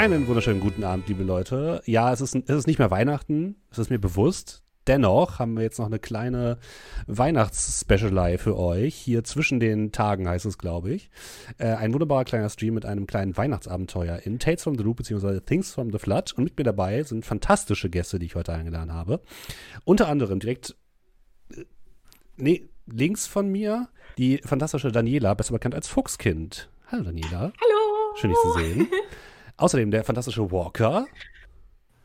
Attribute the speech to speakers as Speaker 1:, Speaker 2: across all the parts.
Speaker 1: Einen wunderschönen guten Abend, liebe Leute. Ja, es ist, es ist nicht mehr Weihnachten, es ist mir bewusst. Dennoch haben wir jetzt noch eine kleine Weihnachts-Specialei für euch. Hier zwischen den Tagen heißt es, glaube ich. Äh, ein wunderbarer kleiner Stream mit einem kleinen Weihnachtsabenteuer in Tales from the Loop bzw. Things from the Flood. Und mit mir dabei sind fantastische Gäste, die ich heute eingeladen habe. Unter anderem direkt, äh, nee, links von mir die fantastische Daniela, besser bekannt als Fuchskind. Hallo Daniela.
Speaker 2: Hallo.
Speaker 1: Schön, dich zu sehen. Außerdem der fantastische Walker.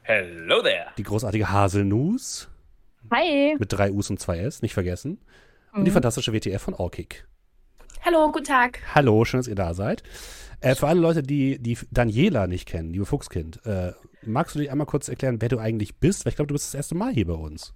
Speaker 3: Hello there.
Speaker 1: Die großartige Haselnuss.
Speaker 2: Hi.
Speaker 1: Mit drei U's und zwei S, nicht vergessen. Und mhm. die fantastische WTF von Orkik.
Speaker 2: Hallo, guten Tag.
Speaker 1: Hallo, schön, dass ihr da seid. Äh, für alle Leute, die, die Daniela nicht kennen, liebe Fuchskind, äh, magst du dich einmal kurz erklären, wer du eigentlich bist? Weil ich glaube, du bist das erste Mal hier bei uns.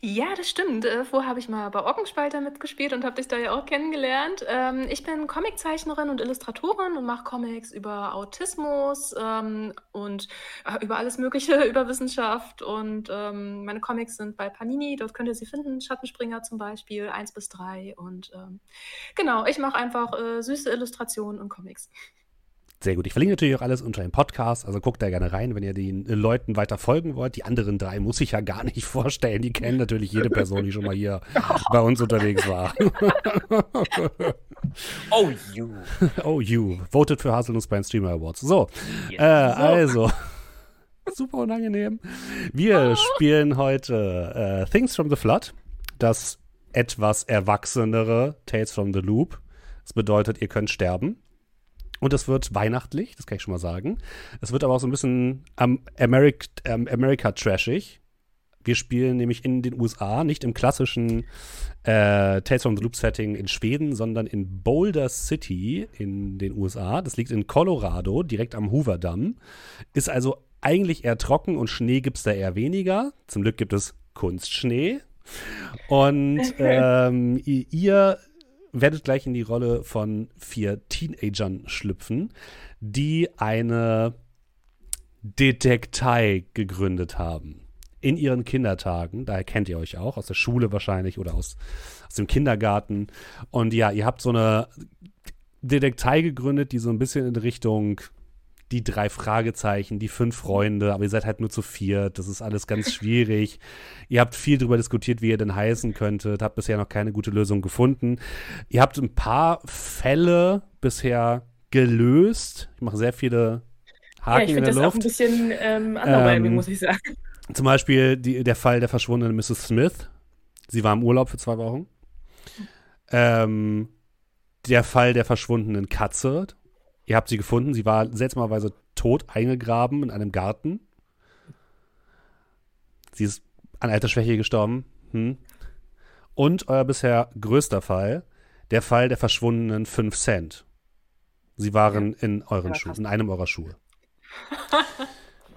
Speaker 2: Ja, das stimmt. Äh, vorher habe ich mal bei Ockenspalter mitgespielt und habe dich da ja auch kennengelernt. Ähm, ich bin Comiczeichnerin und Illustratorin und mache Comics über Autismus ähm, und äh, über alles Mögliche, über Wissenschaft. Und ähm, meine Comics sind bei Panini, dort könnt ihr sie finden. Schattenspringer zum Beispiel, 1 bis 3. Und genau, ich mache einfach äh, süße Illustrationen und Comics.
Speaker 1: Sehr gut. Ich verlinke natürlich auch alles unter dem Podcast. Also guckt da gerne rein, wenn ihr den Leuten weiter folgen wollt. Die anderen drei muss ich ja gar nicht vorstellen. Die kennen natürlich jede Person, die schon mal hier bei uns unterwegs war.
Speaker 3: oh, you.
Speaker 1: Oh, you. Voted für Haselnuss bei den Streamer Awards. So, yes. äh, also. Super unangenehm. Wir spielen heute äh, Things from the Flood. Das etwas erwachsenere Tales from the Loop. Das bedeutet, ihr könnt sterben. Und es wird weihnachtlich, das kann ich schon mal sagen. Es wird aber auch so ein bisschen um, America, um, America trashig. Wir spielen nämlich in den USA, nicht im klassischen äh, Tales from the Loop Setting in Schweden, sondern in Boulder City in den USA. Das liegt in Colorado, direkt am Hoover Damm. Ist also eigentlich eher trocken und Schnee gibt es da eher weniger. Zum Glück gibt es Kunstschnee. Und ähm, ihr werdet gleich in die Rolle von vier Teenagern schlüpfen, die eine Detektei gegründet haben. In ihren Kindertagen, daher kennt ihr euch auch, aus der Schule wahrscheinlich oder aus, aus dem Kindergarten. Und ja, ihr habt so eine Detektei gegründet, die so ein bisschen in Richtung die drei Fragezeichen, die fünf Freunde, aber ihr seid halt nur zu viert. Das ist alles ganz schwierig. ihr habt viel darüber diskutiert, wie ihr denn heißen könntet, habt bisher noch keine gute Lösung gefunden. Ihr habt ein paar Fälle bisher gelöst. Ich mache sehr viele Haken ja, ich in der das Luft.
Speaker 2: Auch ein bisschen ähm, ähm, muss ich sagen.
Speaker 1: Zum Beispiel die, der Fall der verschwundenen Mrs. Smith. Sie war im Urlaub für zwei Wochen. Ähm, der Fall der verschwundenen Katze. Ihr habt sie gefunden. Sie war seltsamerweise tot eingegraben in einem Garten. Sie ist an Altersschwäche gestorben. Hm. Und euer bisher größter Fall, der Fall der verschwundenen 5 Cent. Sie waren in euren Schuhen, in einem eurer Schuhe.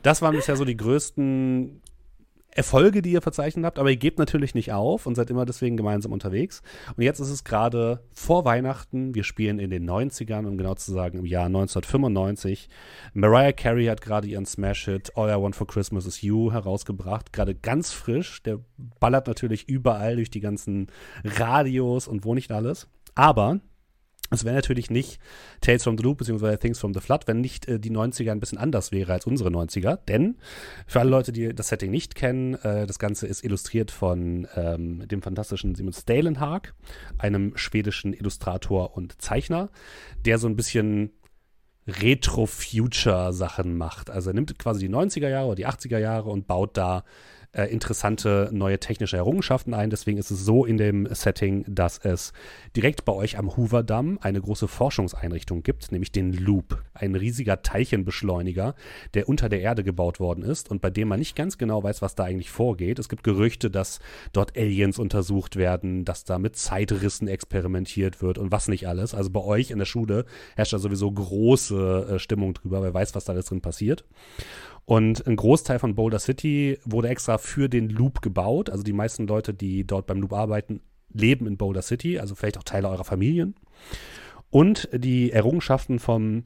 Speaker 1: Das waren bisher so die größten Erfolge, die ihr verzeichnet habt, aber ihr gebt natürlich nicht auf und seid immer deswegen gemeinsam unterwegs. Und jetzt ist es gerade vor Weihnachten. Wir spielen in den 90ern, um genau zu sagen, im Jahr 1995. Mariah Carey hat gerade ihren Smash-Hit All I Want for Christmas is You herausgebracht. Gerade ganz frisch. Der ballert natürlich überall durch die ganzen Radios und wo nicht alles. Aber es wäre natürlich nicht Tales from the Loop bzw. Things from the Flood, wenn nicht äh, die 90er ein bisschen anders wäre als unsere 90er. Denn für alle Leute, die das Setting nicht kennen, äh, das Ganze ist illustriert von ähm, dem fantastischen Simon Stalenhag, einem schwedischen Illustrator und Zeichner, der so ein bisschen Retro-Future-Sachen macht. Also er nimmt quasi die 90er Jahre oder die 80er Jahre und baut da äh, interessante neue technische Errungenschaften ein. Deswegen ist es so in dem Setting, dass es direkt bei euch am Hoover Damm eine große Forschungseinrichtung gibt, nämlich den Loop, ein riesiger Teilchenbeschleuniger, der unter der Erde gebaut worden ist und bei dem man nicht ganz genau weiß, was da eigentlich vorgeht. Es gibt Gerüchte, dass dort Aliens untersucht werden, dass da mit Zeitrissen experimentiert wird und was nicht alles. Also bei euch in der Schule herrscht da sowieso große äh, Stimmung drüber, wer weiß, was da alles drin passiert. Und ein Großteil von Boulder City wurde extra für den Loop gebaut. Also die meisten Leute, die dort beim Loop arbeiten, leben in Boulder City, also vielleicht auch Teile eurer Familien. Und die Errungenschaften vom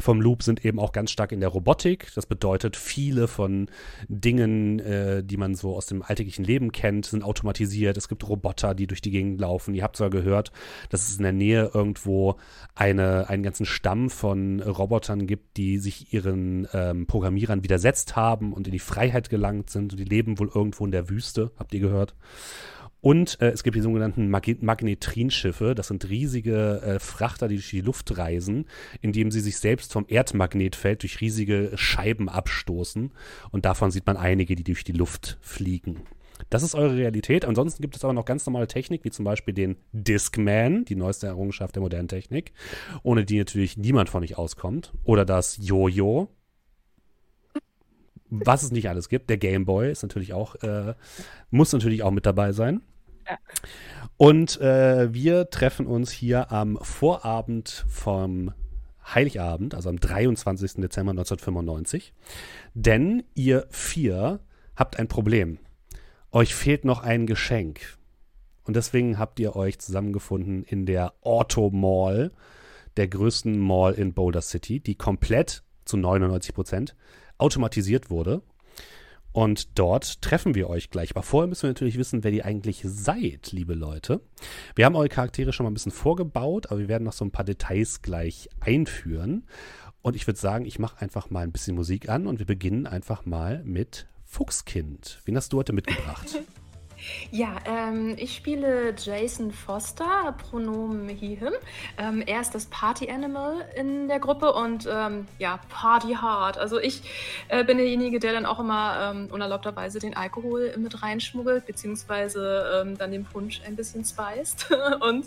Speaker 1: vom Loop sind eben auch ganz stark in der Robotik. Das bedeutet, viele von Dingen, äh, die man so aus dem alltäglichen Leben kennt, sind automatisiert. Es gibt Roboter, die durch die Gegend laufen. Ihr habt zwar gehört, dass es in der Nähe irgendwo eine, einen ganzen Stamm von Robotern gibt, die sich ihren ähm, Programmierern widersetzt haben und in die Freiheit gelangt sind. Und die leben wohl irgendwo in der Wüste, habt ihr gehört. Und äh, es gibt die sogenannten Mag Magnetrinschiffe. Das sind riesige äh, Frachter, die durch die Luft reisen, indem sie sich selbst vom Erdmagnetfeld durch riesige Scheiben abstoßen. Und davon sieht man einige, die durch die Luft fliegen. Das ist eure Realität. Ansonsten gibt es aber noch ganz normale Technik, wie zum Beispiel den Discman, die neueste Errungenschaft der modernen Technik, ohne die natürlich niemand von euch auskommt. Oder das Jojo, was es nicht alles gibt. Der Gameboy ist natürlich auch, äh, muss natürlich auch mit dabei sein. Und äh, wir treffen uns hier am Vorabend vom Heiligabend, also am 23. Dezember 1995. Denn ihr vier habt ein Problem. Euch fehlt noch ein Geschenk. Und deswegen habt ihr euch zusammengefunden in der Auto Mall, der größten Mall in Boulder City, die komplett zu 99 Prozent automatisiert wurde und dort treffen wir euch gleich. Aber vorher müssen wir natürlich wissen, wer ihr eigentlich seid, liebe Leute. Wir haben eure Charaktere schon mal ein bisschen vorgebaut, aber wir werden noch so ein paar Details gleich einführen. Und ich würde sagen, ich mache einfach mal ein bisschen Musik an und wir beginnen einfach mal mit Fuchskind. Wen hast du heute mitgebracht?
Speaker 2: Ja, ähm, ich spiele Jason Foster, Pronomen he, him. Ähm, er ist das Party Animal in der Gruppe und ähm, ja, Party hard. Also ich äh, bin derjenige, der dann auch immer ähm, unerlaubterweise den Alkohol mit reinschmuggelt, beziehungsweise ähm, dann den Punsch ein bisschen speist. und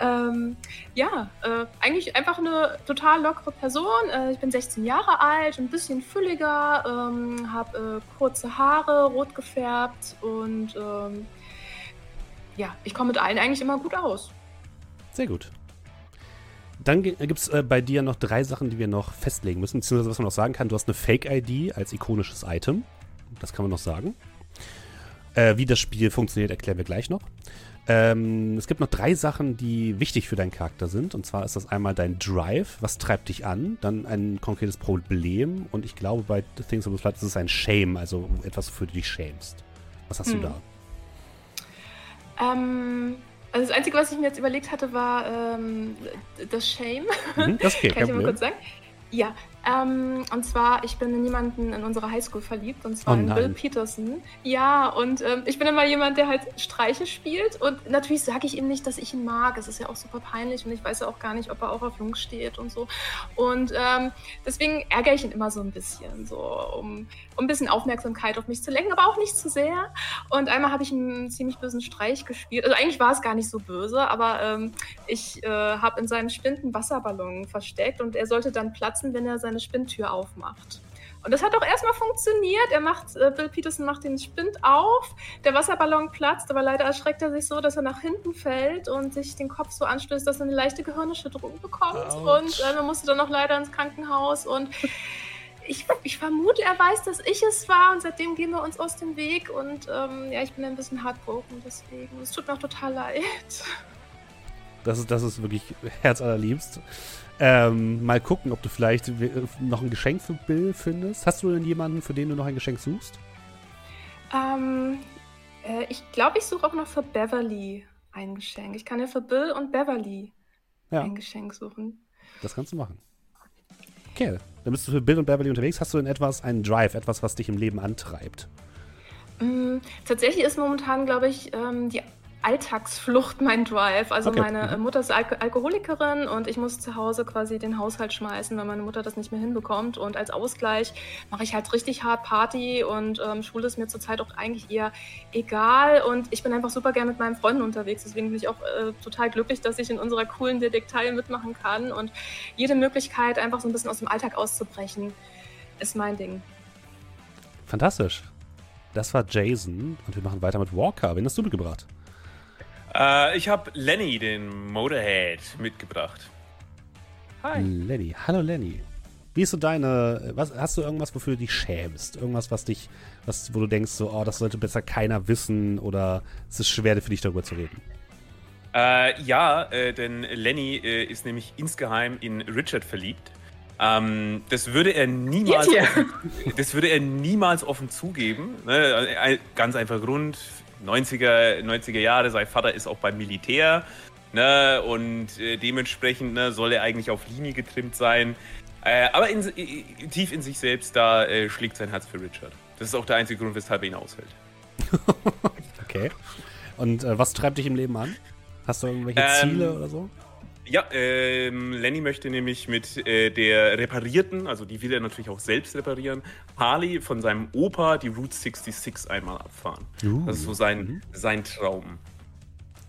Speaker 2: ähm, ja, äh, eigentlich einfach eine total lockere Person. Äh, ich bin 16 Jahre alt, ein bisschen fülliger, habe äh, kurze Haare, rot gefärbt und ähm, ja, ich komme mit allen eigentlich immer gut aus.
Speaker 1: Sehr gut. Dann gibt es äh, bei dir noch drei Sachen, die wir noch festlegen müssen, beziehungsweise was man noch sagen kann. Du hast eine Fake-ID als ikonisches Item. Das kann man noch sagen. Äh, wie das Spiel funktioniert, erklären wir gleich noch. Ähm, es gibt noch drei Sachen, die wichtig für deinen Charakter sind. Und zwar ist das einmal dein Drive, was treibt dich an, dann ein konkretes Problem und ich glaube, bei Things of the Flood ist es ein Shame, also etwas, für dich schämst. Was hast hm. du da?
Speaker 2: Ähm, also das Einzige, was ich mir jetzt überlegt hatte, war ähm, das Shame. Mhm, das okay, Kann ich mal kurz sagen? Ja, ähm, und zwar, ich bin in jemanden in unserer Highschool verliebt, und zwar oh in Bill Peterson. Ja, und ähm, ich bin immer jemand, der halt Streiche spielt. Und natürlich sage ich ihm nicht, dass ich ihn mag. Es ist ja auch super peinlich und ich weiß ja auch gar nicht, ob er auch auf Jungs steht und so. Und ähm, deswegen ärgere ich ihn immer so ein bisschen, so um, um ein bisschen Aufmerksamkeit auf mich zu lenken, aber auch nicht zu sehr. Und einmal habe ich einen ziemlich bösen Streich gespielt. Also eigentlich war es gar nicht so böse, aber ähm, ich äh, habe in seinem Spind einen Wasserballon versteckt und er sollte dann platzen, wenn er seine seine Spinntür aufmacht. Und das hat auch erstmal funktioniert. Er macht, äh, Bill Peterson macht den Spind auf, der Wasserballon platzt, aber leider erschreckt er sich so, dass er nach hinten fällt und sich den Kopf so anstößt, dass er eine leichte Gehirnerschütterung bekommt. Ouch. Und äh, man musste dann noch leider ins Krankenhaus und ich, ich, vermute, er weiß, dass ich es war und seitdem gehen wir uns aus dem Weg und ähm, ja, ich bin ein bisschen heartbroken deswegen. Es tut mir auch total leid.
Speaker 1: Das ist, das ist wirklich herzallerliebst. Ähm, mal gucken, ob du vielleicht noch ein Geschenk für Bill findest. Hast du denn jemanden, für den du noch ein Geschenk suchst?
Speaker 2: Ähm, äh, ich glaube, ich suche auch noch für Beverly ein Geschenk. Ich kann ja für Bill und Beverly ja. ein Geschenk suchen.
Speaker 1: Das kannst du machen. Okay, dann bist du für Bill und Beverly unterwegs. Hast du denn etwas, einen Drive, etwas, was dich im Leben antreibt?
Speaker 2: Mm, tatsächlich ist momentan, glaube ich, ähm, die Alltagsflucht mein Drive. Also okay. meine mhm. Mutter ist Al Alkoholikerin und ich muss zu Hause quasi den Haushalt schmeißen, weil meine Mutter das nicht mehr hinbekommt. Und als Ausgleich mache ich halt richtig hart Party und ähm, Schule ist mir zurzeit auch eigentlich eher egal. Und ich bin einfach super gern mit meinen Freunden unterwegs. Deswegen bin ich auch äh, total glücklich, dass ich in unserer coolen Detektei mitmachen kann. Und jede Möglichkeit, einfach so ein bisschen aus dem Alltag auszubrechen, ist mein Ding.
Speaker 1: Fantastisch. Das war Jason und wir machen weiter mit Walker. Wen hast du mitgebracht?
Speaker 3: Äh, ich habe Lenny, den Motorhead, mitgebracht.
Speaker 1: Hi. Lenny. Hallo Lenny. Wie ist so deine, was, hast du irgendwas, wofür du dich schämst? Irgendwas, was dich, was, wo du denkst, so, oh, das sollte besser keiner wissen oder es ist schwer für dich darüber zu reden?
Speaker 3: Äh, ja, äh, denn Lenny äh, ist nämlich insgeheim in Richard verliebt. Ähm, das würde er niemals, offen, das würde er niemals offen zugeben. Ne? Ganz einfach Grund. 90er, 90er Jahre, sein Vater ist auch beim Militär. Ne? Und äh, dementsprechend ne, soll er eigentlich auf Linie getrimmt sein. Äh, aber in, tief in sich selbst, da äh, schlägt sein Herz für Richard. Das ist auch der einzige Grund, weshalb er ihn aushält.
Speaker 1: okay. Und äh, was treibt dich im Leben an? Hast du irgendwelche ähm, Ziele oder so?
Speaker 3: Ja, ähm, Lenny möchte nämlich mit äh, der reparierten, also die will er natürlich auch selbst reparieren, Harley von seinem Opa die Route 66 einmal abfahren. Uh, das ist so sein, mhm. sein Traum.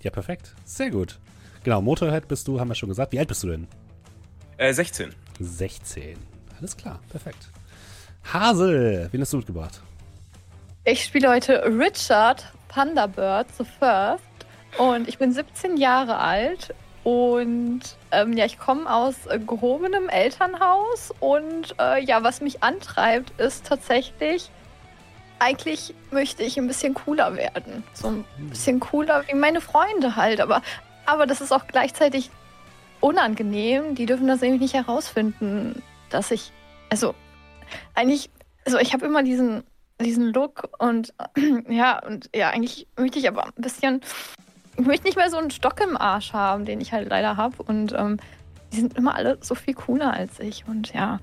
Speaker 1: Ja, perfekt. Sehr gut. Genau, Motorhead bist du, haben wir schon gesagt. Wie alt bist du denn?
Speaker 3: Äh, 16.
Speaker 1: 16. Alles klar, perfekt. Hasel, wen hast du mitgebracht?
Speaker 4: Ich spiele heute Richard Thunderbird The First und ich bin 17 Jahre alt und ähm, ja, ich komme aus äh, gehobenem Elternhaus und äh, ja, was mich antreibt, ist tatsächlich, eigentlich möchte ich ein bisschen cooler werden. So ein bisschen cooler wie meine Freunde halt. Aber, aber das ist auch gleichzeitig unangenehm. Die dürfen das nämlich nicht herausfinden, dass ich, also eigentlich, also ich habe immer diesen, diesen Look und ja, und ja, eigentlich möchte ich aber ein bisschen ich möchte nicht mehr so einen Stock im Arsch haben, den ich halt leider habe. Und ähm, die sind immer alle so viel cooler als ich. Und ja,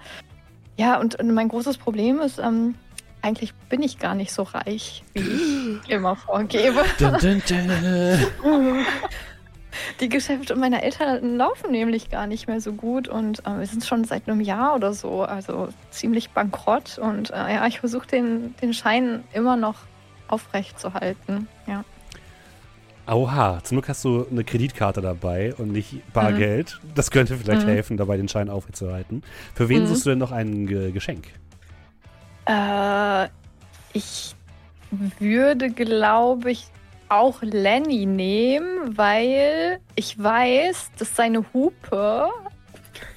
Speaker 4: ja, und, und mein großes Problem ist, ähm, eigentlich bin ich gar nicht so reich, wie ich immer vorgebe. Dun, dun, dun. Die Geschäfte meiner Eltern laufen nämlich gar nicht mehr so gut und äh, wir sind schon seit einem Jahr oder so, also ziemlich bankrott und äh, ja, ich versuche den, den Schein immer noch aufrecht zu halten. Ja.
Speaker 1: Oha, zum Glück hast du eine Kreditkarte dabei und nicht Bargeld. Mhm. Das könnte vielleicht mhm. helfen, dabei den Schein aufrechtzuerhalten. Für wen mhm. suchst du denn noch ein Ge Geschenk?
Speaker 4: Äh, ich würde, glaube ich, auch Lenny nehmen, weil ich weiß, dass seine Hupe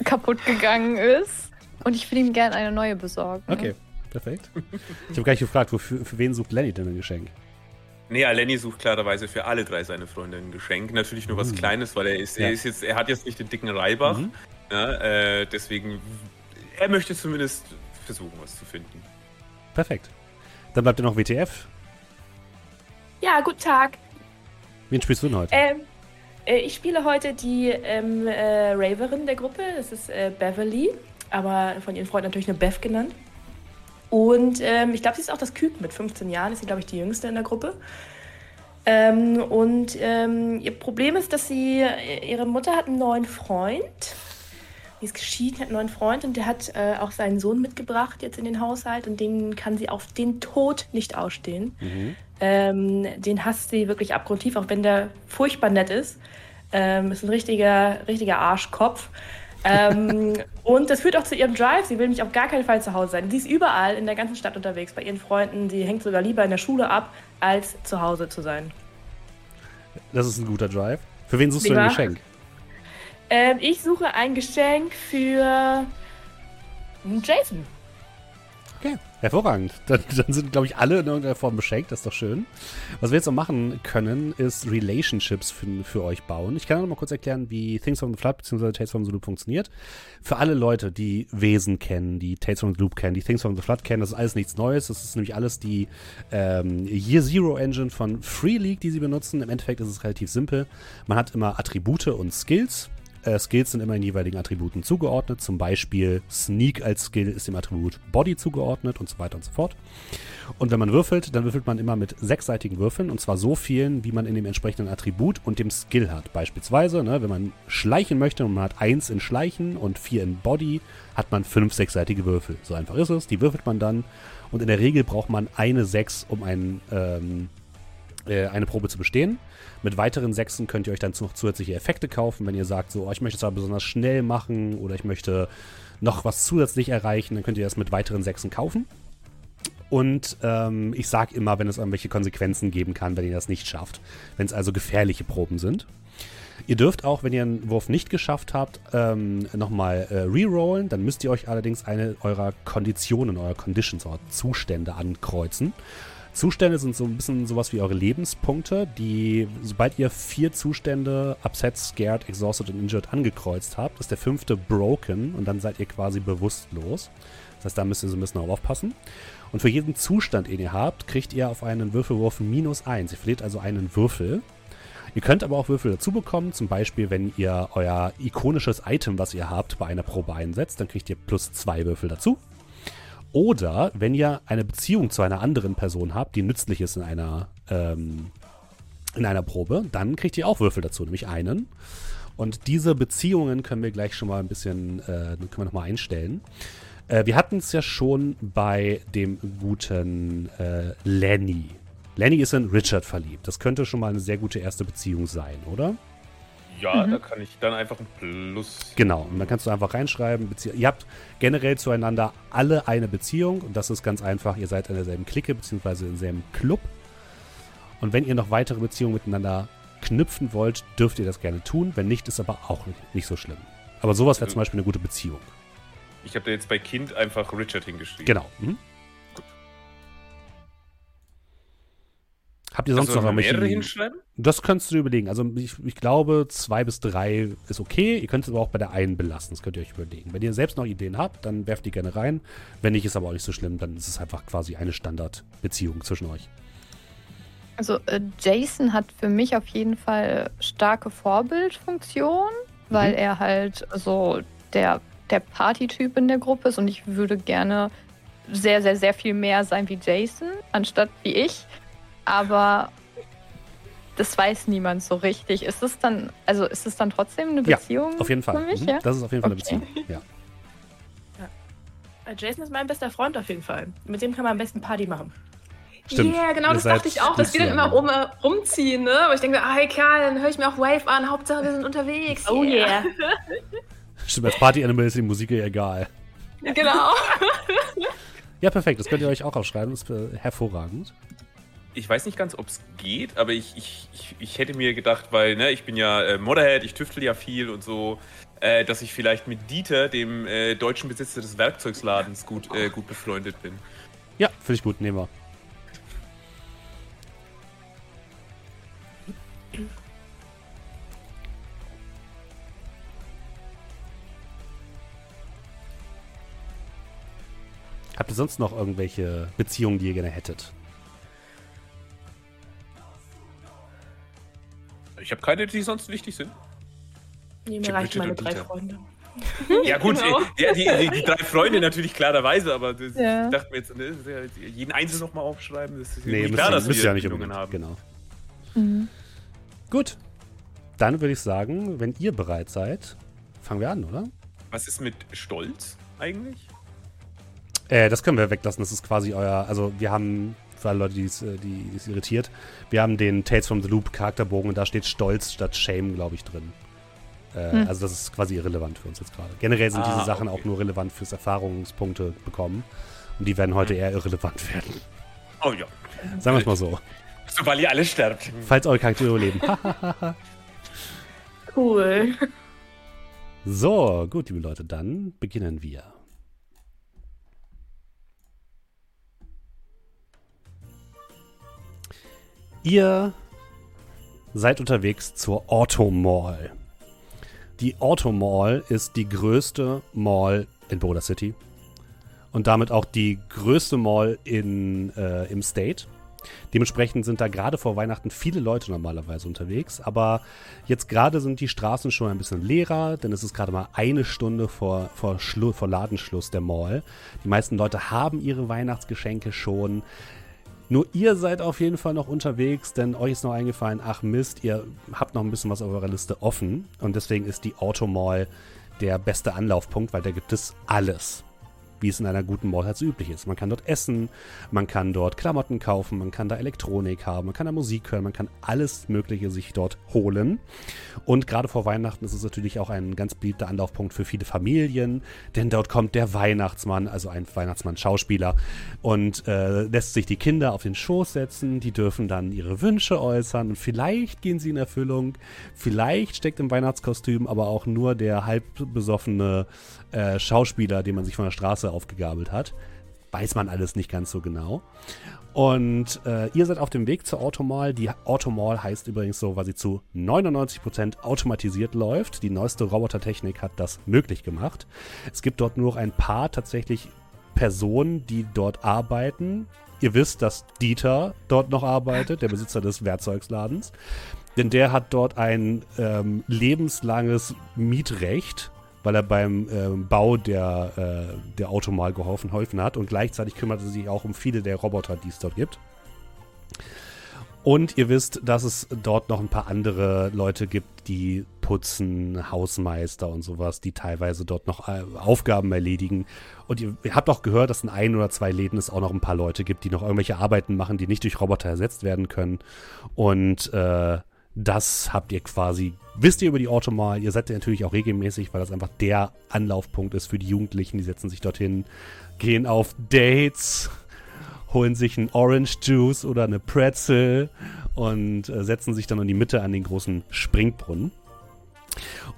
Speaker 4: kaputt gegangen ist und ich will ihm gerne eine neue besorgen.
Speaker 1: Okay, perfekt. Ich habe gar nicht gefragt, wofür, für wen sucht Lenny denn ein Geschenk?
Speaker 3: Nee, Lenny sucht klarerweise für alle drei seine Freunde ein Geschenk. Natürlich nur was mhm. Kleines, weil er ist, ja. er ist jetzt, er hat jetzt nicht den dicken Reibach. Mhm. Ja, äh, deswegen, er möchte zumindest versuchen, was zu finden.
Speaker 1: Perfekt. Dann bleibt ja noch WTF.
Speaker 5: Ja, guten Tag.
Speaker 1: Wen spielst du denn heute?
Speaker 5: Ähm, äh, ich spiele heute die ähm, äh, Raverin der Gruppe. Das ist äh, Beverly, aber von ihren Freunden natürlich nur Bev genannt. Und ähm, ich glaube, sie ist auch das Küken mit 15 Jahren, ist sie, glaube ich, die jüngste in der Gruppe. Ähm, und ähm, ihr Problem ist, dass sie, ihre Mutter hat einen neuen Freund. Die ist geschieden, hat einen neuen Freund und der hat äh, auch seinen Sohn mitgebracht jetzt in den Haushalt und den kann sie auf den Tod nicht ausstehen. Mhm. Ähm, den hasst sie wirklich abgrundtief, auch wenn der furchtbar nett ist. Ähm, ist ein richtiger, richtiger Arschkopf ähm, und das führt auch zu ihrem Drive. Sie will nämlich auf gar keinen Fall zu Hause sein. Sie ist überall in der ganzen Stadt unterwegs, bei ihren Freunden. Sie hängt sogar lieber in der Schule ab, als zu Hause zu sein.
Speaker 1: Das ist ein guter Drive. Für wen suchst Wie du ein Geschenk?
Speaker 5: Ähm, ich suche ein Geschenk für Jason.
Speaker 1: Hervorragend. Dann, dann sind, glaube ich, alle in irgendeiner Form beschenkt. Das ist doch schön. Was wir jetzt noch machen können, ist Relationships für, für euch bauen. Ich kann noch mal kurz erklären, wie Things from the Flood bzw. Tales from the Loop funktioniert. Für alle Leute, die Wesen kennen, die Tales from the Loop kennen, die Things from the Flood kennen, das ist alles nichts Neues. Das ist nämlich alles die ähm, Year Zero Engine von Free League, die sie benutzen. Im Endeffekt ist es relativ simpel. Man hat immer Attribute und Skills äh, Skills sind immer in jeweiligen Attributen zugeordnet. Zum Beispiel Sneak als Skill ist dem Attribut Body zugeordnet und so weiter und so fort. Und wenn man würfelt, dann würfelt man immer mit sechsseitigen Würfeln und zwar so vielen, wie man in dem entsprechenden Attribut und dem Skill hat. Beispielsweise, ne, wenn man schleichen möchte und man hat eins in Schleichen und vier in Body, hat man fünf sechsseitige Würfel. So einfach ist es. Die würfelt man dann und in der Regel braucht man eine sechs, um ein, ähm, äh, eine Probe zu bestehen. Mit weiteren Sechsen könnt ihr euch dann noch zusätzliche Effekte kaufen, wenn ihr sagt, so, oh, ich möchte es aber besonders schnell machen oder ich möchte noch was zusätzlich erreichen, dann könnt ihr das mit weiteren Sechsen kaufen. Und ähm, ich sage immer, wenn es irgendwelche Konsequenzen geben kann, wenn ihr das nicht schafft. Wenn es also gefährliche Proben sind. Ihr dürft auch, wenn ihr einen Wurf nicht geschafft habt, ähm, nochmal äh, rerollen. Dann müsst ihr euch allerdings eine eurer Konditionen, eurer Conditions, eurer Zustände ankreuzen. Zustände sind so ein bisschen sowas wie eure Lebenspunkte, die, sobald ihr vier Zustände, upset, scared, exhausted und injured angekreuzt habt, ist der fünfte broken und dann seid ihr quasi bewusstlos. Das heißt, da müsst ihr so ein bisschen darauf aufpassen. Und für jeden Zustand, den ihr habt, kriegt ihr auf einen Würfelwurf minus eins. Ihr verliert also einen Würfel. Ihr könnt aber auch Würfel dazu bekommen, zum Beispiel, wenn ihr euer ikonisches Item, was ihr habt, bei einer Probe einsetzt, dann kriegt ihr plus zwei Würfel dazu. Oder wenn ihr eine Beziehung zu einer anderen Person habt, die nützlich ist in einer, ähm, in einer Probe, dann kriegt ihr auch Würfel dazu, nämlich einen. Und diese Beziehungen können wir gleich schon mal ein bisschen, äh, können wir nochmal einstellen. Äh, wir hatten es ja schon bei dem guten äh, Lenny. Lenny ist in Richard verliebt. Das könnte schon mal eine sehr gute erste Beziehung sein, oder?
Speaker 3: Ja, mhm. da kann ich dann einfach ein Plus.
Speaker 1: Genau, und dann kannst du einfach reinschreiben. Ihr habt generell zueinander alle eine Beziehung und das ist ganz einfach. Ihr seid in derselben Clique bzw. in derselben Club. Und wenn ihr noch weitere Beziehungen miteinander knüpfen wollt, dürft ihr das gerne tun. Wenn nicht, ist aber auch nicht so schlimm. Aber sowas wäre also, zum Beispiel eine gute Beziehung.
Speaker 3: Ich habe da jetzt bei Kind einfach Richard hingeschrieben.
Speaker 1: Genau. Mhm. Habt ihr sonst also noch
Speaker 3: mehrere hinschreiben?
Speaker 1: Das kannst du überlegen. Also ich, ich, glaube, zwei bis drei ist okay. Ihr könnt es aber auch bei der einen belassen. Das könnt ihr euch überlegen. Wenn ihr selbst noch Ideen habt, dann werft die gerne rein. Wenn nicht, ist aber auch nicht so schlimm. Dann ist es einfach quasi eine Standardbeziehung zwischen euch.
Speaker 4: Also äh, Jason hat für mich auf jeden Fall starke Vorbildfunktion, weil mhm. er halt so der, der Partytyp in der Gruppe ist und ich würde gerne sehr, sehr, sehr viel mehr sein wie Jason, anstatt wie ich aber das weiß niemand so richtig. Ist es dann, also ist es dann trotzdem eine Beziehung?
Speaker 1: Ja, auf jeden Fall. Mich, mhm. ja? Das ist auf jeden Fall okay. eine Beziehung, ja.
Speaker 5: ja. Jason ist mein bester Freund auf jeden Fall. Mit dem kann man am besten Party machen.
Speaker 2: Stimmt. Ja, yeah, genau, das dachte ich auch, dass wir dann immer rum, äh, rumziehen, ne? Aber ich denke, ah, hey Kerl, dann höre ich mir auch Wave an, Hauptsache wir sind unterwegs.
Speaker 5: Oh yeah.
Speaker 1: Stimmt, als Party-Animal ist die Musik ja egal.
Speaker 2: Genau.
Speaker 1: ja, perfekt, das könnt ihr euch auch aufschreiben, das ist äh, hervorragend
Speaker 3: ich weiß nicht ganz, ob es geht, aber ich, ich, ich, ich, hätte mir gedacht, weil ne, ich bin ja äh, Modderhead, ich tüftel ja viel und so, äh, dass ich vielleicht mit Dieter, dem äh, deutschen Besitzer des Werkzeugsladens, gut, äh, gut befreundet bin.
Speaker 1: Ja, finde ich gut, nehmen wir. Habt ihr sonst noch irgendwelche Beziehungen, die ihr gerne hättet?
Speaker 3: Ich habe keine, die sonst wichtig sind.
Speaker 5: Nee, mir reichen meine drei Freunde.
Speaker 3: Ja gut, genau. ja, die, die, die, drei Freunde natürlich klarerweise, aber das, ja. ich dachte mir jetzt, ne, jeden Einzelnen nochmal aufschreiben, das ist
Speaker 1: nee, klar, dass wir ja nicht Empfehlungen haben. Genau. Mhm. Gut, dann würde ich sagen, wenn ihr bereit seid, fangen wir an, oder?
Speaker 3: Was ist mit Stolz eigentlich?
Speaker 1: Äh, das können wir weglassen, das ist quasi euer, also wir haben für alle Leute, die es äh, die, die's irritiert. Wir haben den Tales from the Loop Charakterbogen und da steht Stolz statt Shame, glaube ich, drin. Äh, hm. Also das ist quasi irrelevant für uns jetzt gerade. Generell sind ah, diese Sachen okay. auch nur relevant fürs Erfahrungspunkte bekommen. Und die werden heute hm. eher irrelevant werden.
Speaker 3: Oh ja.
Speaker 1: Sagen wir es mal so.
Speaker 3: So, weil ihr alle sterbt.
Speaker 1: Falls eure Charaktere überleben.
Speaker 5: cool.
Speaker 1: So, gut, liebe Leute, dann beginnen wir. Ihr seid unterwegs zur Auto Mall. Die Auto Mall ist die größte Mall in Boulder City und damit auch die größte Mall in, äh, im State. Dementsprechend sind da gerade vor Weihnachten viele Leute normalerweise unterwegs, aber jetzt gerade sind die Straßen schon ein bisschen leerer, denn es ist gerade mal eine Stunde vor, vor, vor Ladenschluss der Mall. Die meisten Leute haben ihre Weihnachtsgeschenke schon. Nur ihr seid auf jeden Fall noch unterwegs, denn euch ist noch eingefallen, ach Mist, ihr habt noch ein bisschen was auf eurer Liste offen. Und deswegen ist die Automall der beste Anlaufpunkt, weil da gibt es alles wie es in einer guten Mall halt so üblich ist. Man kann dort essen, man kann dort Klamotten kaufen, man kann da Elektronik haben, man kann da Musik hören, man kann alles Mögliche sich dort holen. Und gerade vor Weihnachten ist es natürlich auch ein ganz beliebter Anlaufpunkt für viele Familien, denn dort kommt der Weihnachtsmann, also ein Weihnachtsmann-Schauspieler, und äh, lässt sich die Kinder auf den Schoß setzen, die dürfen dann ihre Wünsche äußern und vielleicht gehen sie in Erfüllung, vielleicht steckt im Weihnachtskostüm aber auch nur der halb besoffene äh, Schauspieler, den man sich von der Straße aufgegabelt hat. weiß man alles nicht ganz so genau. Und äh, ihr seid auf dem Weg zur Automall. Die Automall heißt übrigens so, weil sie zu 99% automatisiert läuft. Die neueste Robotertechnik hat das möglich gemacht. Es gibt dort nur noch ein paar tatsächlich Personen, die dort arbeiten. Ihr wisst, dass Dieter dort noch arbeitet, der Besitzer des Werkzeugsladens. Denn der hat dort ein ähm, lebenslanges Mietrecht weil er beim ähm, Bau der, äh, der Automal geholfen, geholfen hat und gleichzeitig kümmert er sich auch um viele der Roboter, die es dort gibt. Und ihr wisst, dass es dort noch ein paar andere Leute gibt, die putzen, Hausmeister und sowas, die teilweise dort noch äh, Aufgaben erledigen. Und ihr, ihr, habt auch gehört, dass in ein oder zwei Läden es auch noch ein paar Leute gibt, die noch irgendwelche Arbeiten machen, die nicht durch Roboter ersetzt werden können. Und äh, das habt ihr quasi, wisst ihr über die Automal, ihr seid ja natürlich auch regelmäßig, weil das einfach der Anlaufpunkt ist für die Jugendlichen. Die setzen sich dorthin, gehen auf Dates, holen sich einen Orange Juice oder eine Pretzel und äh, setzen sich dann in die Mitte an den großen Springbrunnen.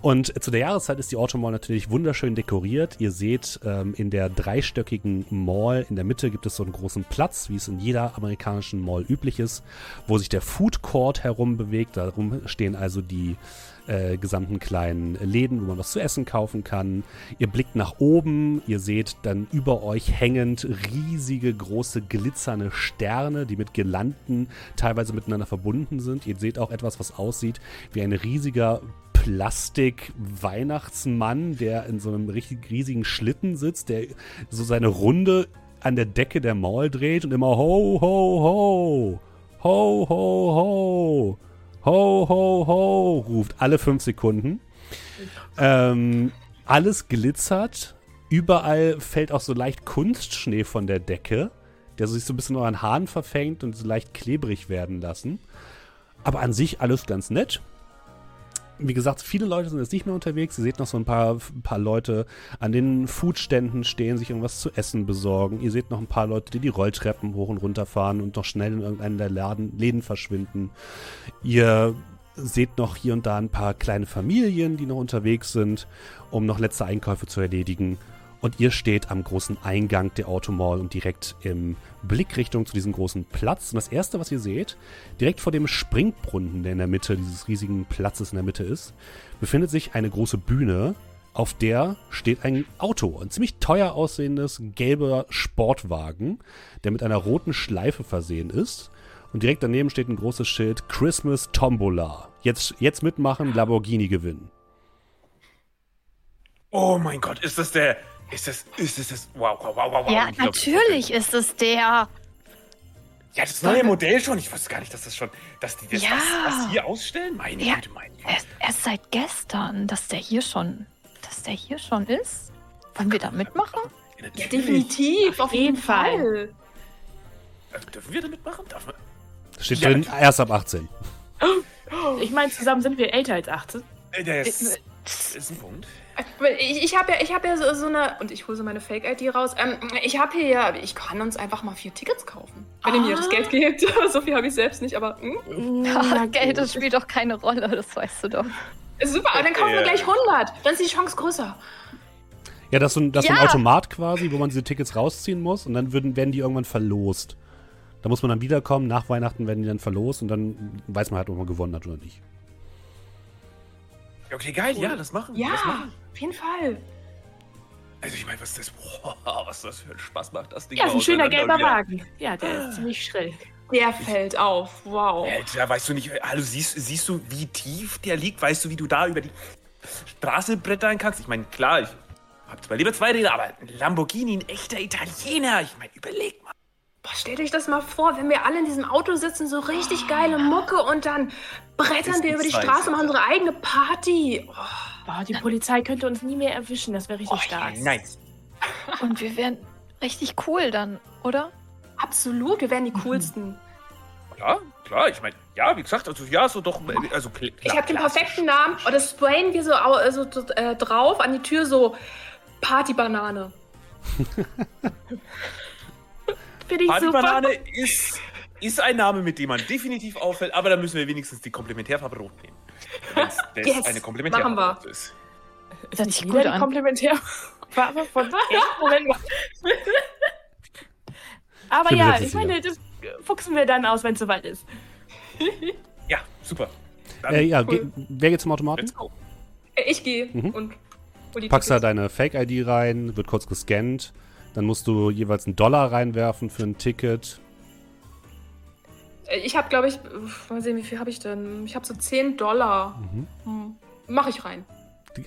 Speaker 1: Und zu der Jahreszeit ist die Automall natürlich wunderschön dekoriert. Ihr seht ähm, in der dreistöckigen Mall in der Mitte gibt es so einen großen Platz, wie es in jeder amerikanischen Mall üblich ist, wo sich der Food Court herum bewegt. Darum stehen also die äh, gesamten kleinen Läden, wo man was zu essen kaufen kann. Ihr blickt nach oben, ihr seht dann über euch hängend riesige, große, glitzernde Sterne, die mit Girlanden teilweise miteinander verbunden sind. Ihr seht auch etwas, was aussieht wie ein riesiger Plastik-Weihnachtsmann, der in so einem richtig riesigen Schlitten sitzt, der so seine Runde an der Decke der Mall dreht und immer ho, ho, ho, ho, ho, ho, ho, ho, ho, ruft alle fünf Sekunden. Ähm, alles glitzert. Überall fällt auch so leicht Kunstschnee von der Decke, der sich so ein bisschen an Haaren verfängt und so leicht klebrig werden lassen. Aber an sich alles ganz nett wie gesagt, viele Leute sind jetzt nicht mehr unterwegs. Ihr seht noch so ein paar, ein paar Leute an den Foodständen stehen, sich irgendwas zu essen besorgen. Ihr seht noch ein paar Leute, die die Rolltreppen hoch und runter fahren und noch schnell in irgendeinen der Laden, Läden verschwinden. Ihr seht noch hier und da ein paar kleine Familien, die noch unterwegs sind, um noch letzte Einkäufe zu erledigen. Und ihr steht am großen Eingang der Automall und direkt im Blickrichtung zu diesem großen Platz. Und das erste, was ihr seht, direkt vor dem Springbrunnen, der in der Mitte dieses riesigen Platzes in der Mitte ist, befindet sich eine große Bühne, auf der steht ein Auto, ein ziemlich teuer aussehendes gelber Sportwagen, der mit einer roten Schleife versehen ist. Und direkt daneben steht ein großes Schild Christmas Tombola. Jetzt, jetzt mitmachen, Lamborghini gewinnen.
Speaker 3: Oh mein Gott, ist das der, ist das, ist das, das wow, wow, wow, wow.
Speaker 4: Ja, natürlich ist es der.
Speaker 3: Ja, das neue Modell schon. Ich wusste gar nicht, dass das schon, dass die das
Speaker 4: Ja.
Speaker 3: was, was hier ausstellen. Meine
Speaker 4: Ja.
Speaker 3: Güte, meine Güte.
Speaker 4: Erst, erst seit gestern, dass der hier schon, dass der hier schon ist. Wollen wir da mitmachen?
Speaker 3: Ja,
Speaker 2: Ja, definitiv, auf jeden Fall.
Speaker 3: Also, dürfen wir da mitmachen? Darf man?
Speaker 1: Steht
Speaker 3: Ja,
Speaker 1: drin, erst ab 18.
Speaker 5: Ich meine, zusammen sind wir älter als 18.
Speaker 3: Äh, Der ist, ist ein Punkt.
Speaker 2: Ich, ich habe ja, ich hab ja so, so eine, und ich hole so meine Fake-ID raus. Ähm, ich habe hier ja, ich kann uns einfach mal vier Tickets kaufen. Wenn ihr mir das
Speaker 5: Ah.
Speaker 2: Geld gebt. so viel habe ich selbst nicht, aber hm?
Speaker 4: Ja, Geld, das spielt doch keine Rolle, das weißt du doch.
Speaker 2: Super, aber dann kaufen wir
Speaker 3: Ja.
Speaker 2: gleich 100. Dann ist die Chance größer.
Speaker 1: Ja, das ist so ein, das so ein
Speaker 4: Ja.
Speaker 1: Automat quasi, wo man diese Tickets rausziehen muss und dann würden, werden die irgendwann verlost. Da muss man dann wiederkommen, nach Weihnachten werden die dann verlost und dann weiß man halt, ob man gewonnen hat oder nicht.
Speaker 3: Ja, Okay, geil, ja, das machen.
Speaker 2: Ja,
Speaker 3: Das machen.
Speaker 2: Auf jeden Fall.
Speaker 3: Also ich meine, was das, boah, was das für einen Spaß macht, das Ding
Speaker 5: Ja, ist ein schöner gelber Wagen. Ja, der ist ziemlich schrill.
Speaker 2: Der fällt auf. Wow.
Speaker 3: Alter, weißt du nicht, hallo, siehst, siehst du, wie tief der liegt? Weißt du, wie du da über die Straße brettern kannst? Ich meine, klar, ich hab zwar lieber zwei Räder, aber ein Lamborghini, ein echter Italiener. Ich meine, überleg mal.
Speaker 2: Boah, stellt euch das mal vor, wenn wir alle in diesem Auto sitzen, so richtig geile Mucke und dann brettern wir
Speaker 3: ein
Speaker 2: über die. Straße und machen unsere eigene Party. Oh,
Speaker 5: Boah, die Polizei könnte uns nie mehr erwischen. Das wäre richtig
Speaker 3: Oh,
Speaker 5: stark.
Speaker 3: ja, nice.
Speaker 4: Und wir wären richtig cool dann, oder?
Speaker 2: absolut, wir wären die coolsten.
Speaker 3: Ja, klar, ich meine, ja, wie gesagt, also ja, so doch, also klar,
Speaker 2: Ich habe den perfekten Namen und das sprayen wir so, also, so, äh, drauf an die Tür so Partybanane.
Speaker 5: Finde ich super.
Speaker 3: Partybanane ist, ist ein Name, mit dem man definitiv auffällt, aber da müssen wir wenigstens die Komplementärfarbe rot nehmen. Wenn's das
Speaker 2: Yes,
Speaker 3: eine Komplementärfarbe
Speaker 2: machen wir.
Speaker 3: ist.
Speaker 5: Ist
Speaker 4: Hört
Speaker 5: nicht
Speaker 4: sich gut an.
Speaker 5: Komplementärfarbe von? Moment mal. Aber ja,
Speaker 1: das
Speaker 5: ich meine, das fuchsen wir dann aus, wenn es soweit ist.
Speaker 3: Ja, super.
Speaker 1: Äh, ja,
Speaker 2: Cool.
Speaker 1: ge wer geht zum Automaten?
Speaker 2: Äh, Ich gehe
Speaker 1: Mhm.
Speaker 2: und
Speaker 1: Packst da deine Fake-ID rein, wird kurz gescannt. Dann musst du jeweils einen Dollar reinwerfen für ein Ticket.
Speaker 2: Äh, Ich habe, glaube ich, mal sehen, wie viel habe ich denn? Ich habe so 10 Dollar.
Speaker 1: Mhm.
Speaker 2: Hm. Mach ich rein.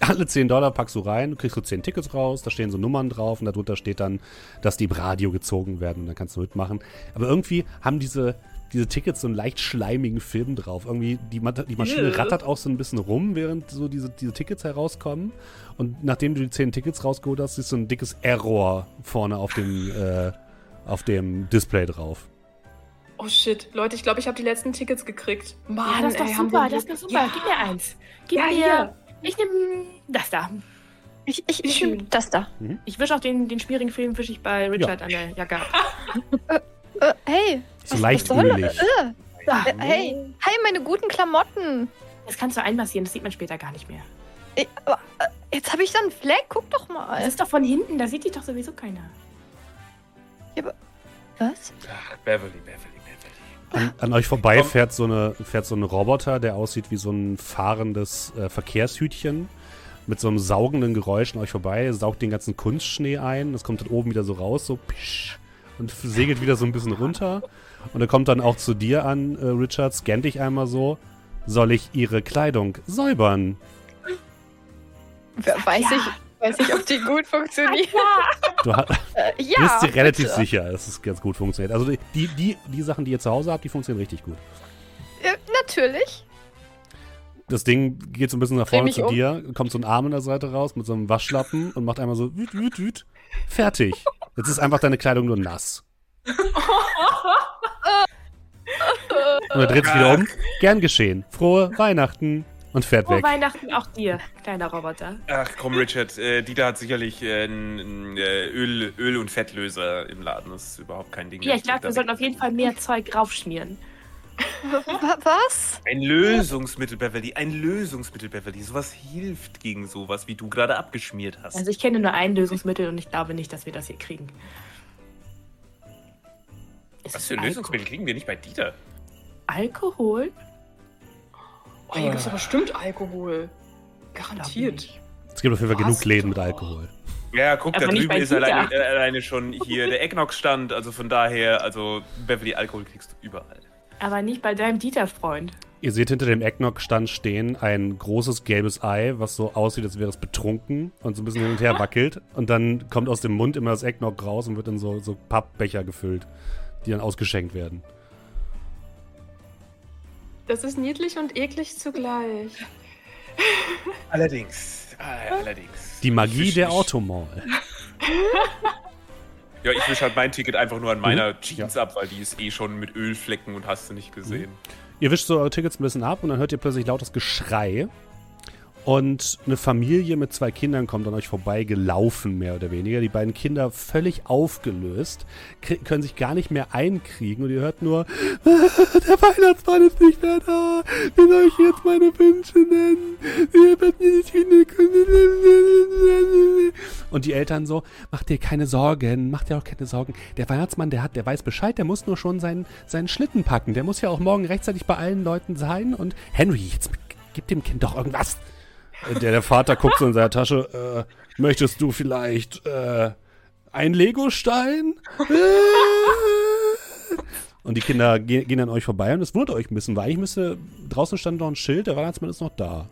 Speaker 1: Alle 10 Dollar packst du rein, du kriegst so 10 Tickets raus, da stehen so Nummern drauf und darunter steht dann, dass die im Radio gezogen werden und dann kannst du mitmachen. Aber irgendwie haben diese, diese Tickets so einen leicht schleimigen Film drauf. Irgendwie, die, die Maschine
Speaker 2: Ew.
Speaker 1: rattert auch so ein bisschen rum, während so diese, diese Tickets herauskommen. Und nachdem du die 10 Tickets rausgeholt hast, ist so ein dickes Error vorne auf dem, äh, auf dem Display drauf.
Speaker 2: Oh shit, Leute, ich glaube, ich habe die letzten Tickets gekriegt. Mann,
Speaker 5: Ja, das ist doch
Speaker 2: ey,
Speaker 5: super, das ist doch super.
Speaker 2: Ja.
Speaker 5: Gib mir eins. Gib
Speaker 2: Ja,
Speaker 5: mir.
Speaker 2: hier.
Speaker 5: Ich nehme das da.
Speaker 4: Ich, ich, ich
Speaker 2: Schön.
Speaker 4: nehm das da.
Speaker 5: Ich wische auch den, den schmierigen Film wische ich bei Richard an der Jacke ab.
Speaker 4: Äh, hey.
Speaker 1: So
Speaker 4: was-
Speaker 1: leicht
Speaker 4: was. Äh,
Speaker 5: Da.
Speaker 4: äh, hey. Hey, meine guten Klamotten.
Speaker 5: Das kannst du einmassieren, das sieht man später gar nicht mehr.
Speaker 4: Ich, aber, äh, jetzt habe ich da einen Fleck. Guck doch
Speaker 5: Das
Speaker 4: mal.
Speaker 5: ist doch von hinten, da sieht dich doch sowieso keiner.
Speaker 4: Was?
Speaker 3: Ach, Beverly, Beverly.
Speaker 1: An, an euch vorbei
Speaker 3: Komm.
Speaker 1: fährt so, eine, fährt so ein Roboter, der aussieht wie so ein fahrendes äh, Verkehrshütchen mit so einem saugenden Geräusch an euch vorbei, saugt den ganzen Kunstschnee ein, das kommt dann oben wieder so raus, so pisch, und segelt wieder so ein bisschen runter. Und er kommt dann auch zu dir an, äh, Richard, scannt dich einmal so. Soll ich ihre Kleidung säubern?
Speaker 4: Weiß ich, weiß ich, ob die gut funktioniert.
Speaker 1: Du ha-
Speaker 4: Äh, ja.
Speaker 1: bist dir relativ
Speaker 4: bitte.
Speaker 1: sicher, dass es ganz gut funktioniert. Also die, die, die Sachen, die ihr zu Hause habt, die funktionieren richtig gut.
Speaker 4: Äh, natürlich.
Speaker 1: Das Ding geht so ein bisschen nach vorne zu
Speaker 4: um.
Speaker 1: dir, kommt so ein Arm an der Seite raus mit so einem Waschlappen und macht einmal so wüt, wüt, wüt. Fertig. Jetzt ist einfach deine Kleidung nur nass. Und er dreht sich wieder um. Gern geschehen. Frohe Weihnachten. Und fährt
Speaker 5: Frohe
Speaker 1: weg.
Speaker 5: Weihnachten auch dir, kleiner Roboter.
Speaker 3: Ach komm, Richard, äh, Dieter hat sicherlich äh, einen äh, Öl, Öl- und Fettlöser im Laden. Das ist überhaupt kein Ding.
Speaker 5: Ja, ich glaube, wir sollten auf jeden Fall mehr Zeug raufschmieren.
Speaker 4: Wa- Was?
Speaker 3: Ein Lösungsmittel, Beverly. Ein Lösungsmittel, Beverly. Sowas hilft gegen sowas, wie du gerade abgeschmiert hast.
Speaker 5: Also ich kenne nur ein Lösungsmittel und ich glaube nicht, dass wir das hier kriegen. Ist
Speaker 3: Was für
Speaker 5: Alkohol?
Speaker 3: Lösungsmittel kriegen wir nicht bei Dieter?
Speaker 5: Alkohol?
Speaker 2: Oh, hier gibt es aber bestimmt Alkohol. Garantiert.
Speaker 1: Es gibt auf jeden Fall genug Läden mit Alkohol.
Speaker 3: Ja, guck,
Speaker 5: Aber
Speaker 3: da drüben ist alleine, äh, alleine schon hier der Eggnog-Stand. Also von daher, also Beverly, Alkohol kriegst du überall.
Speaker 5: Aber nicht bei deinem Dieter-Freund.
Speaker 1: Ihr seht hinter dem Eggnog-Stand stehen ein großes gelbes Ei, was so aussieht, als wäre es betrunken und so ein bisschen hin und her wackelt. Und dann kommt aus dem Mund immer das Eggnog raus und wird in so, so Pappbecher gefüllt, die dann ausgeschenkt werden.
Speaker 2: Das ist niedlich und eklig zugleich.
Speaker 3: Allerdings. Ah, allerdings.
Speaker 1: Die Magie
Speaker 3: Ich
Speaker 1: der Automall.
Speaker 3: Ja, ich wisch halt mein Ticket einfach nur an meiner
Speaker 1: Mhm.
Speaker 3: Jeans ab, weil die ist eh schon mit Ölflecken und hast du nicht gesehen.
Speaker 1: Ihr wischt so eure Tickets ein bisschen ab und dann hört ihr plötzlich lautes Geschrei. Und eine Familie mit zwei Kindern kommt an euch vorbei, gelaufen mehr oder weniger. Die beiden Kinder völlig aufgelöst, können sich gar nicht mehr einkriegen und ihr hört nur, der Weihnachtsmann ist nicht mehr da. Wie soll ich jetzt meine Wünsche nennen? Und die Eltern so, mach dir keine Sorgen, mach dir auch keine Sorgen. Der Weihnachtsmann, der hat, der weiß Bescheid, der muss nur schon seinen, seinen Schlitten packen. Der muss ja auch morgen rechtzeitig bei allen Leuten sein. Und Henry, jetzt gib dem Kind doch irgendwas. Der, der Vater guckt so in seiner Tasche, äh, möchtest du vielleicht äh, ein Legostein? Äh. Und die Kinder ge gehen an euch vorbei und es wundert euch ein bisschen, weil eigentlich müsste, draußen stand noch ein Schild, der Weihnachtsmann ist noch da.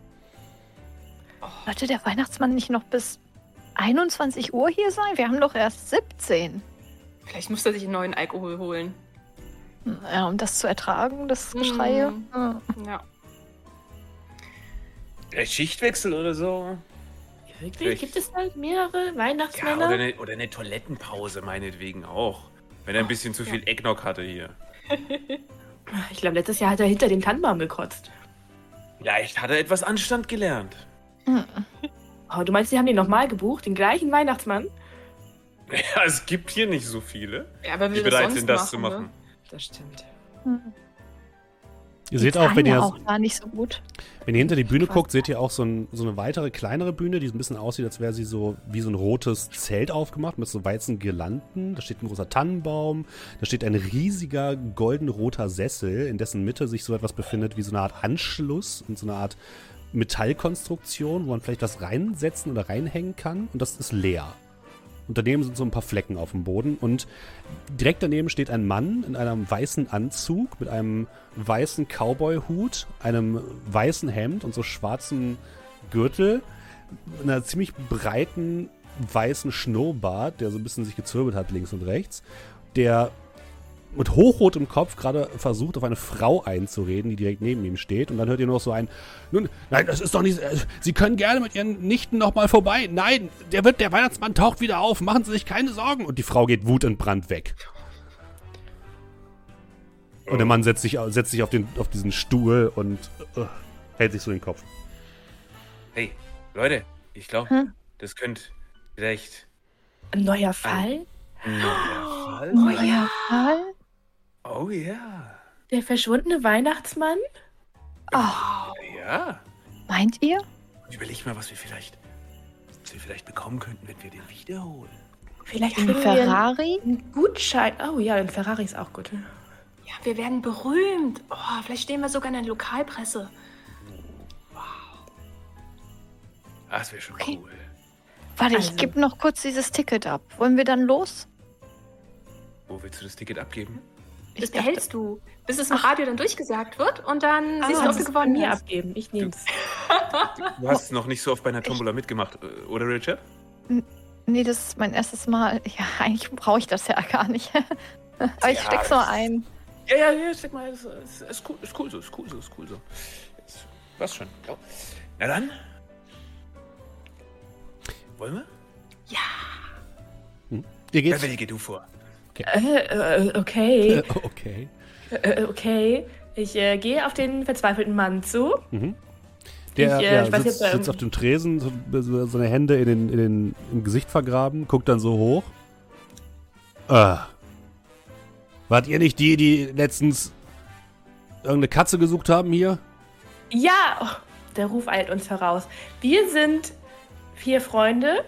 Speaker 4: Sollte der Weihnachtsmann nicht noch bis 21 Uhr hier sein? Wir haben doch erst 17.
Speaker 2: Vielleicht muss er sich einen neuen Alkohol holen.
Speaker 4: Ja, um das zu ertragen, das Geschrei.
Speaker 2: Mm.
Speaker 4: Ja.
Speaker 2: Ja.
Speaker 3: Der Schichtwechsel oder so?
Speaker 5: Wirklich?
Speaker 3: Vielleicht-
Speaker 5: Gibt es halt mehrere
Speaker 3: Ja,
Speaker 5: Weihnachtsmänner?
Speaker 3: oder eine, oder eine Toilettenpause meinetwegen auch. Wenn er ein bisschen zu viel Eggnog hatte hier.
Speaker 5: ich glaube, letztes Jahr hat er hinter dem Tannenbaum gekotzt.
Speaker 3: Vielleicht hat er etwas Anstand gelernt.
Speaker 5: Oh, du meinst, die haben den nochmal gebucht? Den gleichen Weihnachtsmann?
Speaker 3: Ja, es gibt hier nicht so viele,
Speaker 2: Ja, aber
Speaker 3: die bereit sind, das zu
Speaker 2: machen.
Speaker 3: machen.
Speaker 2: Ne?
Speaker 5: Das stimmt.
Speaker 4: Hm.
Speaker 1: Ihr seht auch, wenn ihr,
Speaker 4: auch so gut.
Speaker 1: wenn ihr hinter die Bühne guckt, seht ihr auch so, ein, so eine weitere kleinere Bühne, die so ein bisschen aussieht, als wäre sie so wie so ein rotes Zelt aufgemacht mit so weißen Girlanden. Da steht ein großer Tannenbaum, da steht ein riesiger goldenroter Sessel, in dessen Mitte sich so etwas befindet wie so eine Art Anschluss und so eine Art Metallkonstruktion, wo man vielleicht was reinsetzen oder reinhängen kann. Und das ist leer. Und daneben sind so ein paar Flecken auf dem Boden. Und direkt daneben steht ein Mann in einem weißen Anzug mit einem weißen Cowboy-Hut, einem weißen Hemd und so schwarzen Gürtel, einer ziemlich breiten weißen Schnurrbart, der so ein bisschen sich gezwirbelt hat links und rechts, der mit hochrotem Kopf gerade versucht, auf eine Frau einzureden, die direkt neben ihm steht. Und dann hört ihr nur noch so ein, nun, nein, das ist doch nicht, äh, Sie können gerne mit Ihren Nichten nochmal vorbei. Nein, der wird, der Weihnachtsmann taucht wieder auf, machen Sie sich keine Sorgen. Und die Frau geht wutentbrannt weg. Und der Mann setzt sich, setzt sich auf, den, auf diesen Stuhl und äh, hält sich so den Kopf.
Speaker 3: Hey, Leute, ich glaube,
Speaker 4: Hm?
Speaker 3: das könnte vielleicht
Speaker 5: Ein neuer Fall?
Speaker 3: ein neuer Fall
Speaker 4: ja. Fall?
Speaker 3: Oh ja.
Speaker 5: Der verschwundene Weihnachtsmann?
Speaker 4: Oh,
Speaker 3: Ja.
Speaker 4: meint ihr?
Speaker 3: Überleg mal, was wir vielleicht, was wir vielleicht bekommen könnten, wenn wir den wiederholen.
Speaker 5: Vielleicht
Speaker 4: Ein
Speaker 5: wir einen-
Speaker 4: Ferrari?
Speaker 5: einen Gutschein. Oh ja, ein Ferrari ist auch gut.
Speaker 2: Ja, wir werden berühmt. Oh, vielleicht stehen wir sogar in der Lokalpresse.
Speaker 3: Ah, Das wäre schon
Speaker 4: Okay.
Speaker 3: cool.
Speaker 4: Warte,
Speaker 5: Also-
Speaker 4: ich gebe noch kurz dieses Ticket ab. Wollen wir dann los?
Speaker 3: Wo willst du das Ticket abgeben?
Speaker 2: Das
Speaker 4: dachte-
Speaker 2: behältst du, bis es im Radio dann durchgesagt wird und dann
Speaker 5: Ah,
Speaker 2: siehst du, ob du gewonnen
Speaker 5: mir
Speaker 2: hast.
Speaker 5: abgeben. Ich nehme es.
Speaker 3: Du hast noch nicht so oft bei einer Tombola mitgemacht, äh, oder Richard?
Speaker 4: Nee, das ist mein erstes Mal. Ja, eigentlich brauche ich das ja gar nicht. Aber ich
Speaker 3: Ja,
Speaker 4: steck's
Speaker 3: das-
Speaker 4: ein.
Speaker 3: Ja, ja, ja, sag mal, ist, ist, ist, cool, ist cool so, ist cool so, ist cool so. Ist, was schon. Ja. Na dann. Wollen wir?
Speaker 1: Ihr geht.
Speaker 3: Beverly, geh du vor.
Speaker 5: Äh, äh, okay.
Speaker 1: Äh, okay.
Speaker 5: Äh, okay. Ich äh, gehe auf den verzweifelten Mann zu.
Speaker 1: Mhm. Der
Speaker 5: Ich, äh,
Speaker 1: ja,
Speaker 5: ich weiß
Speaker 1: sitzt, sitzt auf dem Tresen, so, seine Hände in den, in den, im Gesicht vergraben, guckt dann so hoch. Ah. Wart ihr nicht die, die letztens irgendeine Katze gesucht haben hier?
Speaker 5: Ja, oh, der Ruf eilt uns voraus. Wir sind vier Freunde,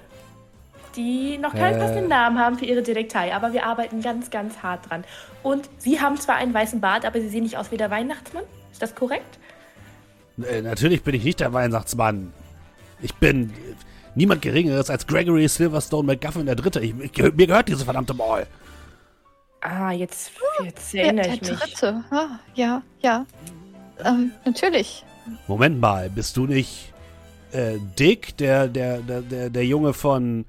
Speaker 5: die noch keinen
Speaker 1: Äh.
Speaker 5: passenden Namen haben für ihre Detektei, aber wir arbeiten ganz, ganz hart dran. Und sie haben zwar einen weißen Bart, aber sie sehen nicht aus wie der Weihnachtsmann. Ist das korrekt?
Speaker 1: Äh, natürlich bin ich nicht der Weihnachtsmann. Ich bin äh, niemand Geringeres als Gregory Silverstone McGuffin der Dritte. Ich, ich, mir gehört diese verdammte Mall.
Speaker 5: Ah, jetzt, jetzt
Speaker 4: Der,
Speaker 5: erinnere
Speaker 4: der
Speaker 5: ich mich.
Speaker 4: dritte. Ah, ja, ja. Ähm, natürlich.
Speaker 1: Moment mal, bist du nicht äh, Dick, der, der, der, der, der Junge von,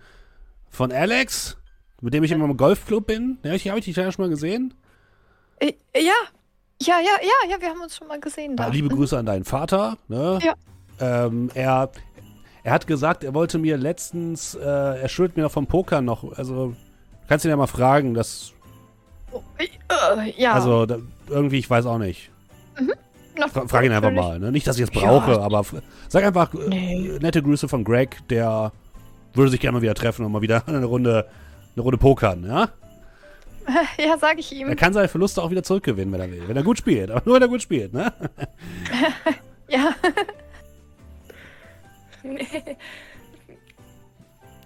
Speaker 1: von Alex? Mit dem ich immer im Golfclub bin? Ja, ich habe ich dich ja schon mal gesehen.
Speaker 4: Äh, ja. Ja, ja, ja, ja, wir haben uns schon mal gesehen da.
Speaker 1: Ja, liebe Grüße an deinen Vater. Ne?
Speaker 4: Ja.
Speaker 1: Ähm, er, er hat gesagt, er wollte mir letztens, äh, er schuldet mir noch vom Poker noch, also kannst ihn ja mal fragen, das,
Speaker 4: Äh, ja.
Speaker 1: also da, irgendwie, ich weiß auch nicht.
Speaker 4: Na,
Speaker 1: Fra frag ihn einfach mal, ne? Nicht, dass ich es
Speaker 4: Ja.
Speaker 1: brauche, aber f- sag einfach äh,
Speaker 4: Nee.
Speaker 1: nette Grüße von Greg, der würde sich gerne mal wieder treffen und mal wieder eine Runde, eine Runde pokern, ja?
Speaker 4: Ja, sag ich
Speaker 1: Er
Speaker 4: ihm.
Speaker 1: kann seine Verluste auch wieder zurückgewinnen, wenn er will. Wenn er gut spielt, aber nur wenn er gut spielt, ne?
Speaker 4: Ja.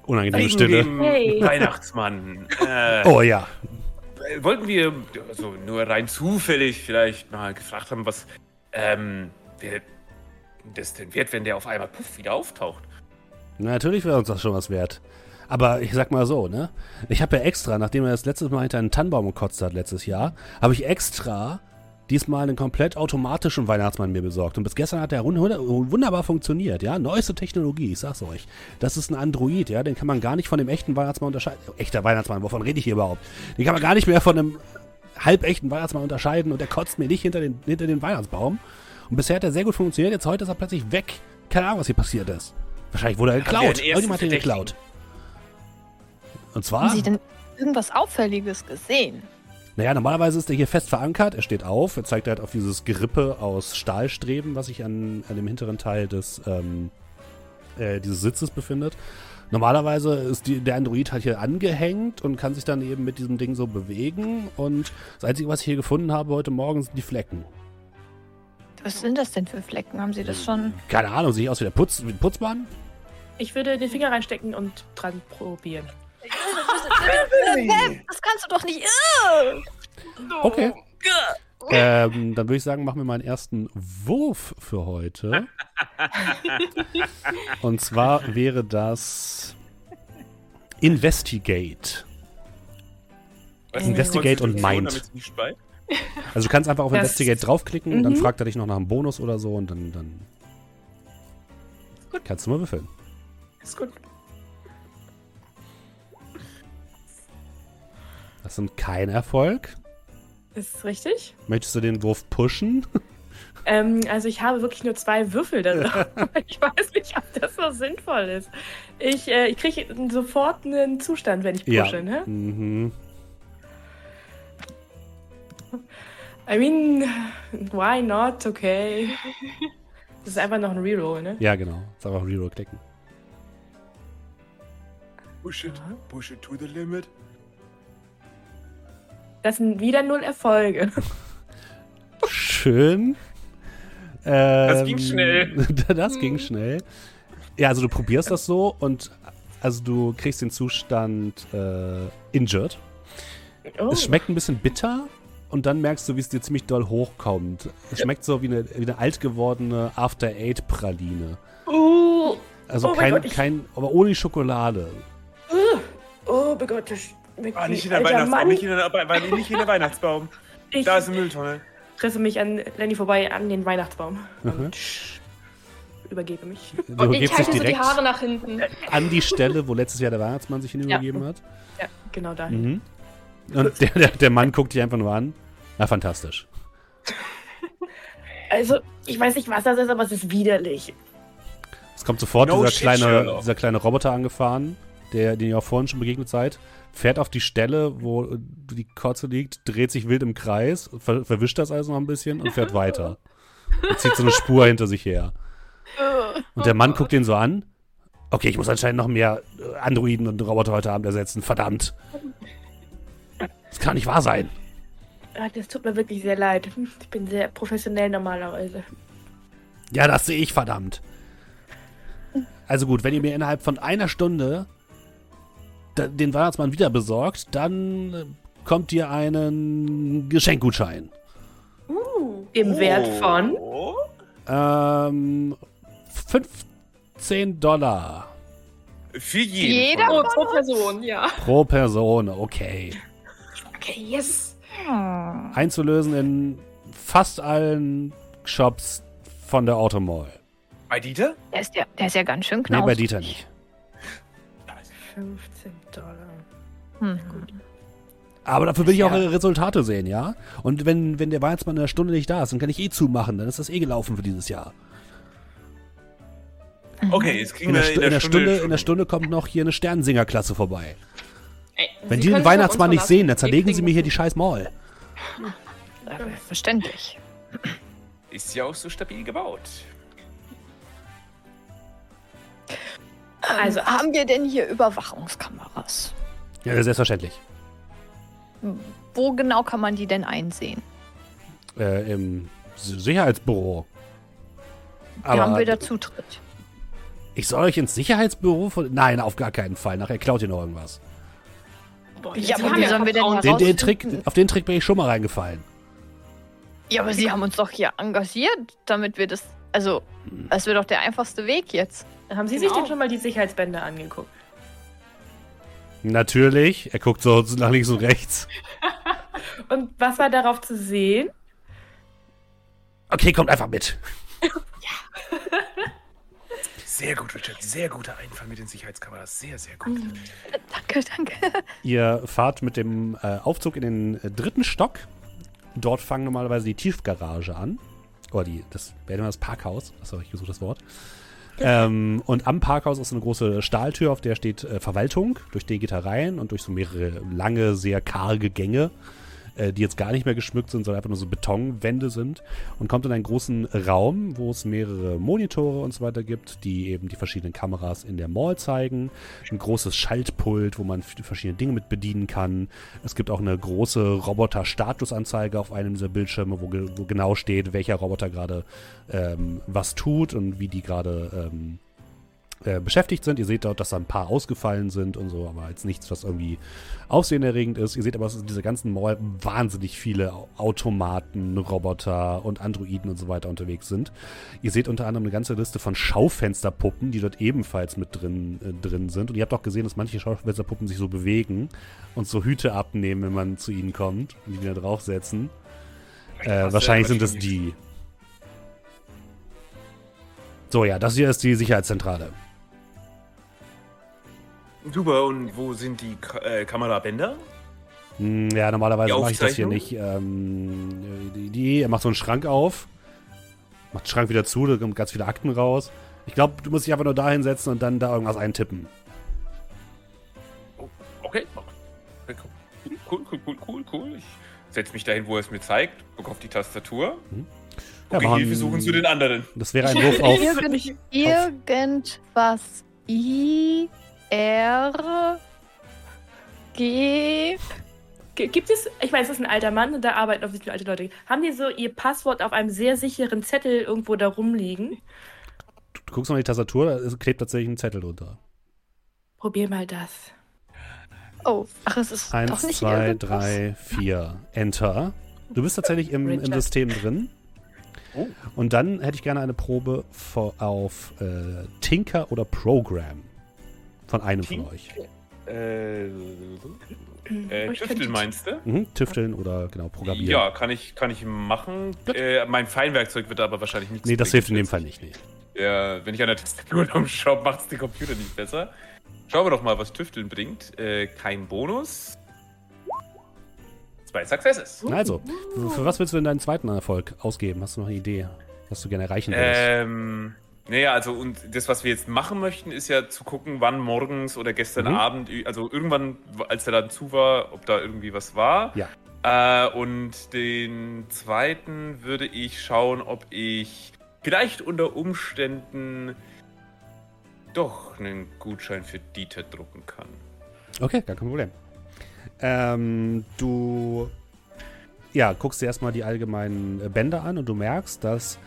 Speaker 1: Unangenehme Stille.
Speaker 3: Dem
Speaker 5: Hey.
Speaker 3: Weihnachtsmann. Äh,
Speaker 1: Oh ja.
Speaker 3: Wollten wir also nur rein zufällig vielleicht mal gefragt haben, was ähm, wer das denn wert, wenn der auf einmal puff wieder auftaucht?
Speaker 1: Na, natürlich wäre uns das schon was wert. Aber ich sag mal so, ne? Ich habe ja extra, nachdem er das letzte Mal hinter einen Tannenbaum gekotzt hat letztes Jahr, habe ich extra diesmal einen komplett automatischen Weihnachtsmann mir besorgt. Und bis gestern hat der wund- wunderbar funktioniert, ja? Neueste Technologie, ich sag's euch. Das ist ein Android, ja? Den kann man gar nicht von dem echten Weihnachtsmann unterscheiden. Echter Weihnachtsmann, wovon rede ich hier überhaupt? Den kann man gar nicht mehr von einem halbechten Weihnachtsmann unterscheiden und der kotzt mir nicht hinter den, hinter den Weihnachtsbaum. Und bisher hat er sehr gut funktioniert, jetzt heute ist er plötzlich weg. Keine Ahnung, was hier passiert ist. Wahrscheinlich wurde er geklaut. Irgendjemand hat ihn geklaut. Und zwar,
Speaker 4: Haben Sie denn irgendwas Auffälliges gesehen?
Speaker 1: naja, normalerweise ist er hier fest verankert. Er steht auf, er zeigt halt auf dieses Gerippe aus Stahlstreben, was sich an, an dem hinteren Teil des, ähm, äh, dieses Sitzes befindet. Normalerweise ist die, der Android halt hier angehängt und kann sich dann eben mit diesem Ding so bewegen. Und das Einzige, was ich hier gefunden habe heute Morgen, sind die Flecken.
Speaker 4: Was sind das denn für Flecken? Haben Sie das schon?
Speaker 1: Keine Ahnung, sehe ich aus wie der Putz, wie ein Putzmann?
Speaker 5: Ich würde den Finger reinstecken und dran probieren.
Speaker 4: Das kannst du doch nicht. Äh!
Speaker 1: Okay. Ähm, dann würde ich sagen, machen wir mal einen ersten Wurf für heute. Und zwar wäre das Investigate. Investigate und Mind. Also du kannst einfach auf Investigate draufklicken und dann
Speaker 5: Mhm.
Speaker 1: fragt er dich noch nach einem Bonus oder so und dann, dann
Speaker 5: Gut.
Speaker 1: kannst du mal würfeln.
Speaker 5: Ist gut.
Speaker 1: Das sind kein Erfolg.
Speaker 5: Ist richtig.
Speaker 1: Möchtest du den Wurf pushen?
Speaker 5: Ähm, also ich habe wirklich nur zwei Würfel da drauf. ich weiß nicht, ob das so sinnvoll ist. Ich, äh, ich kriege sofort einen Zustand, wenn ich pushe, ne?
Speaker 1: Mhm.
Speaker 5: I mean, why not? Okay. Das ist einfach noch ein Reroll, ne?
Speaker 1: Ja, genau. Jetzt einfach Reroll klicken.
Speaker 3: Push it, push it to the limit.
Speaker 5: Das sind wieder null Erfolge.
Speaker 1: Schön. Ähm,
Speaker 3: ging schnell.
Speaker 1: das ging schnell. Ja, also du probierst das so und also du kriegst den Zustand äh, injured.
Speaker 5: Oh.
Speaker 1: Es schmeckt ein bisschen bitter und dann merkst du, wie es dir ziemlich doll hochkommt. Es schmeckt so wie eine, wie eine alt gewordene After Eight Praline.
Speaker 5: Oh,
Speaker 1: Also
Speaker 5: Oh
Speaker 1: kein,
Speaker 5: Gott, ich-
Speaker 1: kein, aber ohne Schokolade.
Speaker 5: oh mein Gott, das schmeckt
Speaker 3: Ah, nicht in der
Speaker 5: alter
Speaker 3: Weihnachtsbaum,
Speaker 5: Mann.
Speaker 3: nicht in der, nicht in der Weihnachtsbaum.
Speaker 5: Ich
Speaker 3: Da ist eine Mülltonne.
Speaker 5: presse mich an Lenny vorbei an den Weihnachtsbaum
Speaker 1: Mhm.
Speaker 5: und übergebe mich.
Speaker 1: Du
Speaker 2: Und ich halte so die
Speaker 1: direkt
Speaker 2: Haare nach hinten.
Speaker 1: an die Stelle, wo letztes Jahr der Weihnachtsmann sich hinübergeben hat.
Speaker 5: Ja, genau dahin.
Speaker 1: Mhm. Und der, der, der Mann guckt dich einfach nur an. Na, fantastisch.
Speaker 5: Also, ich weiß nicht, was das ist, aber es ist widerlich.
Speaker 1: Es kommt sofort
Speaker 3: No
Speaker 1: dieser,
Speaker 3: shit,
Speaker 1: kleine,
Speaker 3: Sherlock.
Speaker 1: dieser kleine Roboter angefahren, der, den ihr auch vorhin schon begegnet seid, fährt auf die Stelle, wo die Kotze liegt, dreht sich wild im Kreis, ver verwischt das also noch ein bisschen und fährt weiter. Und zieht so eine Spur hinter sich her. Und der Mann guckt ihn so an. Okay, ich muss anscheinend noch mehr äh, Androiden und Roboter heute Abend ersetzen. Verdammt. Das kann nicht wahr sein.
Speaker 5: Ah, Das tut mir wirklich sehr leid. Ich bin sehr professionell normalerweise.
Speaker 1: Ja, das sehe ich, verdammt. Also gut, wenn ihr mir innerhalb von einer Stunde den Weihnachtsmann wieder besorgt, dann äh, kommt ihr einen Geschenkgutschein.
Speaker 5: Im Wert von.
Speaker 3: Oh.
Speaker 1: Ähm, 15 Dollar
Speaker 3: Für jeden.
Speaker 4: Jeder?
Speaker 2: Oh,
Speaker 3: uns.
Speaker 2: pro Person, ja.
Speaker 1: pro Person, okay.
Speaker 2: Okay, yes.
Speaker 4: Hm.
Speaker 1: Einzulösen in fast allen Shops von der Automall.
Speaker 3: Bei Dieter?
Speaker 4: Der ist ja, der ist ja ganz schön
Speaker 1: Nee,
Speaker 4: knausrig.
Speaker 1: bei Dieter nicht.
Speaker 5: 15 Dollar.
Speaker 4: Hm.
Speaker 1: Aber dafür will ich auch
Speaker 5: Ja.
Speaker 1: ihre Resultate sehen, ja? Und wenn, wenn der Weihnachtsmann in einer Stunde nicht da ist, dann kann ich eh zumachen. Dann ist das eh gelaufen für dieses Jahr.
Speaker 3: Okay, jetzt kriegen
Speaker 1: In der,
Speaker 3: wir
Speaker 1: Stu in der, Stunde, in der Stunde kommt noch hier eine Sternensingerklasse vorbei.
Speaker 2: Ey,
Speaker 1: Wenn
Speaker 2: Sie
Speaker 1: die den Weihnachtsmann nicht sehen, dann zerlegen sie mir hier die scheiß Mall.
Speaker 4: Äh, Verständlich.
Speaker 3: Ist ja auch so stabil gebaut.
Speaker 4: Also haben wir denn hier Überwachungskameras?
Speaker 1: Ja, selbstverständlich.
Speaker 4: Wo genau kann man die denn einsehen?
Speaker 1: Äh, Im Sicherheitsbüro.
Speaker 4: Da haben
Speaker 1: Aber
Speaker 4: wir da Zutritt.
Speaker 1: ich soll euch ins Sicherheitsbüro von. Nein, auf gar keinen Fall. Nachher klaut ihr noch irgendwas.
Speaker 2: Boah,
Speaker 4: Ja, aber wie sollen wir denn.
Speaker 1: Den, den. Trick, auf den Trick bin ich schon mal reingefallen.
Speaker 4: Ja, aber Sie haben uns doch hier engagiert, damit wir das. Also, das wäre doch der einfachste Weg jetzt.
Speaker 5: Haben Sie sich
Speaker 2: Genau.
Speaker 5: denn schon mal die Sicherheitsbänder angeguckt?
Speaker 1: Natürlich. Er guckt so nach links und rechts.
Speaker 5: Und was war darauf zu sehen?
Speaker 1: Okay, kommt einfach mit.
Speaker 3: Sehr gut, Richard. Sehr guter Einfall mit den Sicherheitskameras. Sehr, sehr gut.
Speaker 4: Danke, danke.
Speaker 1: Ihr fahrt mit dem äh, Aufzug in den äh, dritten Stock. Dort fangen normalerweise die Tiefgarage an. Oder die, das wäre immer das Parkhaus. Das habe ich gesucht, das Wort. Ähm, und am Parkhaus ist eine große Stahltür, auf der steht äh, Verwaltung. Durch die geht er rein und durch so mehrere lange, sehr karge Gänge äh, die jetzt gar nicht mehr geschmückt sind, sondern einfach nur so Betonwände sind und kommt in einen großen Raum, wo es mehrere Monitore und so weiter gibt, die eben die verschiedenen Kameras in der Mall zeigen. Ein großes Schaltpult, wo man verschiedene Dinge mit bedienen kann. Es gibt auch eine große Roboter-Statusanzeige auf einem dieser Bildschirme, wo, wo genau steht, welcher Roboter gerade ähm, was tut und wie die gerade ähm, äh, beschäftigt sind. Ihr seht dort, dass da ein paar ausgefallen sind und so, aber jetzt nichts, was irgendwie aufsehenerregend ist. Ihr seht aber, dass in dieser ganzen Mall wahnsinnig viele Automaten, Roboter und Androiden und so weiter unterwegs sind. Ihr seht unter anderem eine ganze Liste von Schaufensterpuppen, die dort ebenfalls mit drin, äh, drin sind. Und ihr habt auch gesehen, dass manche Schaufensterpuppen sich so bewegen und so Hüte abnehmen, wenn man zu ihnen kommt und die wieder draufsetzen. Äh, wahrscheinlich sind das die. So, ja, das hier ist die Sicherheitszentrale.
Speaker 3: Super, und wo sind die Ka äh, Kamerabänder?
Speaker 1: Hm, ja, normalerweise mache ich das hier nicht. Ähm, die, die, er macht so einen Schrank auf, macht den Schrank wieder zu, da kommen ganz viele Akten raus. Ich glaube, du musst dich einfach nur da hinsetzen und dann da irgendwas eintippen.
Speaker 3: Oh, okay. Cool, cool, cool, cool, cool. Ich setze mich dahin, wo er es mir zeigt, gucke auf die Tastatur. Okay, ja, Hilfe suchen zu den anderen.
Speaker 1: Das wäre ein Wurf auf...
Speaker 4: Irgend, irgendwas. I... R G.
Speaker 5: Gibt es, ich meine, es ist ein alter Mann und da arbeiten offensichtlich alte Leute. Haben die so ihr Passwort auf einem sehr sicheren Zettel irgendwo da rumliegen?
Speaker 1: Du, du guckst mal die Tastatur, da klebt tatsächlich ein Zettel drunter.
Speaker 5: Probier mal das.
Speaker 4: Oh, ach, es ist.
Speaker 1: Eins,
Speaker 4: doch nicht
Speaker 1: zwei, drei, vier. Enter. Du bist tatsächlich im, im System drin. Oh. Und dann hätte ich gerne eine Probe auf äh, Tinker oder Program. Von einem Team? von euch.
Speaker 3: Äh, äh, Tüfteln meinst du?
Speaker 1: Mhm, tüfteln oder genau, programmieren.
Speaker 3: Ja, kann ich, kann ich machen. Äh, mein Feinwerkzeug wird aber wahrscheinlich nichts
Speaker 1: Nee, das hilft in dem Fall nicht. Nee.
Speaker 3: Ja, wenn ich an der Tastatur umschaue, macht es den Computer nicht besser. Schauen wir doch mal, was Tüfteln bringt. Äh, kein Bonus. Zwei Successes.
Speaker 1: Also, für was willst du denn deinen zweiten Erfolg ausgeben? Hast du noch eine Idee, was du gerne erreichen willst?
Speaker 3: Ähm, naja, also und das, was wir jetzt machen möchten, ist ja zu gucken, wann morgens oder gestern mhm. Abend, also irgendwann, als der Laden zu war, ob da irgendwie was war.
Speaker 1: Ja.
Speaker 3: Äh, und den zweiten würde ich schauen, ob ich vielleicht unter Umständen doch einen Gutschein für Dieter drucken kann.
Speaker 1: Okay, gar kein Problem. Ähm, du ja, guckst dir erstmal die allgemeinen Bänder an und du merkst, dass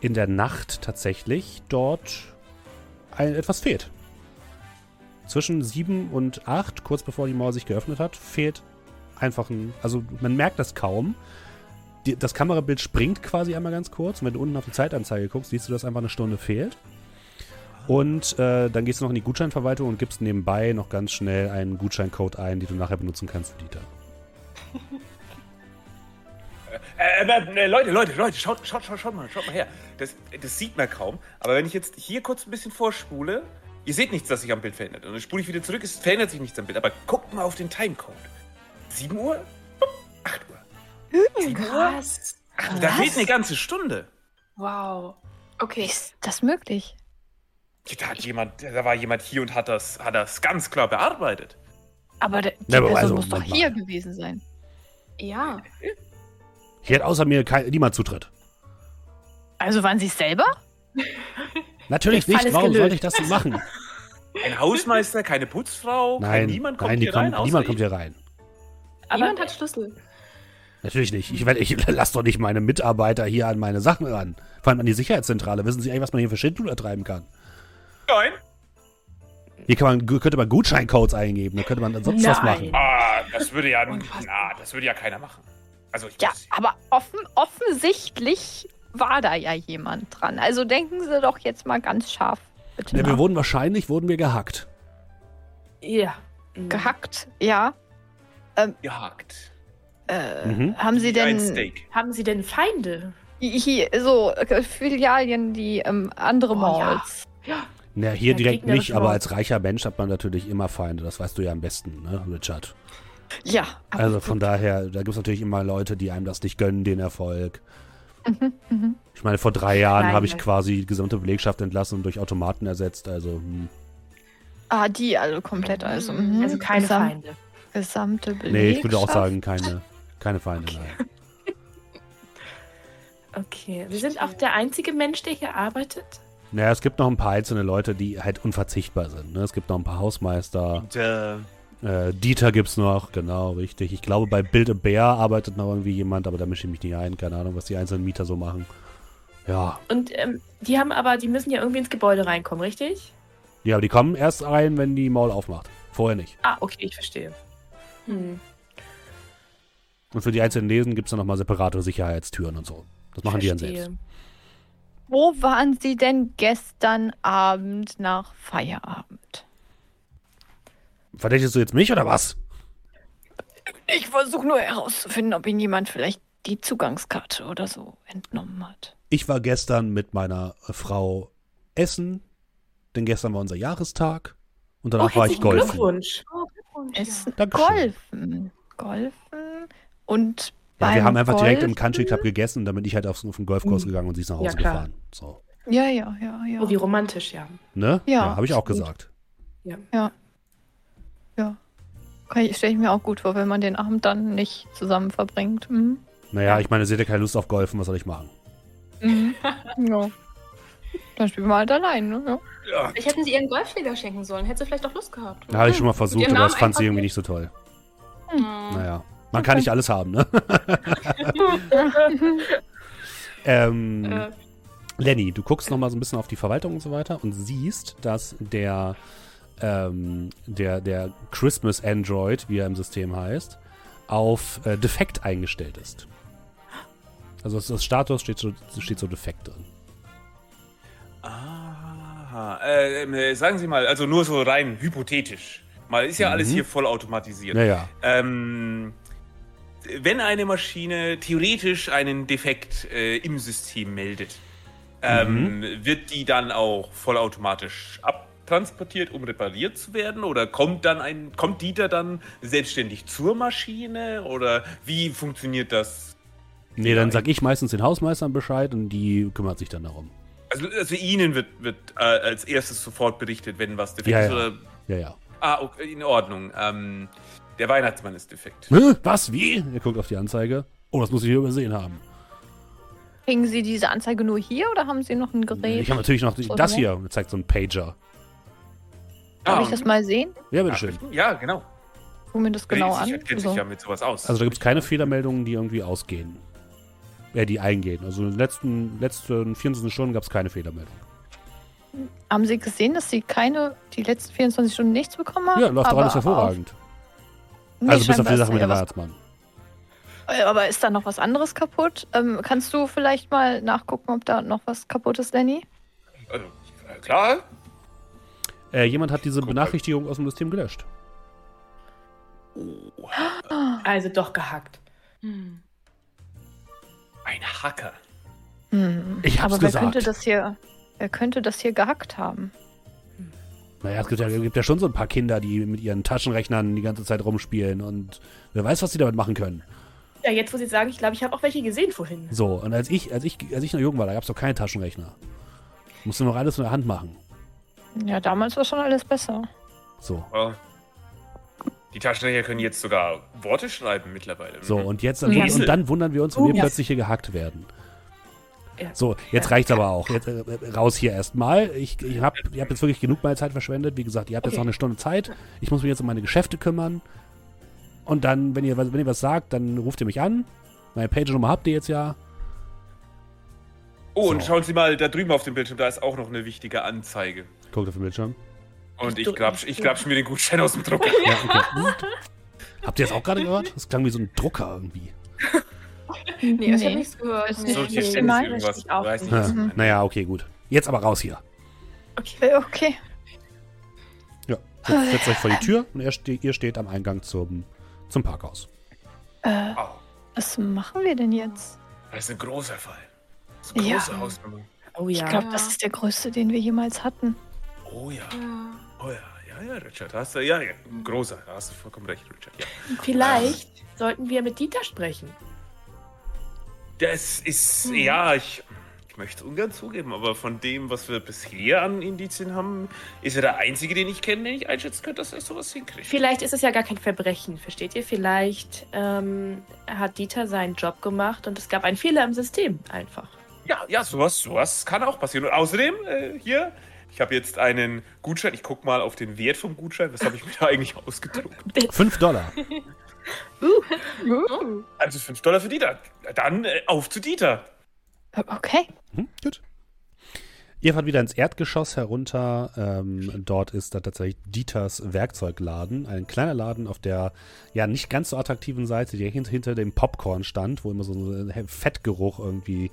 Speaker 1: in der Nacht tatsächlich dort ein, etwas fehlt. Zwischen 7 und 8, kurz bevor die Mauer sich geöffnet hat, fehlt einfach ein. Also man merkt das kaum. Die, das Kamerabild springt quasi einmal ganz kurz. Und wenn du unten auf die Zeitanzeige guckst, siehst du, dass einfach eine Stunde fehlt. Und äh, dann gehst du noch in die Gutscheinverwaltung und gibst nebenbei noch ganz schnell einen Gutscheincode ein, den du nachher benutzen kannst für Dieter.
Speaker 3: Äh, äh, äh, Leute, Leute, Leute, schaut, schaut, schaut, schaut mal, schaut mal her. Das, das sieht man kaum. Aber wenn ich jetzt hier kurz ein bisschen vorspule, ihr seht nichts, dass sich am Bild verändert. Und dann spule ich wieder zurück, es verändert sich nichts am Bild. Aber guckt mal auf den Timecode. 7 Uhr? 8 Uhr. 7 Uhr? Ach, da fehlt eine ganze Stunde.
Speaker 2: Wow. Okay.
Speaker 4: Ist das möglich?
Speaker 3: Da, hat jemand, da war jemand hier und hat das, hat das ganz klar bearbeitet.
Speaker 4: Aber die ja, Person also, muss doch hier gewesen sein.
Speaker 2: Ja.
Speaker 1: Hier hat außer mir kein, niemand Zutritt.
Speaker 4: Also waren Sie es selber?
Speaker 1: Natürlich nicht. Warum sollte ich das denn machen?
Speaker 3: Ein Hausmeister, keine Putzfrau,
Speaker 1: nein,
Speaker 3: niemand kommt
Speaker 1: nein,
Speaker 3: hier
Speaker 1: kommt,
Speaker 3: rein.
Speaker 1: Niemand kommt hier rein.
Speaker 2: Aber niemand hat Schlüssel.
Speaker 1: Natürlich nicht. Ich, ich lasse doch nicht meine Mitarbeiter hier an meine Sachen ran. Vor allem an die Sicherheitszentrale. Wissen Sie eigentlich, was man hier für Schindluder treiben kann?
Speaker 3: Nein.
Speaker 1: Hier kann man, könnte man Gutscheincodes eingeben. Da könnte man sonst
Speaker 3: Nein.
Speaker 1: was machen.
Speaker 3: Ah, das würde ja, na, das würde ja keiner machen. Also
Speaker 4: ja, aber offen, offensichtlich war da ja jemand dran. Also denken Sie doch jetzt mal ganz scharf. Bitte
Speaker 1: ja, wir wurden wahrscheinlich wurden wir gehackt.
Speaker 5: Ja.
Speaker 4: Gehackt, ja.
Speaker 3: Ähm, gehackt.
Speaker 4: Äh, mhm. Haben Sie denn
Speaker 5: haben Sie denn Feinde?
Speaker 4: Hier, so äh, Filialien, die ähm, andere oh, Malls.
Speaker 5: Ja. ja.
Speaker 1: Na, hier ja, direkt nicht, aber als reicher Mensch hat man natürlich immer Feinde. Das weißt du ja am besten, ne, Richard.
Speaker 4: Ja.
Speaker 1: Also von daher, da gibt es natürlich immer Leute, die einem das nicht gönnen, den Erfolg. Mhm, mh. Ich meine, vor drei Jahren habe ich quasi die gesamte Belegschaft entlassen und durch Automaten ersetzt. Also. Hm.
Speaker 4: Ah, die also komplett. Also,
Speaker 5: mh. also keine Gesam Feinde.
Speaker 4: Gesamte Belegschaft.
Speaker 1: Nee, ich würde auch sagen, keine. Keine Feinde, nein.
Speaker 5: Okay, Sie sind auch der einzige Mensch, der hier arbeitet?
Speaker 1: Naja, es gibt noch ein paar einzelne Leute, die halt unverzichtbar sind. Ne? Es gibt noch ein paar Hausmeister.
Speaker 3: Und, äh,
Speaker 1: Äh, Dieter gibt's noch, genau, richtig. Ich glaube, bei Build a Bear arbeitet noch irgendwie jemand, aber da mische ich mich nicht ein. Keine Ahnung, was die einzelnen Mieter so machen. Ja.
Speaker 5: Und ähm, die haben aber, die müssen ja irgendwie ins Gebäude reinkommen, richtig?
Speaker 1: Ja, aber die kommen erst rein, wenn die Maul aufmacht. Vorher nicht.
Speaker 5: Ah, okay, ich verstehe. Hm.
Speaker 1: Und für die einzelnen Lesen gibt's dann nochmal separate Sicherheitstüren und so. Das machen die dann
Speaker 5: verstehe.
Speaker 1: selbst.
Speaker 4: Wo waren Sie denn gestern Abend nach Feierabend?
Speaker 1: Verdächtigst du jetzt mich oder was?
Speaker 4: Ich versuche nur herauszufinden, ob Ihnen jemand vielleicht die Zugangskarte oder so entnommen hat.
Speaker 1: Ich war gestern mit meiner äh, Frau essen, denn gestern war unser Jahrestag. Und danach
Speaker 5: oh,
Speaker 1: war ich golfen.
Speaker 5: Glückwunsch.
Speaker 2: Oh, Glückwunsch.
Speaker 4: Essen. Golfen. Golfen und
Speaker 1: Ja, wir haben einfach direkt im
Speaker 4: Golfen-
Speaker 1: Country Club gegessen, damit ich halt auf, auf den Golfkurs
Speaker 5: Mhm.
Speaker 1: gegangen und sie ist nach
Speaker 5: Ja,
Speaker 1: Hause
Speaker 5: klar.
Speaker 1: gefahren. So.
Speaker 4: Ja, ja, ja, ja.
Speaker 5: Oh, wie romantisch, ja.
Speaker 1: Ne?
Speaker 4: Ja,
Speaker 1: habe ich auch
Speaker 5: gut.
Speaker 1: gesagt.
Speaker 4: Kann ich, stelle ich mir auch gut vor, wenn man den Abend dann nicht zusammen verbringt. Mhm.
Speaker 1: Naja, ich meine, sie hätte keine Lust auf Golfen, was soll ich machen?
Speaker 4: Mhm. ja. Dann spielen wir halt allein, ne? Ja.
Speaker 3: ja.
Speaker 2: Vielleicht hätten sie ihren Golfschläger schenken sollen. Hätte sie vielleicht auch Lust gehabt.
Speaker 1: Da habe ich schon mal versucht, aber das fand sie irgendwie
Speaker 2: nicht-
Speaker 1: so toll.
Speaker 2: Hm.
Speaker 1: Naja. Man kann nicht alles haben, ne? ähm,
Speaker 2: Äh,
Speaker 1: Lenny, du guckst noch mal so ein bisschen auf die Verwaltung und so weiter und siehst, dass der, ähm, der, der Christmas Android, wie er im System heißt, auf äh, defekt eingestellt ist. Also das, das Status steht so, steht so defekt drin.
Speaker 3: Aha. Äh, äh, sagen Sie mal, also nur so rein hypothetisch. Mal ist ja alles
Speaker 1: Mhm.
Speaker 3: hier voll automatisiert.
Speaker 1: Naja,
Speaker 3: Ähm, wenn eine Maschine theoretisch einen Defekt äh, im System meldet, ähm, wird die dann auch vollautomatisch abtransportiert, um repariert zu werden? Oder kommt dann ein, kommt Dieter dann selbstständig zur Maschine? Oder wie funktioniert das?
Speaker 1: nee, dann sag ich meistens den Hausmeistern Bescheid und die kümmert sich dann darum.
Speaker 3: Also, also Ihnen wird, wird äh, als erstes sofort berichtet, wenn was defekt
Speaker 1: Ja,
Speaker 3: ist.
Speaker 1: ja.
Speaker 3: Oder,
Speaker 1: Ja, ja.
Speaker 3: ah, okay, in Ordnung. Ähm, der Weihnachtsmann ist defekt.
Speaker 1: Hä? Was? Wie? Er guckt auf die Anzeige. Oh, das muss ich hier übersehen haben.
Speaker 4: Kriegen Sie diese Anzeige nur hier oder haben Sie noch ein Gerät?
Speaker 1: Ich habe natürlich noch
Speaker 4: So,
Speaker 1: das hier. Er zeigt so einen Pager.
Speaker 4: Darf
Speaker 3: Ah,
Speaker 4: ich das mal sehen?
Speaker 1: Ja,
Speaker 3: ah,
Speaker 1: bitteschön.
Speaker 3: Ja, genau.
Speaker 4: Guck mir das genau
Speaker 3: ich,
Speaker 4: an.
Speaker 3: Ich kennt
Speaker 4: So.
Speaker 3: sich ja mit sowas aus.
Speaker 1: Also da gibt es keine Fehlermeldungen, die irgendwie ausgehen. Ja, die eingehen. Also in den letzten, letzten 24 Stunden gab es keine Fehlermeldung.
Speaker 4: Haben Sie gesehen, dass Sie keine, die letzten 24 Stunden nichts bekommen haben?
Speaker 1: Ja, läuft doch alles hervorragend.
Speaker 4: Nee,
Speaker 1: also bis auf die Sache mit dem
Speaker 4: ja
Speaker 1: Weihnachtsmann.
Speaker 4: Äh, Aber ist da noch was anderes kaputt? Ähm, kannst du vielleicht mal nachgucken, ob da noch was kaputt ist, Lenny?
Speaker 3: Also, äh, klar.
Speaker 1: Äh, jemand hat diese
Speaker 3: Guck mal.
Speaker 1: Benachrichtigung aus dem System gelöscht.
Speaker 5: Also doch gehackt.
Speaker 2: Hm.
Speaker 3: Ein Hacker.
Speaker 4: Hm.
Speaker 1: Ich hab's
Speaker 4: Aber wer
Speaker 1: gesagt.
Speaker 4: könnte das hier, wer könnte das hier gehackt haben?
Speaker 1: Naja, es gibt ja, gibt ja schon so ein paar Kinder, die mit ihren Taschenrechnern die ganze Zeit rumspielen und wer weiß, was sie damit machen können.
Speaker 5: Ja, jetzt muss ich sagen, ich glaube, ich habe auch welche gesehen vorhin.
Speaker 1: So, und als ich, als ich, als ich noch jung war, da gab es doch keine Taschenrechner. Musste noch alles in der Hand machen.
Speaker 4: Ja, damals war schon alles besser.
Speaker 1: So.
Speaker 3: Ja. Die Taschenrechner können jetzt sogar Worte schreiben mittlerweile.
Speaker 1: So,
Speaker 3: Mhm.
Speaker 1: und jetzt
Speaker 5: Ja.
Speaker 1: und dann wundern wir uns, wenn
Speaker 5: Oh,
Speaker 1: wir
Speaker 5: ja.
Speaker 1: plötzlich hier gehackt werden.
Speaker 5: Ja.
Speaker 1: So, jetzt reicht's aber auch. Jetzt äh, raus hier erstmal. Ich, ich habe ich hab jetzt wirklich genug meine Zeit verschwendet. Wie gesagt, ihr habt jetzt
Speaker 5: Okay.
Speaker 1: noch eine Stunde Zeit. Ich muss mich jetzt um meine Geschäfte kümmern. Und dann, wenn ihr, was- wenn ihr was sagt, dann ruft ihr mich an. Meine Page-Nummer habt ihr jetzt ja.
Speaker 3: Oh, und
Speaker 1: So.
Speaker 3: schauen Sie mal da drüben auf dem Bildschirm, da ist auch noch eine wichtige Anzeige.
Speaker 1: Guckt auf den Bildschirm.
Speaker 3: Und
Speaker 5: Ich
Speaker 3: ich grabsch, ich grabsch mir den Gutschein aus dem Drucker.
Speaker 1: Ja, okay. habt ihr das auch gerade gehört? Das klang wie so ein Drucker irgendwie.
Speaker 2: Nee, ich
Speaker 4: Nee.
Speaker 2: habe nichts gehört.
Speaker 3: So,
Speaker 4: nicht
Speaker 3: hier
Speaker 4: Nee,
Speaker 3: ständig
Speaker 4: nein,
Speaker 3: irgendwas.
Speaker 5: auch
Speaker 3: Weiß nicht,
Speaker 1: Ja.
Speaker 3: ich meine.
Speaker 1: Naja, okay, gut. Jetzt aber raus hier.
Speaker 4: Äh, Okay.
Speaker 1: Ja, setzt, setzt euch vor die Tür und ste ihr steht am Eingang zum, zum Parkhaus.
Speaker 4: Äh,
Speaker 3: Wow,
Speaker 4: was machen wir denn jetzt?
Speaker 3: das ist ein großer Fall. Das ist eine
Speaker 4: Ja.
Speaker 3: große Hausnummer.
Speaker 5: Oh
Speaker 4: Ich
Speaker 5: ja.
Speaker 4: glaube, das ist der größte, den wir jemals hatten.
Speaker 3: Oh ja,
Speaker 2: Ja.
Speaker 3: oh ja, ja, ja, Richard, hast du, ja, ja, ein großer, da hast du vollkommen recht, Richard, ja.
Speaker 5: Vielleicht sollten wir mit Dieter sprechen.
Speaker 3: Das ist, ja, ich, möchte es ungern zugeben, aber von dem, was wir bisher an Indizien haben, ist er der Einzige, den ich kenne, den ich einschätzen könnte, dass er sowas hinkriegt.
Speaker 5: Vielleicht ist es ja gar kein Verbrechen, versteht ihr? Vielleicht ähm, hat Dieter seinen Job gemacht und es gab einen Fehler im System einfach.
Speaker 3: Ja, ja, sowas, sowas kann auch passieren. Und außerdem, äh, hier, ich habe jetzt einen Gutschein. Ich gucke mal auf den Wert vom Gutschein. Was habe ich mir da eigentlich ausgedruckt?
Speaker 1: Fünf Dollar.
Speaker 2: Uh.
Speaker 3: Also fünf Dollar für Dieter. Dann äh, auf zu Dieter.
Speaker 4: Okay.
Speaker 1: Hm, gut. Ihr fahrt wieder ins Erdgeschoss herunter. Ähm, dort ist da tatsächlich Dieters Werkzeugladen. Ein kleiner Laden auf der ja nicht ganz so attraktiven Seite, die hinter, hinter dem Popcorn stand, wo immer so ein Fettgeruch irgendwie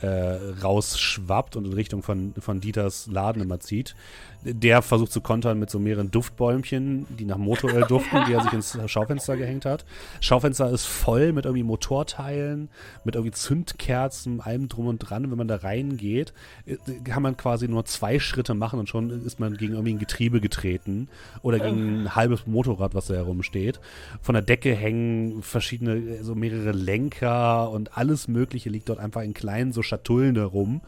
Speaker 1: äh, rausschwappt und in Richtung von, von Dieters Laden immer zieht. Der versucht zu kontern mit so mehreren Duftbäumchen, die nach Motoröl duften, die er sich ins Schaufenster gehängt hat. Schaufenster ist voll mit irgendwie Motorteilen, mit irgendwie Zündkerzen, allem drum und dran. Wenn man da reingeht, äh, kann man quasi nur zwei Schritte machen und schon ist man gegen irgendwie ein Getriebe getreten oder gegen ein halbes Motorrad, was da herumsteht. Von der Decke hängen verschiedene, so mehrere Lenker und alles Mögliche liegt dort einfach in kleinen so Schatullen herum.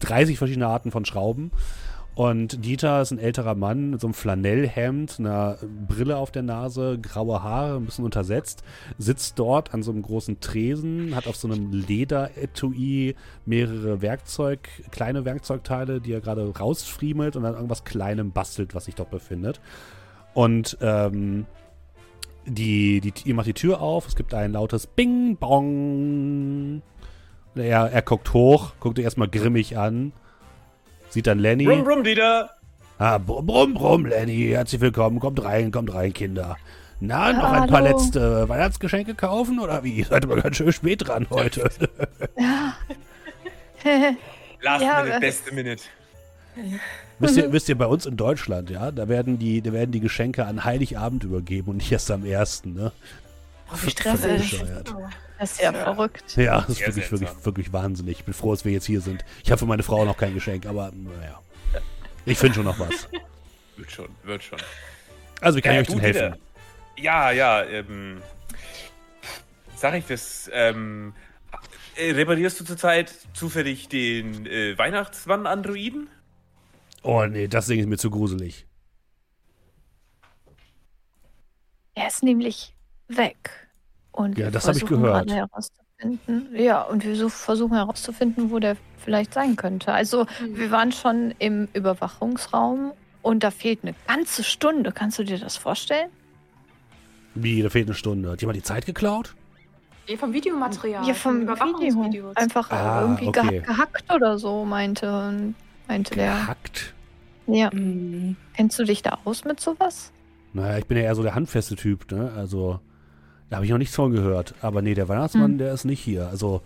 Speaker 1: 30 verschiedene Arten von Schrauben. Und Dieter ist ein älterer Mann mit so einem Flanellhemd, einer Brille auf der Nase, graue Haare, ein bisschen untersetzt, sitzt dort an so einem großen Tresen, hat auf so einem Lederetui mehrere Werkzeug, kleine Werkzeugteile, die er gerade rausfriemelt und an irgendwas Kleinem bastelt, was sich dort befindet. Und ähm, die, die, ihr macht die Tür auf, es gibt ein lautes Bing Bong. Er, er guckt hoch, guckt ihr erstmal grimmig an Sieht dann Lenny.
Speaker 3: Brumm, brumm, Dieter.
Speaker 1: Ah, brumm, brumm, Lenny. Herzlich willkommen. Kommt rein, kommt rein, Kinder. Na, noch ein paar letzte Weihnachtsgeschenke kaufen oder wie? Ihr seid aber ganz schön spät dran heute.
Speaker 4: Ja.
Speaker 3: Last
Speaker 4: Ja,
Speaker 3: Minute,
Speaker 4: das-
Speaker 3: beste Minute.
Speaker 1: wisst, ihr, wisst ihr, bei uns in Deutschland, ja, da werden die, da werden die Geschenke an Heiligabend übergeben und nicht erst am ersten, ne?
Speaker 5: Oh, wie stressig.
Speaker 1: bescheuert.
Speaker 4: Das ist ja verrückt.
Speaker 1: Ja, das ist
Speaker 3: Sehr
Speaker 1: wirklich, wirklich,
Speaker 3: seltsam.
Speaker 1: wirklich wahnsinnig. Ich bin froh, dass wir jetzt hier sind. Ich habe für meine Frau noch kein Geschenk, aber naja. Ich finde schon noch was.
Speaker 3: Wird schon, wird schon.
Speaker 1: Also, wie kann
Speaker 3: Ja,
Speaker 1: ich euch denn helfen?
Speaker 3: Dieter. Ja, ja, ähm. Sag ich das, ähm. äh, Reparierst du zurzeit zufällig den äh, Weihnachtsmann-Androiden?
Speaker 1: Oh nee, das Ding ist mir zu gruselig.
Speaker 4: Er ist nämlich weg. Und
Speaker 1: Ja,
Speaker 4: wir
Speaker 1: das hab ich gehört.
Speaker 4: Ja, und wir so versuchen herauszufinden, wo der vielleicht sein könnte. Also, wir waren schon im Überwachungsraum und da fehlt eine ganze Stunde. Kannst du dir das vorstellen?
Speaker 1: Wie, da fehlt eine Stunde. Hat jemand die Zeit geklaut?
Speaker 2: Nee, vom Videomaterial.
Speaker 4: Ja, vom Video. Einfach
Speaker 1: Ah,
Speaker 4: irgendwie
Speaker 1: okay.
Speaker 4: geha gehackt oder so, meinte, meinte der.
Speaker 1: Gehackt?
Speaker 4: Ja.
Speaker 5: Mhm.
Speaker 4: Kennst du dich da aus mit sowas?
Speaker 1: Naja, ich bin ja eher so der handfeste Typ, ne? Also, da habe ich noch nichts von gehört. Aber nee, der Weihnachtsmann,
Speaker 4: Hm.
Speaker 1: der ist nicht hier. Also,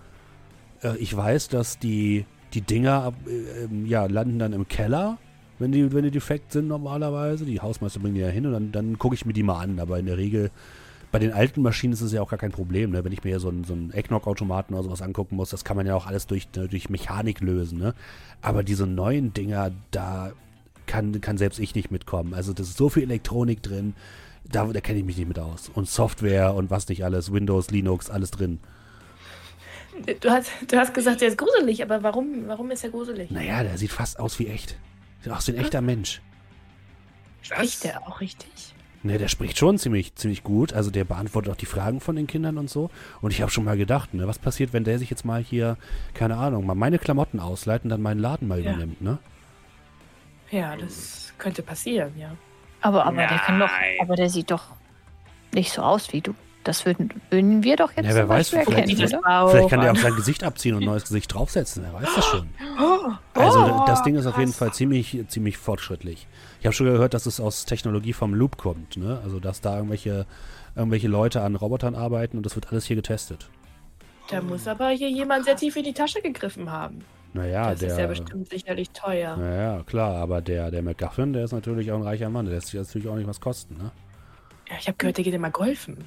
Speaker 1: äh, ich weiß, dass die, die Dinger äh, ähm, ja, landen dann im Keller, wenn die, wenn die defekt sind normalerweise. Die Hausmeister bringen die ja hin und dann, dann gucke ich mir die mal an. Aber in der Regel, bei den alten Maschinen ist es ja auch gar kein Problem, ne? Wenn ich mir hier so einen, so einen Ecknock-Automaten oder sowas angucken muss, das kann man ja auch alles durch, durch Mechanik lösen, ne? Aber diese neuen Dinger, da kann, kann selbst ich nicht mitkommen. Also das ist so viel Elektronik drin, da, da kenne ich mich nicht mit aus. Und Software und was nicht alles, Windows, Linux, alles drin.
Speaker 5: Du hast, du hast gesagt, der ist gruselig, aber warum, warum ist er gruselig?
Speaker 1: Naja, der sieht fast aus wie echt. Sieht aus wie ein echter Mensch.
Speaker 5: Spricht der auch richtig?
Speaker 1: Ne, der spricht schon ziemlich, ziemlich gut. Also der beantwortet auch die Fragen von den Kindern und so. Und ich habe schon mal gedacht, ne, was passiert, wenn der sich jetzt mal hier, keine Ahnung, mal meine Klamotten ausleiht und dann meinen Laden mal
Speaker 5: Ja.
Speaker 1: übernimmt, ne?
Speaker 5: Ja, das könnte passieren, ja.
Speaker 4: Aber, aber der kann doch, aber der sieht doch nicht so aus wie du. Das würden, würden wir doch jetzt
Speaker 1: Ja, wer
Speaker 4: zum
Speaker 1: weiß, vielleicht-
Speaker 4: erkennen,
Speaker 5: auch
Speaker 1: Vielleicht kann der auch sein Gesicht abziehen und ein neues Gesicht draufsetzen. Wer weiß das schon.
Speaker 5: Oh,
Speaker 1: Also
Speaker 5: oh,
Speaker 1: das Ding ist auf jeden. Fall ziemlich, ziemlich fortschrittlich. Ich habe schon gehört, dass es aus Technologie vom Loop kommt. Ne? Also dass da irgendwelche, irgendwelche Leute an Robotern arbeiten und das wird alles hier getestet.
Speaker 5: Da muss aber hier jemand sehr tief in die Tasche gegriffen haben.
Speaker 1: Naja,
Speaker 5: das ist ja
Speaker 1: der.
Speaker 5: bestimmt sicherlich teuer.
Speaker 1: Naja, klar, aber der, der McGuffin, der ist natürlich auch ein reicher Mann. Der lässt sich natürlich auch nicht was kosten, ne?
Speaker 5: Ja, ich habe gehört, der geht immer golfen.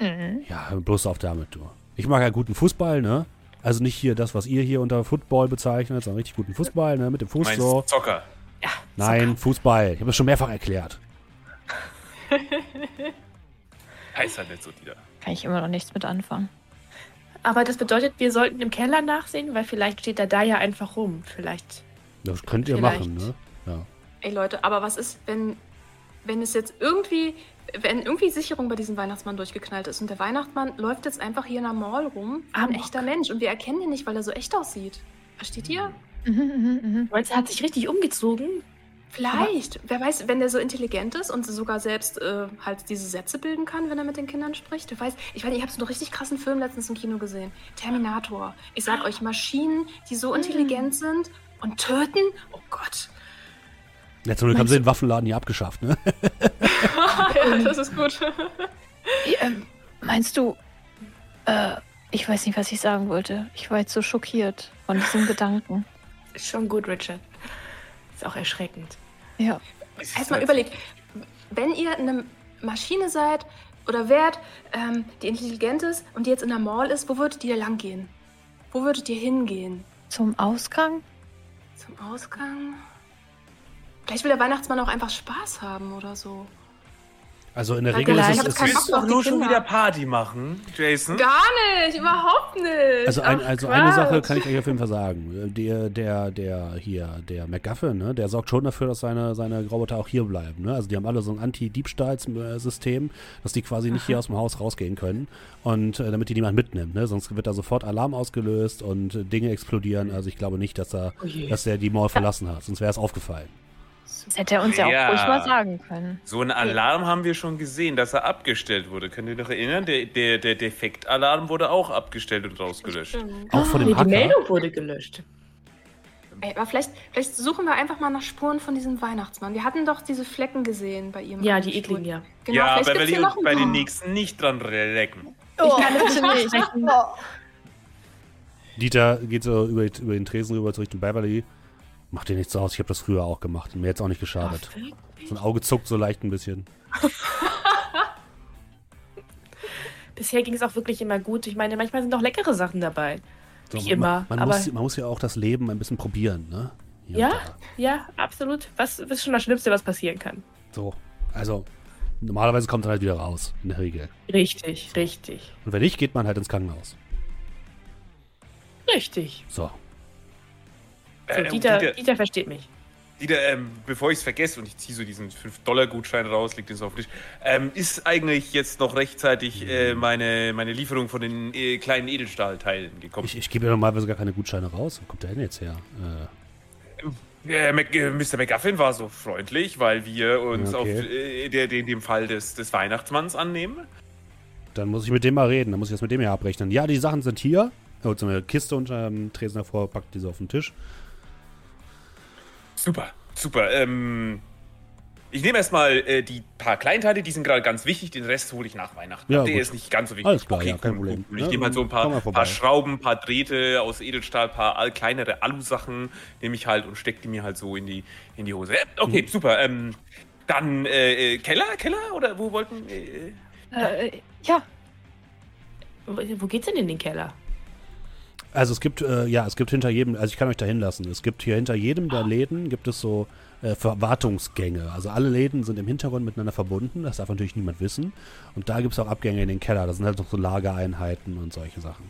Speaker 4: Mhm.
Speaker 1: Ja, bloß auf damit, du. Ich mag ja guten Fußball, ne? Also nicht hier das, was ihr hier unter Football bezeichnet, sondern richtig guten Fußball, ne? Mit dem Fuß so.
Speaker 3: Zocker.
Speaker 5: Ja,
Speaker 1: Nein, Fußball. Ich habe das schon mehrfach erklärt.
Speaker 3: Heißt halt nicht so, Dieter.
Speaker 4: Kann ich immer noch nichts mit anfangen.
Speaker 5: Aber das bedeutet, wir sollten im Keller nachsehen, weil vielleicht steht er da ja einfach rum. Vielleicht.
Speaker 1: Das könnt ihr
Speaker 5: Vielleicht.
Speaker 1: machen, ne? Ja.
Speaker 2: Ey Leute, aber was ist, wenn, wenn es jetzt irgendwie, wenn irgendwie Sicherung bei diesem Weihnachtsmann durchgeknallt ist und der Weihnachtsmann läuft jetzt einfach hier in der Mall rum, wie ein
Speaker 5: Amok.
Speaker 2: echter Mensch und wir erkennen ihn nicht, weil er so echt aussieht. Versteht ihr?
Speaker 4: Mhm, mhm, mhm.
Speaker 5: Meinst du, er hat sich richtig umgezogen?
Speaker 2: Vielleicht. Wer weiß, wenn der so intelligent ist und sogar selbst äh, halt diese Sätze bilden kann, wenn er mit den Kindern spricht. Wer weiß, ich weiß nicht, ich habe so einen richtig krassen Film letztens im Kino gesehen. Terminator. Ich sag euch, Maschinen, die so intelligent sind und töten. Oh Gott.
Speaker 1: Ja, zum Glück haben sie den Waffenladen hier abgeschafft, ne?
Speaker 2: ja, das ist gut.
Speaker 4: Ähm, meinst du, äh, ich weiß nicht, was ich sagen wollte. Ich war jetzt so schockiert von diesem Gedanken.
Speaker 5: Ist schon gut, Richard. Ist auch erschreckend.
Speaker 4: Ja.
Speaker 2: Erstmal überlegt, wenn ihr eine Maschine seid oder wärt, ähm, die intelligent ist und die jetzt in der Mall ist, wo würdet ihr lang gehen? Wo würdet ihr hingehen?
Speaker 4: Zum Ausgang?
Speaker 2: Zum Ausgang? Vielleicht will der Weihnachtsmann auch einfach Spaß haben oder so.
Speaker 1: Also in der Regel ist
Speaker 2: ich
Speaker 1: es,
Speaker 3: Willst du nur schon wieder Party machen, Jason?
Speaker 2: Gar nicht, überhaupt nicht.
Speaker 1: also, ein, also eine Sache kann ich euch auf jeden Fall sagen. Der, der, der hier, der McGuffin, ne, der sorgt schon dafür, dass seine, seine Roboter auch hier bleiben. Ne? Also die haben alle so ein Anti-Diebstahlssystem, dass die quasi nicht hier aus dem Haus rausgehen können. Und äh, damit die niemand mitnimmt, ne? Sonst wird da sofort Alarm ausgelöst und äh, Dinge explodieren. Also ich glaube nicht, dass er,
Speaker 5: Oh
Speaker 1: dass er die Mall verlassen hat. Sonst wäre es aufgefallen.
Speaker 4: Das hätte er uns ja,
Speaker 3: Ja.
Speaker 4: auch ruhig mal sagen können.
Speaker 3: So einen Alarm haben wir schon gesehen, dass er abgestellt wurde. Könnt ihr euch noch erinnern? Der, der, der Defektalarm wurde auch abgestellt und rausgelöscht.
Speaker 1: Auch von dem
Speaker 5: Nee, die
Speaker 1: Hacker.
Speaker 5: Meldung wurde gelöscht.
Speaker 2: Ey, aber vielleicht, vielleicht suchen wir einfach mal nach Spuren von diesem Weihnachtsmann. Wir hatten doch diese Flecken gesehen bei ihm.
Speaker 5: Ja, die ekligen, ja.
Speaker 2: Genau,
Speaker 3: ja, aber ich
Speaker 2: noch ein
Speaker 3: bei den nächsten nicht dran lecken.
Speaker 4: Oh,
Speaker 5: kann es
Speaker 4: bitte
Speaker 5: nicht.
Speaker 4: Oh.
Speaker 1: Dieter geht so über, über den Tresen rüber zu Richtung Beverly. Macht dir nichts aus, ich habe das früher auch gemacht. Mir jetzt auch nicht geschadet. So ein Auge zuckt so leicht ein bisschen.
Speaker 5: Bisher ging es auch wirklich immer gut. Ich meine, manchmal sind auch leckere Sachen dabei.
Speaker 1: So,
Speaker 5: Nicht
Speaker 1: man-
Speaker 5: immer,
Speaker 1: Man,
Speaker 5: aber-
Speaker 1: muss, man muss ja auch das Leben ein bisschen probieren, ne? Hier
Speaker 5: Ja? Ja, absolut. Was, ist schon das Schlimmste, was passieren kann?
Speaker 1: So. Also, normalerweise kommt er halt wieder raus, in der Regel.
Speaker 5: Richtig, richtig.
Speaker 1: Und wenn nicht, geht man halt ins Krankenhaus.
Speaker 5: Richtig.
Speaker 1: So.
Speaker 5: So,
Speaker 3: Äh,
Speaker 5: Dieter,
Speaker 3: Dieter,
Speaker 5: Dieter versteht mich.
Speaker 3: Dieter ähm, bevor ich es vergesse und ich ziehe so diesen 5-Dollar-Gutschein raus, liegt den so auf den Tisch, ähm, ist eigentlich jetzt noch rechtzeitig äh, meine, meine Lieferung von den äh, kleinen Edelstahlteilen gekommen?
Speaker 1: Ich, ich gebe ja normalerweise gar keine Gutscheine raus. Wo kommt der denn jetzt her? Äh,
Speaker 3: Äh, Mac, äh, Mr. McGuffin war so freundlich, weil wir uns
Speaker 1: Okay.
Speaker 3: auf äh, der, den, dem Fall des, des Weihnachtsmanns annehmen.
Speaker 1: dann muss ich mit dem mal reden. Dann muss ich das mit dem ja abrechnen. Ja, die Sachen sind hier. Er holt so eine Kiste unter dem Tresen hervor, packt diese auf den Tisch.
Speaker 3: Super, super. Ähm, ich nehme erstmal äh, die paar Kleinteile, die sind gerade ganz wichtig, den Rest hole ich nach Weihnachten.
Speaker 1: Ja,
Speaker 3: Der
Speaker 1: gut.
Speaker 3: ist nicht ganz so wichtig.
Speaker 1: Alles klar, ja, kein Problem.
Speaker 3: Ich
Speaker 1: Ja,
Speaker 3: nehme halt so ein paar, paar Schrauben, ein paar Drähte aus Edelstahl, ein paar all- kleinere Alu-Sachen nehme ich halt und stecke die mir halt so in die, in die Hose. Äh, okay,
Speaker 1: Mhm.
Speaker 3: super. Ähm, dann äh, äh, Keller, Keller oder wo wollten? Äh,
Speaker 4: Äh, ja,
Speaker 5: Wo, wo geht's denn in den Keller?
Speaker 1: Also es gibt, äh, ja, es gibt hinter jedem, also ich kann euch da hinlassen, es gibt hier hinter jedem der Läden gibt es so äh, Verwartungsgänge. Also alle Läden sind im Hintergrund miteinander verbunden, das darf natürlich niemand wissen. Und da gibt es auch Abgänge in den Keller, da sind halt noch so Lagereinheiten und solche Sachen.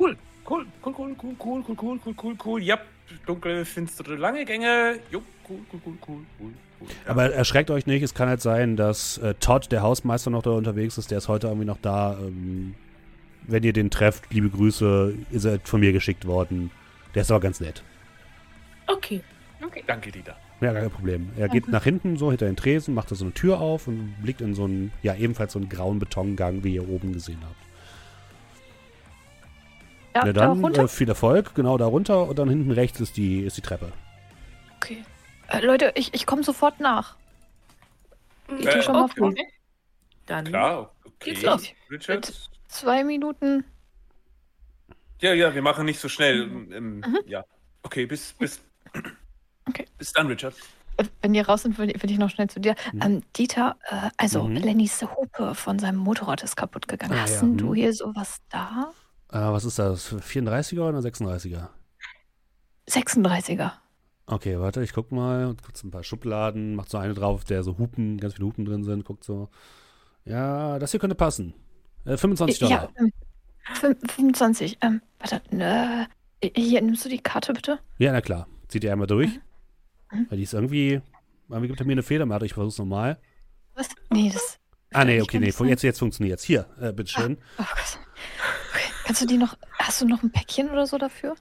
Speaker 3: cool, cool, cool, cool, cool, cool, cool, cool, cool, cool, cool. Ja, dunkle, finstere, lange Gänge. Jo, cool, cool, cool, cool, cool. cool. Ja.
Speaker 1: Aber erschreckt euch nicht, es kann halt sein, dass äh, Todd, der Hausmeister, noch da unterwegs ist, der ist heute irgendwie noch da. Ähm, wenn ihr den trefft, liebe Grüße, ist er von mir geschickt worden. Der ist aber ganz nett.
Speaker 5: Okay.
Speaker 2: Okay.
Speaker 3: Danke, Dieter.
Speaker 1: Ja, gar kein Problem. Er geht nach hinten so hinter den Tresen, macht da so eine Tür auf und blickt in so einen, ja, ebenfalls so einen grauen Betongang, wie ihr oben gesehen habt.
Speaker 4: ja,
Speaker 1: Ja,
Speaker 4: da
Speaker 1: dann
Speaker 4: runter.
Speaker 1: äh, viel Erfolg, genau da runter und dann hinten rechts ist die, ist die Treppe.
Speaker 4: Okay. Äh, Leute, ich, ich komme sofort nach. Ich
Speaker 3: Äh,
Speaker 4: tu schon mal
Speaker 5: okay.
Speaker 4: vor.
Speaker 5: Dann
Speaker 3: Klar, okay.
Speaker 5: Geht's los.
Speaker 3: Richard?
Speaker 4: Zwei Minuten.
Speaker 3: Ja, ja, wir machen nicht so schnell.
Speaker 4: Mhm.
Speaker 3: Ähm, Ja. Okay, bis, bis.
Speaker 4: Okay.
Speaker 3: Bis dann, Richard.
Speaker 4: Äh, Wenn ihr raus sind, will, will ich noch schnell zu dir.
Speaker 1: Mhm.
Speaker 4: Ähm, Dieter, äh, also
Speaker 1: Mhm.
Speaker 4: Lennys Hupe von seinem Motorrad ist kaputt gegangen.
Speaker 1: Ah,
Speaker 4: Hast
Speaker 1: ja,
Speaker 4: denn
Speaker 1: mhm.
Speaker 4: du hier sowas da?
Speaker 1: Äh, was ist das? 34er oder 36er?
Speaker 4: 36er.
Speaker 1: Okay, warte, ich guck mal. Kurz ein paar Schubladen, macht so eine drauf, der so Hupen, ganz viele Hupen drin sind, guckt so. Ja, das hier könnte passen. Äh, 25 Dollar.
Speaker 4: Ja, ähm, fün- 25. Ähm, warte, ne, hier, nimmst du die Karte bitte?
Speaker 1: Ja, na klar. Zieht ihr einmal durch.
Speaker 4: Mhm.
Speaker 1: Weil die ist irgendwie. Irgendwie gibt er mir eine Fehlermeldung. Ich versuch's nochmal.
Speaker 4: Was? Nee, das.
Speaker 1: Ah, nee, okay, nee.
Speaker 4: sein.
Speaker 1: Jetzt, jetzt funktioniert's. Hier, äh, bitteschön.
Speaker 4: Oh Gott. Okay. Kannst du die noch. Hast du noch ein Päckchen oder so dafür?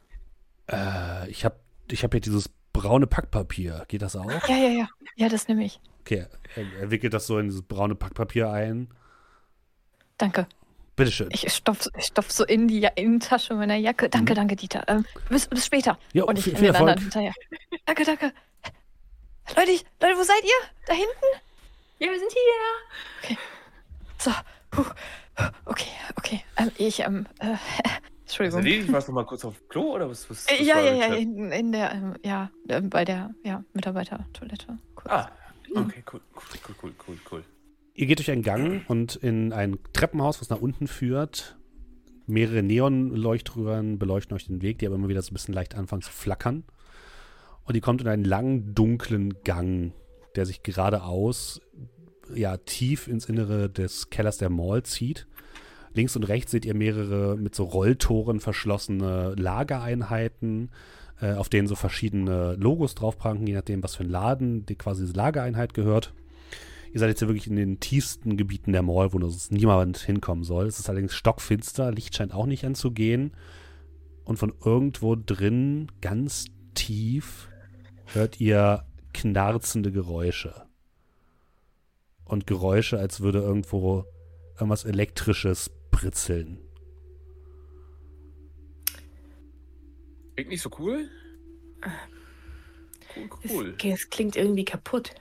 Speaker 1: Äh, ich hab, ich hab hier dieses braune Packpapier. Geht das auch?
Speaker 4: Ja, ja, ja. Ja, das nehme ich.
Speaker 1: Okay, er, er wickelt das so in dieses braune Packpapier ein.
Speaker 4: Danke.
Speaker 1: Bitteschön.
Speaker 4: Ich stopf, ich stopf so in die ja Innentasche meiner Jacke. Danke,
Speaker 1: Mhm.
Speaker 4: danke, Dieter. Ähm, bis, bis später.
Speaker 1: Ja,
Speaker 4: Und ich
Speaker 1: viel, viel Erfolg.
Speaker 4: hinterher. Danke, danke. Leute, ich, Leute, wo seid ihr? Da hinten?
Speaker 2: Ja, wir sind hier.
Speaker 4: So. Puh. Okay, okay. Ähm, ich, ähm, äh,
Speaker 3: Was
Speaker 4: Entschuldigung.
Speaker 3: erledigt? Warst du mal kurz auf Klo oder was? was, was
Speaker 4: Äh, Ja,
Speaker 3: war
Speaker 4: ja, ja,
Speaker 3: Chat?
Speaker 4: in, in der, ähm, ja, ähm, bei der, ja, Mitarbeitertoilette. Kurz.
Speaker 3: Ah, okay, cool, cool, cool, cool, cool, cool.
Speaker 1: Ihr geht durch einen Gang und in ein Treppenhaus, was nach unten führt. Mehrere Neonleuchtröhren beleuchten euch den Weg, die aber immer wieder so ein bisschen leicht anfangen zu flackern. Und ihr kommt in einen langen, dunklen Gang, der sich geradeaus, ja, tief ins Innere des Kellers der Mall zieht. Links und rechts seht ihr mehrere mit so Rolltoren verschlossene Lagereinheiten, äh, auf denen so verschiedene Logos drauf pranken, je nachdem, was für ein Laden die quasi diese Lagereinheit gehört. Ihr seid jetzt hier wirklich in den tiefsten Gebieten der Mall, wo sonst niemand hinkommen soll. Es ist allerdings stockfinster, Licht scheint auch nicht anzugehen. Und von irgendwo drin, ganz tief, hört ihr knarzende Geräusche. Und Geräusche, als würde irgendwo irgendwas Elektrisches britzeln.
Speaker 3: Klingt nicht so cool? Cool,
Speaker 5: Es,
Speaker 3: cool.
Speaker 5: okay, es klingt irgendwie kaputt.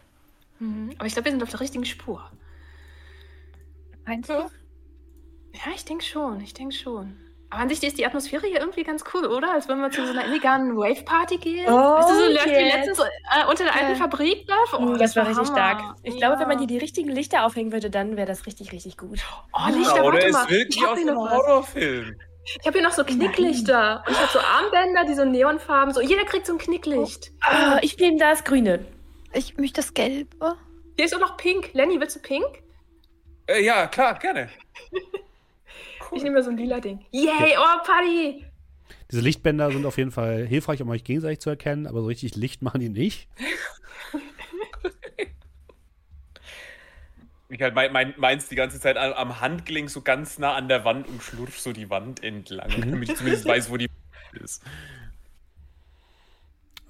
Speaker 2: Mhm. Aber ich glaube, wir sind auf der richtigen Spur.
Speaker 4: Meinst du?
Speaker 2: Ja, ich denke schon, ich denke schon. Aber an sich ist die Atmosphäre hier irgendwie ganz cool, oder? Als wenn wir zu so einer illegalen Rave-Party gehen.
Speaker 5: Oh,
Speaker 2: weißt du, so
Speaker 5: yes.
Speaker 2: wie letztens äh, unter der alten
Speaker 4: Ja.
Speaker 2: Fabrik da?
Speaker 5: Mm, das war richtig
Speaker 2: Hammer.
Speaker 5: stark. Ich glaube, wenn man hier
Speaker 2: Ja.
Speaker 5: die richtigen Lichter aufhängen würde, dann wäre das richtig, richtig gut.
Speaker 2: Oh, Lichter,
Speaker 3: Ja, oder
Speaker 2: warte mal.
Speaker 3: wirkt
Speaker 2: Ich
Speaker 3: wie
Speaker 2: hab
Speaker 3: aus einem. Horrorfilm.
Speaker 2: Ich habe hier noch so Knicklichter. Und ich habe so Armbänder, die so Neonfarben. So, jeder kriegt so ein Knicklicht.
Speaker 5: Ah, ich nehme das Grüne.
Speaker 4: Ich möchte das Gelbe.
Speaker 2: Hier ist auch noch pink. Lenny, willst du pink?
Speaker 3: Äh, ja, klar, gerne.
Speaker 2: Ich nehme mir so ein lila Ding. Yay, oh, Party!
Speaker 1: Diese Lichtbänder sind auf jeden Fall hilfreich, um euch gegenseitig zu erkennen, aber so richtig Licht machen die nicht.
Speaker 3: Ich halt mein, mein, meins die ganze Zeit am, am Handgelenk so ganz nah an der Wand und schlurf so die Wand entlang, damit ich zumindest weiß, wo die ist.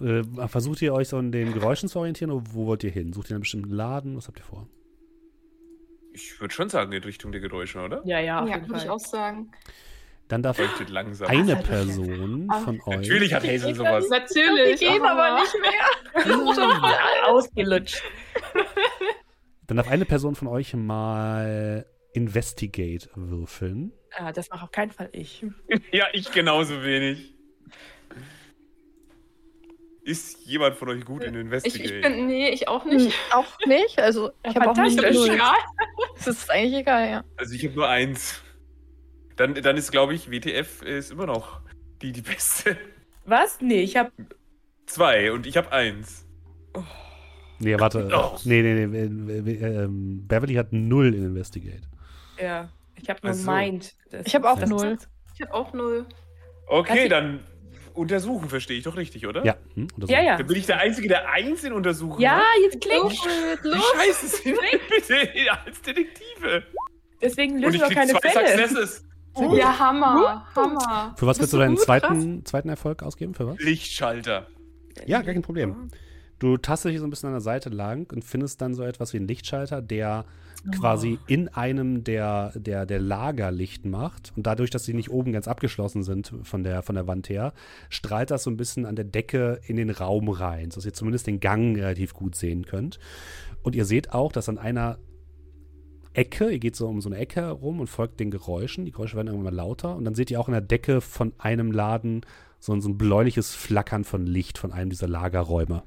Speaker 1: Äh, versucht ihr euch so in den Geräuschen zu orientieren oder wo wollt ihr hin? Sucht ihr einen bestimmten Laden? Was habt ihr vor?
Speaker 3: Ich würde schon sagen, in Richtung der Geräusche, oder?
Speaker 5: Ja, ja,
Speaker 2: Ja, würde ich auch sagen.
Speaker 1: Dann darf eine Person von euch.
Speaker 3: Natürlich hat Hazel sowas.
Speaker 2: Natürlich.
Speaker 5: Die gehen aber nicht mehr. Ausgelutscht.
Speaker 1: Dann darf eine Person von euch mal Investigate würfeln.
Speaker 5: Ah, das mache auf keinen Fall ich.
Speaker 3: Ja, ich genauso wenig. Ist jemand von euch gut in
Speaker 2: Ich,
Speaker 3: Investigate?
Speaker 2: ich bin, nee, ich auch nicht.
Speaker 4: Auch nicht. Also, ich habe auch nicht. Das ist eigentlich egal, ja.
Speaker 3: also ich habe nur eins. Dann, dann ist, glaube ich, WTF ist immer noch die, die beste.
Speaker 5: Was? Nee, ich habe.
Speaker 3: Zwei und ich habe eins.
Speaker 1: Nee, warte.
Speaker 3: Oh.
Speaker 1: Nee, nee, nee. äh, äh, ähm, Beverly hat null in Investigate.
Speaker 5: Ja, ich habe nur
Speaker 3: Ach so.
Speaker 5: Mind. Das-
Speaker 4: Ich habe auch null.
Speaker 2: Ich habe auch null.
Speaker 3: Okay,
Speaker 5: Also-
Speaker 3: dann untersuchen versteche ich doch richtig, oder?
Speaker 1: Ja. Hm?
Speaker 5: Ja, ja.
Speaker 3: Dann bin ich der Einzige, der eins in Untersuchen
Speaker 5: Ja,
Speaker 3: hat.
Speaker 5: jetzt klingt.
Speaker 3: Wie scheiße sind wir bitte als Detektive?
Speaker 5: Deswegen lösen wir keine
Speaker 3: zwei
Speaker 5: Fälle.
Speaker 3: Successes.
Speaker 2: Ja, Hammer. Hammer.
Speaker 1: Für was willst du deinen zweiten, zweiten Erfolg ausgeben? Für was?
Speaker 3: Lichtschalter.
Speaker 1: Ja, gar kein Problem. Du tastest dich so ein bisschen an der Seite lang und findest dann so etwas wie einen Lichtschalter, der quasi in einem der, der, der Lager Licht macht. Und dadurch, dass sie nicht oben ganz abgeschlossen sind von der, von der Wand her, strahlt das so ein bisschen an der Decke in den Raum rein, sodass ihr zumindest den Gang relativ gut sehen könnt. Und ihr seht auch, dass an einer Ecke, ihr geht so um so eine Ecke herum und folgt den Geräuschen. Die Geräusche werden irgendwann lauter. Und dann seht ihr auch in der Decke von einem Laden so ein, so ein bläuliches Flackern von Licht von einem dieser Lagerräume.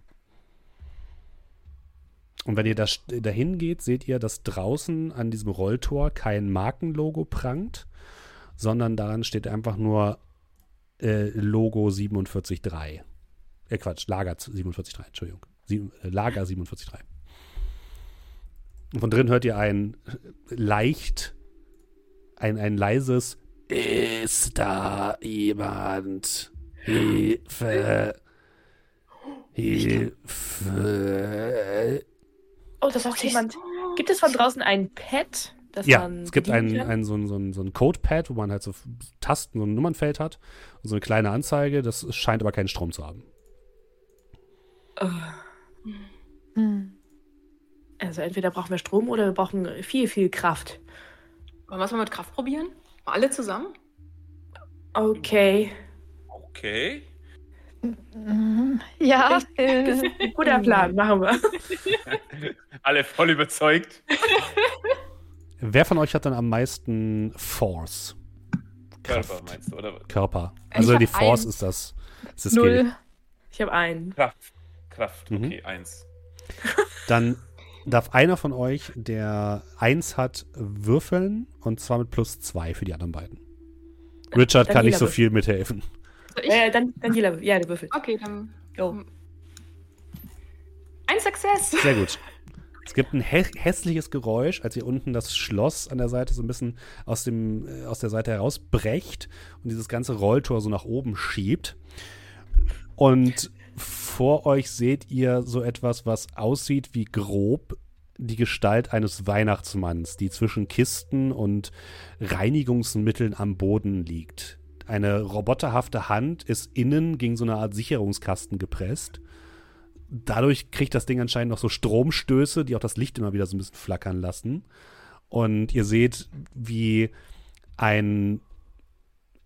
Speaker 1: Und wenn ihr da dahin geht, seht ihr, dass draußen an diesem Rolltor kein Markenlogo prangt, sondern daran steht einfach nur äh, Logo 47.3. Äh, Quatsch, Lager 47.3, Entschuldigung. Sieben, äh, Lager 47.3. Und von drin hört ihr ein äh, leicht ein, ein leises Ist da jemand? Hilfe. Hilfe.
Speaker 5: Oh, das sagt jemand. Gibt es von draußen ein Pad? Das
Speaker 1: Ja,
Speaker 5: man
Speaker 1: es gibt ein, ein, so ein, so ein, so ein Codepad, wo man halt so Tasten, so ein Nummernfeld hat und so eine kleine Anzeige. Das scheint aber keinen Strom zu haben.
Speaker 4: Hm.
Speaker 5: Also entweder brauchen wir Strom oder wir brauchen viel, viel Kraft.
Speaker 2: Wollen wir es mal mit Kraft probieren? Alle zusammen?
Speaker 5: Okay.
Speaker 3: Okay.
Speaker 4: Mhm. Ja,
Speaker 5: Das ist
Speaker 4: äh,
Speaker 5: ein guter Plan, machen wir.
Speaker 3: Alle voll überzeugt.
Speaker 1: Wer von euch hat dann am meisten Force?
Speaker 3: Körper meinst du, oder? was?
Speaker 1: Körper. Also die Force
Speaker 2: einen.
Speaker 1: ist das. Ist das Skill.
Speaker 4: null.
Speaker 5: Ich habe einen.
Speaker 3: Kraft. Kraft,
Speaker 1: Mhm.
Speaker 3: okay, eins.
Speaker 1: Dann darf einer von euch, der eins hat, würfeln und zwar mit plus zwei für die anderen beiden. Richard
Speaker 5: Dann
Speaker 1: kann nicht so viel mithelfen.
Speaker 2: Soll ich?
Speaker 5: Äh, dann, jeder, ja, der Würfel.
Speaker 2: Okay, dann.
Speaker 5: Go.
Speaker 2: Ein Success!
Speaker 1: Sehr gut. Es gibt ein hä hässliches Geräusch, als ihr unten das Schloss an der Seite so ein bisschen aus, dem, äh, aus der Seite herausbrecht und dieses ganze Rolltor so nach oben schiebt. Und vor euch seht ihr so etwas, was aussieht wie grob die Gestalt eines Weihnachtsmanns, die zwischen Kisten und Reinigungsmitteln am Boden liegt. Eine roboterhafte Hand ist innen gegen so eine Art Sicherungskasten gepresst dadurch kriegt das Ding anscheinend noch so Stromstöße, die auch das Licht immer wieder so ein bisschen flackern lassen. Und ihr seht, wie ein,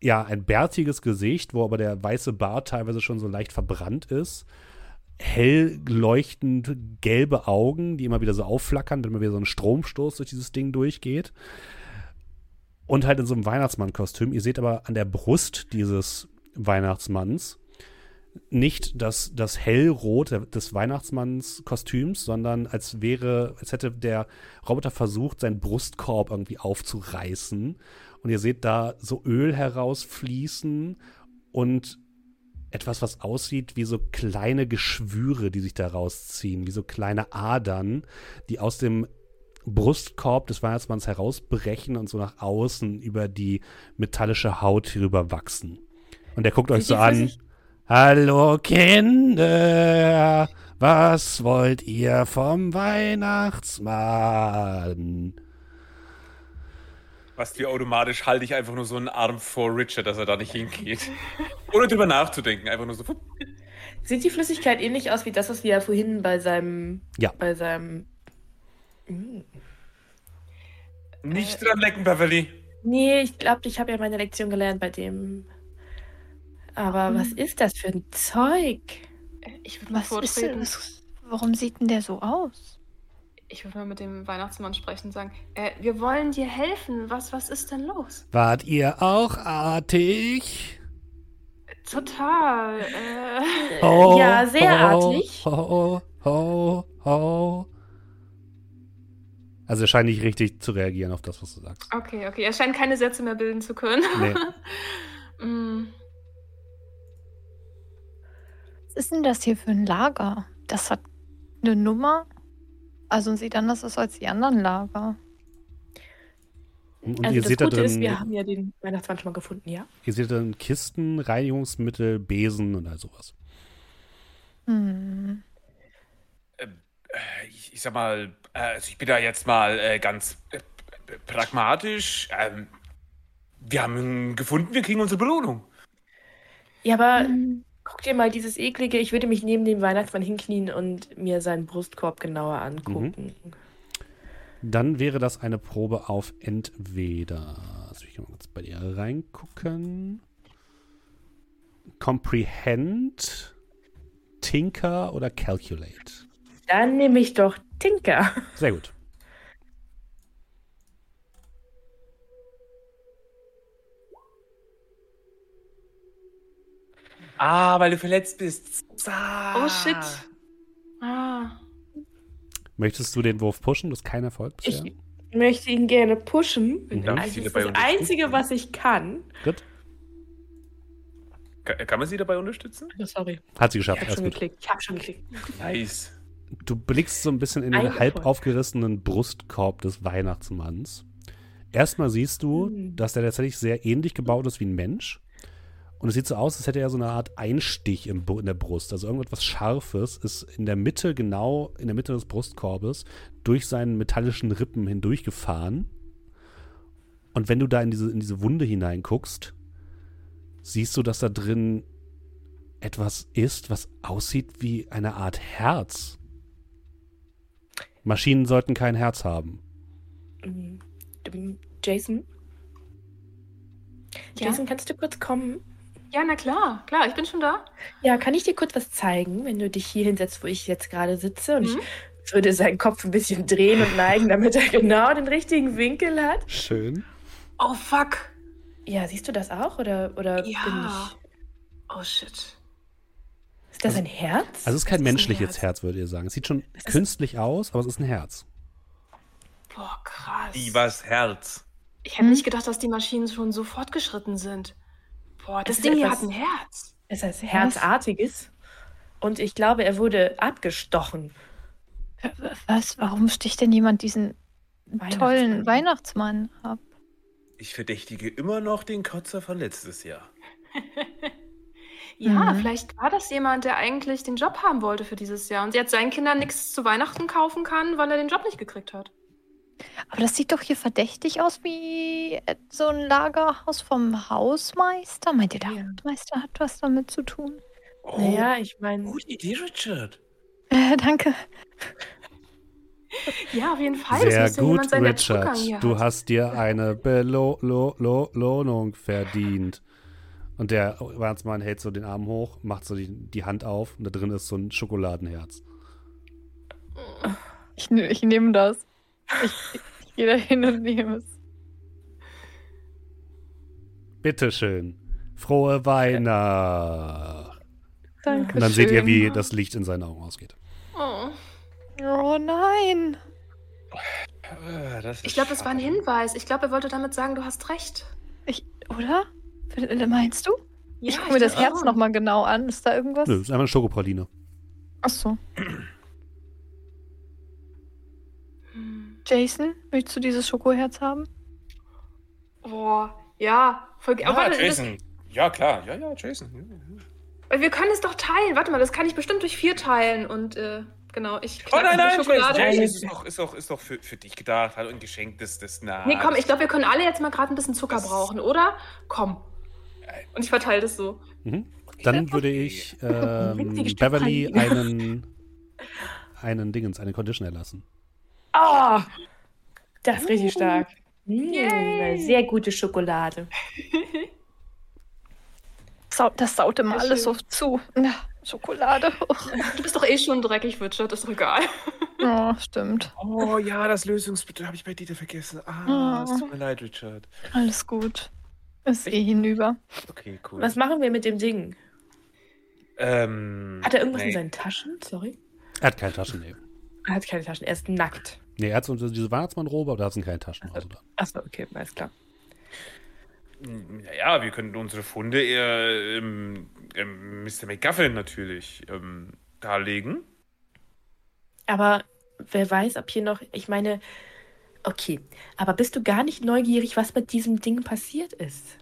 Speaker 1: ja, ein bärtiges Gesicht, wo aber der weiße Bart teilweise schon so leicht verbrannt ist. Hell leuchtend gelbe Augen, die immer wieder so aufflackern, wenn immer wieder so ein Stromstoß durch dieses Ding durchgeht. Und halt in so einem Weihnachtsmann-Kostüm. Ihr seht aber an der Brust dieses Weihnachtsmanns nicht das, das Hellrot des Weihnachtsmannskostüms, sondern als wäre, als hätte der Roboter versucht, seinen Brustkorb irgendwie aufzureißen. Und ihr seht da so Öl herausfließen und etwas, was aussieht wie so kleine Geschwüre, die sich da rausziehen, wie so kleine Adern, die aus dem Brustkorb des Weihnachtsmanns herausbrechen und so nach außen über die metallische Haut hinüber wachsen. Und er guckt euch so an. Hallo Kinder, was wollt ihr vom Weihnachtsmann?
Speaker 3: Was wir automatisch halte ich einfach nur so einen Arm vor Richard, dass er da nicht hingeht. Ohne drüber nachzudenken, einfach nur so.
Speaker 5: Sieht die Flüssigkeit ähnlich aus wie das, was wir ja vorhin bei seinem.
Speaker 1: Ja.
Speaker 5: Bei seinem.
Speaker 3: Nicht dran lecken, Beverly.
Speaker 5: Nee, ich glaube, ich habe ja meine Lektion gelernt bei dem. Aber was ist das für ein Zeug?
Speaker 2: Ich würde mal
Speaker 4: Was ist das? Warum sieht denn der so aus?
Speaker 2: Ich würde mal mit dem Weihnachtsmann sprechen und sagen, äh, wir wollen dir helfen. Was, was ist denn los?
Speaker 1: Wart ihr auch artig?
Speaker 2: Total. Äh,
Speaker 1: Ho,
Speaker 5: ja, sehr
Speaker 1: ho,
Speaker 5: artig.
Speaker 1: Ho, ho, ho. Also er scheint nicht richtig zu reagieren auf das, was du sagst.
Speaker 2: okay, okay. Er scheint keine Sätze mehr bilden zu können.
Speaker 1: Nee.
Speaker 2: Mm,
Speaker 4: Was ist denn das hier für ein Lager? Das hat eine Nummer. Also sieht anders aus als die anderen Lager.
Speaker 1: Und
Speaker 5: also
Speaker 1: ihr
Speaker 5: das
Speaker 1: seht da
Speaker 5: Gute
Speaker 1: drin,
Speaker 5: ist, wir haben ja den Weihnachtsmann schon mal gefunden, ja?
Speaker 1: ihr seht dann Kisten, Reinigungsmittel, Besen und all sowas.
Speaker 4: Hm.
Speaker 3: Äh, Ich, ich sag mal, äh, also ich bin da jetzt mal äh, ganz äh, pragmatisch. Ähm, wir haben ihn gefunden, wir kriegen unsere Belohnung.
Speaker 5: Ja, aber
Speaker 4: Hm.
Speaker 5: guck dir mal dieses eklige. Ich würde mich neben dem Weihnachtsmann hinknien und mir seinen Brustkorb genauer angucken.
Speaker 1: Dann wäre das eine Probe auf entweder. Also ich kann mal kurz bei dir reingucken. Comprehend, Tinker oder Calculate.
Speaker 5: Dann nehme ich doch Tinker.
Speaker 1: Sehr gut.
Speaker 3: Ah, weil du verletzt bist.
Speaker 2: oh shit. Ah.
Speaker 1: Möchtest du den Wurf pushen? Das ist kein Erfolg bisher.
Speaker 5: Ich möchte ihn gerne pushen.
Speaker 1: Mhm.
Speaker 3: Ich
Speaker 5: Also das ist das Einzige, was ich kann.
Speaker 1: Gut.
Speaker 3: Ka- Kann man sie dabei unterstützen?
Speaker 5: Oh, sorry.
Speaker 1: Hat sie
Speaker 5: Ich
Speaker 1: geschafft.
Speaker 5: habe
Speaker 1: Alles
Speaker 5: schon
Speaker 1: gut.
Speaker 5: geklickt. Ich habe schon geklickt.
Speaker 3: Nice.
Speaker 1: Du blickst so ein bisschen in den
Speaker 5: Ein
Speaker 1: halb
Speaker 5: Erfolg.
Speaker 1: aufgerissenen Brustkorb des Weihnachtsmanns. Erstmal siehst du,
Speaker 5: Hm.
Speaker 1: dass der tatsächlich sehr ähnlich gebaut ist wie ein Mensch. Und es sieht so aus, als hätte er so eine Art Einstich im, Bu- in der Brust. Also irgendetwas Scharfes ist in der Mitte, genau in der Mitte des Brustkorbes, durch seinen metallischen Rippen hindurchgefahren. Und wenn du da in diese, in diese Wunde hineinguckst, siehst du, dass da drin etwas ist, was aussieht wie eine Art Herz. Maschinen sollten kein Herz haben.
Speaker 5: Ähm, Jason?
Speaker 2: Ja?
Speaker 5: Jason, kannst du kurz kommen?
Speaker 2: Ja, na klar, klar, ich bin schon da.
Speaker 5: Ja, kann ich dir kurz was zeigen, wenn du dich hier hinsetzt, wo ich jetzt gerade sitze? Und
Speaker 2: Mhm.
Speaker 5: ich würde seinen Kopf ein bisschen drehen und neigen, damit er genau den richtigen Winkel hat.
Speaker 1: Schön.
Speaker 2: Oh, fuck.
Speaker 5: Ja, siehst du das auch? Oder, oder
Speaker 2: Ja.
Speaker 5: bin ich.
Speaker 2: Oh, shit.
Speaker 5: Ist das ein Herz?
Speaker 1: Also es ist kein
Speaker 2: ist
Speaker 1: menschliches
Speaker 2: Herz.
Speaker 1: Herz, würdet ihr sagen. Es sieht schon
Speaker 5: ist-
Speaker 1: künstlich aus, aber es ist ein Herz.
Speaker 2: Boah, krass.
Speaker 3: Wie was Herz.
Speaker 2: Ich hätte
Speaker 4: Hm?
Speaker 2: nicht gedacht, dass die Maschinen schon so fortgeschritten sind. Boah, das
Speaker 5: Es ist
Speaker 2: Ding hier hat ein Herz.
Speaker 5: Es ist Herzartiges. Und ich glaube, er wurde abgestochen.
Speaker 4: Was? Warum sticht denn jemand diesen tollen
Speaker 5: Weihnachtsmann.
Speaker 4: Weihnachtsmann ab?
Speaker 3: Ich verdächtige immer noch den Kotzer von letztes Jahr.
Speaker 2: Ja,
Speaker 4: Mhm.
Speaker 2: vielleicht war das jemand, der eigentlich den Job haben wollte für dieses Jahr und jetzt seinen Kindern nichts zu Weihnachten kaufen kann, weil er den Job nicht gekriegt hat.
Speaker 4: Aber das sieht doch hier verdächtig aus wie äh, so ein Lagerhaus vom Hausmeister. Meint ihr, der
Speaker 5: Ja.
Speaker 4: Hausmeister hat was damit zu tun?
Speaker 3: Oh,
Speaker 5: Naja, ich meine.
Speaker 3: gute Idee, Richard.
Speaker 4: Äh, danke.
Speaker 2: Ja, auf jeden Fall.
Speaker 1: Sehr gut,
Speaker 2: jemand sein,
Speaker 1: Richard. Du
Speaker 2: hat.
Speaker 1: hast dir eine Belohnung verdient. Und der Weihnachtsmann hält so den Arm hoch, macht so die, die Hand auf und da drin ist so ein Schokoladenherz.
Speaker 4: Ich, ne- ich nehme das. Ich, ich gehe da hin und nehme es.
Speaker 1: Bitteschön. Frohe Weihnacht.
Speaker 4: Danke.
Speaker 1: Und dann seht ihr, wie das Licht in seinen Augen ausgeht.
Speaker 2: Oh.
Speaker 4: Oh nein.
Speaker 3: Das ist
Speaker 2: Ich glaube, das war ein. Hinweis. Ich glaube, er wollte damit sagen, du hast recht.
Speaker 4: Ich, oder? Meinst du? ich
Speaker 2: Ja,
Speaker 4: gucke mir das Herz nochmal genau an. Ist da irgendwas?
Speaker 1: Nö, ist einfach eine Schokopraline.
Speaker 4: Achso.
Speaker 2: Hm.
Speaker 4: Jason, willst du dieses Schokoherz haben?
Speaker 2: Boah, ja. Voll,
Speaker 3: Ja,
Speaker 2: aber warte, das,
Speaker 3: Jason. Ja, klar. Ja, ja, Jason.
Speaker 2: wir können es doch teilen. Warte mal, das kann ich bestimmt durch vier teilen. Und äh, genau, ich
Speaker 3: Oh nein, nein,
Speaker 2: Schokolade.
Speaker 3: Jason. Jason ist doch, ist doch, ist doch für, für dich gedacht. Hat ein Geschenk des, des na,
Speaker 2: Nee, komm,
Speaker 3: das-
Speaker 2: ich glaube, wir können alle jetzt mal gerade ein bisschen Zucker
Speaker 3: Das-
Speaker 2: brauchen, oder? Komm. Und ich verteile das so.
Speaker 1: Mhm. Dann würde ich ähm, Beverly einen, einen Dingens, eine Condition erlassen.
Speaker 5: Oh, das ist richtig stark. Mm,
Speaker 2: Yay.
Speaker 5: eine sehr gute Schokolade.
Speaker 4: Das saut immer alles so zu. Schokolade.
Speaker 2: Du bist doch eh schon dreckig, Richard, ist doch egal.
Speaker 4: Oh, stimmt.
Speaker 3: Oh ja, das Lösungsmittel habe ich bei Dieter vergessen. Ah,
Speaker 4: Oh.
Speaker 3: es tut mir leid, Richard.
Speaker 4: Alles gut. Ist eh hinüber.
Speaker 3: Okay, cool.
Speaker 5: Was machen wir mit dem Ding?
Speaker 3: Ähm,
Speaker 5: Hat er irgendwas in
Speaker 3: nee.
Speaker 5: seinen Taschen? Sorry.
Speaker 1: Er hat keine Taschen, nee.
Speaker 5: Er hat keine Taschen, er ist nackt.
Speaker 1: Nee, er hat so diese Weihnachtsmannrobe, aber da sind keine Taschen. Also da.
Speaker 5: Achso, okay, alles klar.
Speaker 3: Ja, wir könnten unsere Funde eher ähm, ähm, Mr. McGuffin natürlich ähm, darlegen.
Speaker 5: Aber wer weiß, ob hier noch. Ich meine. Okay, aber bist du gar nicht neugierig, was mit diesem Ding passiert ist?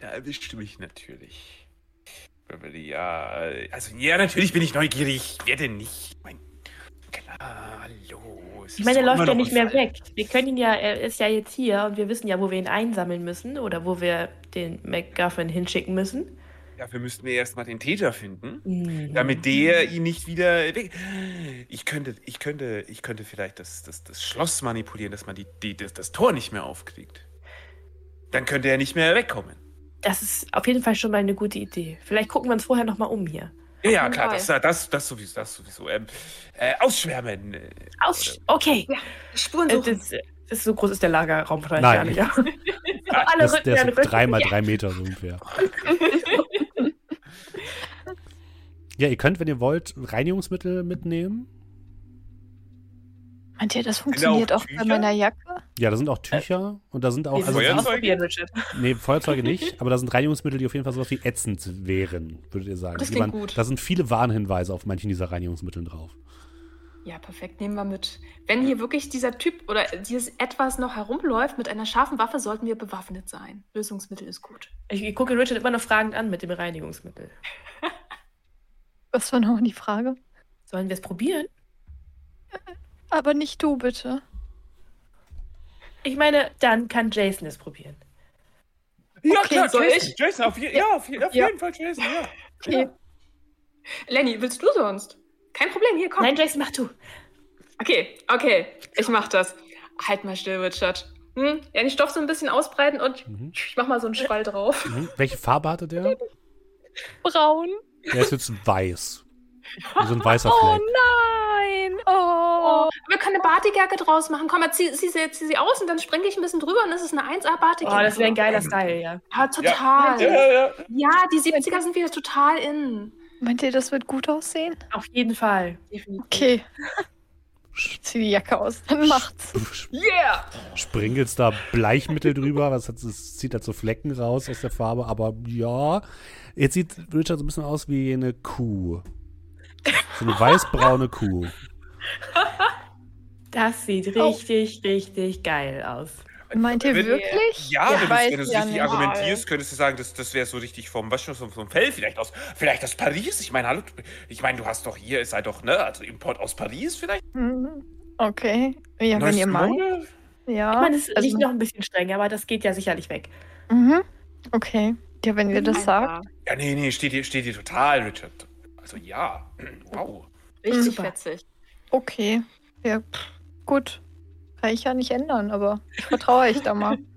Speaker 3: Da erwischt du mich natürlich. Ja, also ja, natürlich bin ich neugierig. Wer denn nicht? Mein, klar, hallo. es
Speaker 5: Ich meine, er läuft ja nicht mehr weg. Wir können ihn ja, er ist ja jetzt hier und wir wissen ja, wo wir ihn einsammeln müssen oder wo wir den McGuffin hinschicken müssen.
Speaker 3: Dafür müssten wir erstmal den Täter finden.
Speaker 5: Mhm.
Speaker 3: Damit der ihn nicht wieder weg. Ich könnte, ich könnte, ich könnte vielleicht das, das, das Schloss manipulieren, dass man die, die, das, das Tor nicht mehr aufkriegt. Dann könnte er nicht mehr wegkommen.
Speaker 5: Das ist auf jeden Fall schon mal eine gute Idee. Vielleicht gucken wir uns vorher noch mal um hier.
Speaker 3: Ja, ja, klar, das, das, das sowieso, das sowieso. Ähm, äh, ausschwärmen. Äh,
Speaker 5: Aus. Okay.
Speaker 2: Spuren
Speaker 5: Äh,
Speaker 2: suchen.
Speaker 5: Das, das ist so groß ist der Lagerraum wahrscheinlich
Speaker 1: Nein.
Speaker 5: gar nicht. Ja. Alle
Speaker 1: Das,
Speaker 5: Rücken
Speaker 1: der ist
Speaker 5: Rücken.
Speaker 1: drei mal
Speaker 5: Ja.
Speaker 1: drei Meter so ungefähr. Ja, ihr könnt, wenn ihr wollt, Reinigungsmittel mitnehmen.
Speaker 4: Meint ihr, das
Speaker 3: da
Speaker 4: funktioniert
Speaker 3: auch
Speaker 4: auch, bei meiner Jacke?
Speaker 1: Ja, da sind auch Tücher und da sind auch, also
Speaker 5: müssen
Speaker 3: Feuerzeug?
Speaker 1: sind, nee, Feuerzeuge nicht, aber da sind Reinigungsmittel, die auf jeden Fall sowas wie ätzend wären, würdet ihr sagen.
Speaker 2: Das klingt gut.
Speaker 1: Da sind viele Warnhinweise auf manchen dieser Reinigungsmitteln drauf.
Speaker 2: Ja, perfekt, nehmen wir mit. Wenn hier wirklich dieser Typ oder dieses etwas noch herumläuft mit einer scharfen Waffe, sollten wir bewaffnet sein. Lösungsmittel ist gut.
Speaker 5: Ich, ich gucke Richard immer noch fragend an mit dem Reinigungsmittel.
Speaker 4: Was war nochmal die Frage?
Speaker 5: Sollen wir es probieren?
Speaker 4: Aber nicht du, bitte.
Speaker 5: Ich meine, dann kann Jason es probieren.
Speaker 3: Ja,
Speaker 2: Okay,
Speaker 3: klar,
Speaker 2: soll
Speaker 3: Jason,
Speaker 2: ich?
Speaker 3: Jason, auf, je, ja. auf, je, auf
Speaker 4: Ja.
Speaker 3: jeden Fall Jason, ja.
Speaker 4: Okay.
Speaker 2: Lenny, willst du sonst? Kein Problem, hier komm.
Speaker 5: Nein, Jason, mach du.
Speaker 2: Okay, okay, ich mach das. Halt mal still, Richard. Hm? Ja, den Stoff so ein bisschen ausbreiten und
Speaker 1: Mhm.
Speaker 2: ich mach mal so einen Schwall drauf.
Speaker 1: Mhm. Welche Farbe hatte der?
Speaker 4: Braun.
Speaker 1: Der ist jetzt weiß. Wie so ein weißer
Speaker 4: Oh
Speaker 1: Fleck.
Speaker 4: nein. Oh.
Speaker 2: Oh, wir können eine Batikjacke draus machen. Komm, mal, zieh, zieh, sie, zieh sie aus und dann springe ich ein bisschen drüber und das ist eine 1A-Batikjacke.
Speaker 5: Oh, das wäre ein geiler Style, ja.
Speaker 2: Ja, total.
Speaker 3: Ja,
Speaker 2: Ja,
Speaker 3: ja, ja.
Speaker 2: die 70er sind wieder total in.
Speaker 4: Meint ihr, das wird gut aussehen?
Speaker 5: Auf jeden Fall.
Speaker 2: Definitiv.
Speaker 4: Okay. Zieh die Jacke aus. Dann macht's.
Speaker 2: Yeah!
Speaker 1: Springelst da Bleichmittel drüber, was hat, es zieht halt so Flecken raus aus der Farbe, aber ja, jetzt sieht Richard so ein bisschen aus wie eine Kuh. So eine weißbraune Kuh.
Speaker 5: Das sieht richtig, richtig geil aus.
Speaker 4: Meint ihr
Speaker 3: Wenn-
Speaker 4: wirklich?
Speaker 3: Ja,
Speaker 4: Ich
Speaker 3: wenn,
Speaker 4: weiß
Speaker 3: wenn du es
Speaker 4: ja
Speaker 3: richtig
Speaker 4: nicht.
Speaker 3: argumentierst, könntest du sagen, das, das wäre so richtig vom, was vom, vom Fell vielleicht aus. Vielleicht aus Paris. Ich meine, hallo, ich meine, du hast doch hier, es sei doch, ne, also Import aus Paris vielleicht?
Speaker 4: Mhm. Okay. Ja, wenn ihr meint.
Speaker 3: Mode?
Speaker 4: Ja.
Speaker 5: Ich meine, es
Speaker 4: also-
Speaker 5: riecht noch ein bisschen streng, aber das geht ja sicherlich weg.
Speaker 4: Mhm. Okay. Ja, wenn ihr das sagt.
Speaker 3: Ja, nee, nee, steht dir, steht dir total, Richard. Also ja. Wow.
Speaker 2: Richtig
Speaker 5: Super.
Speaker 2: fetzig.
Speaker 4: Okay. Ja, pff, gut. Kann ich ja nicht ändern, aber ich vertraue euch da mal.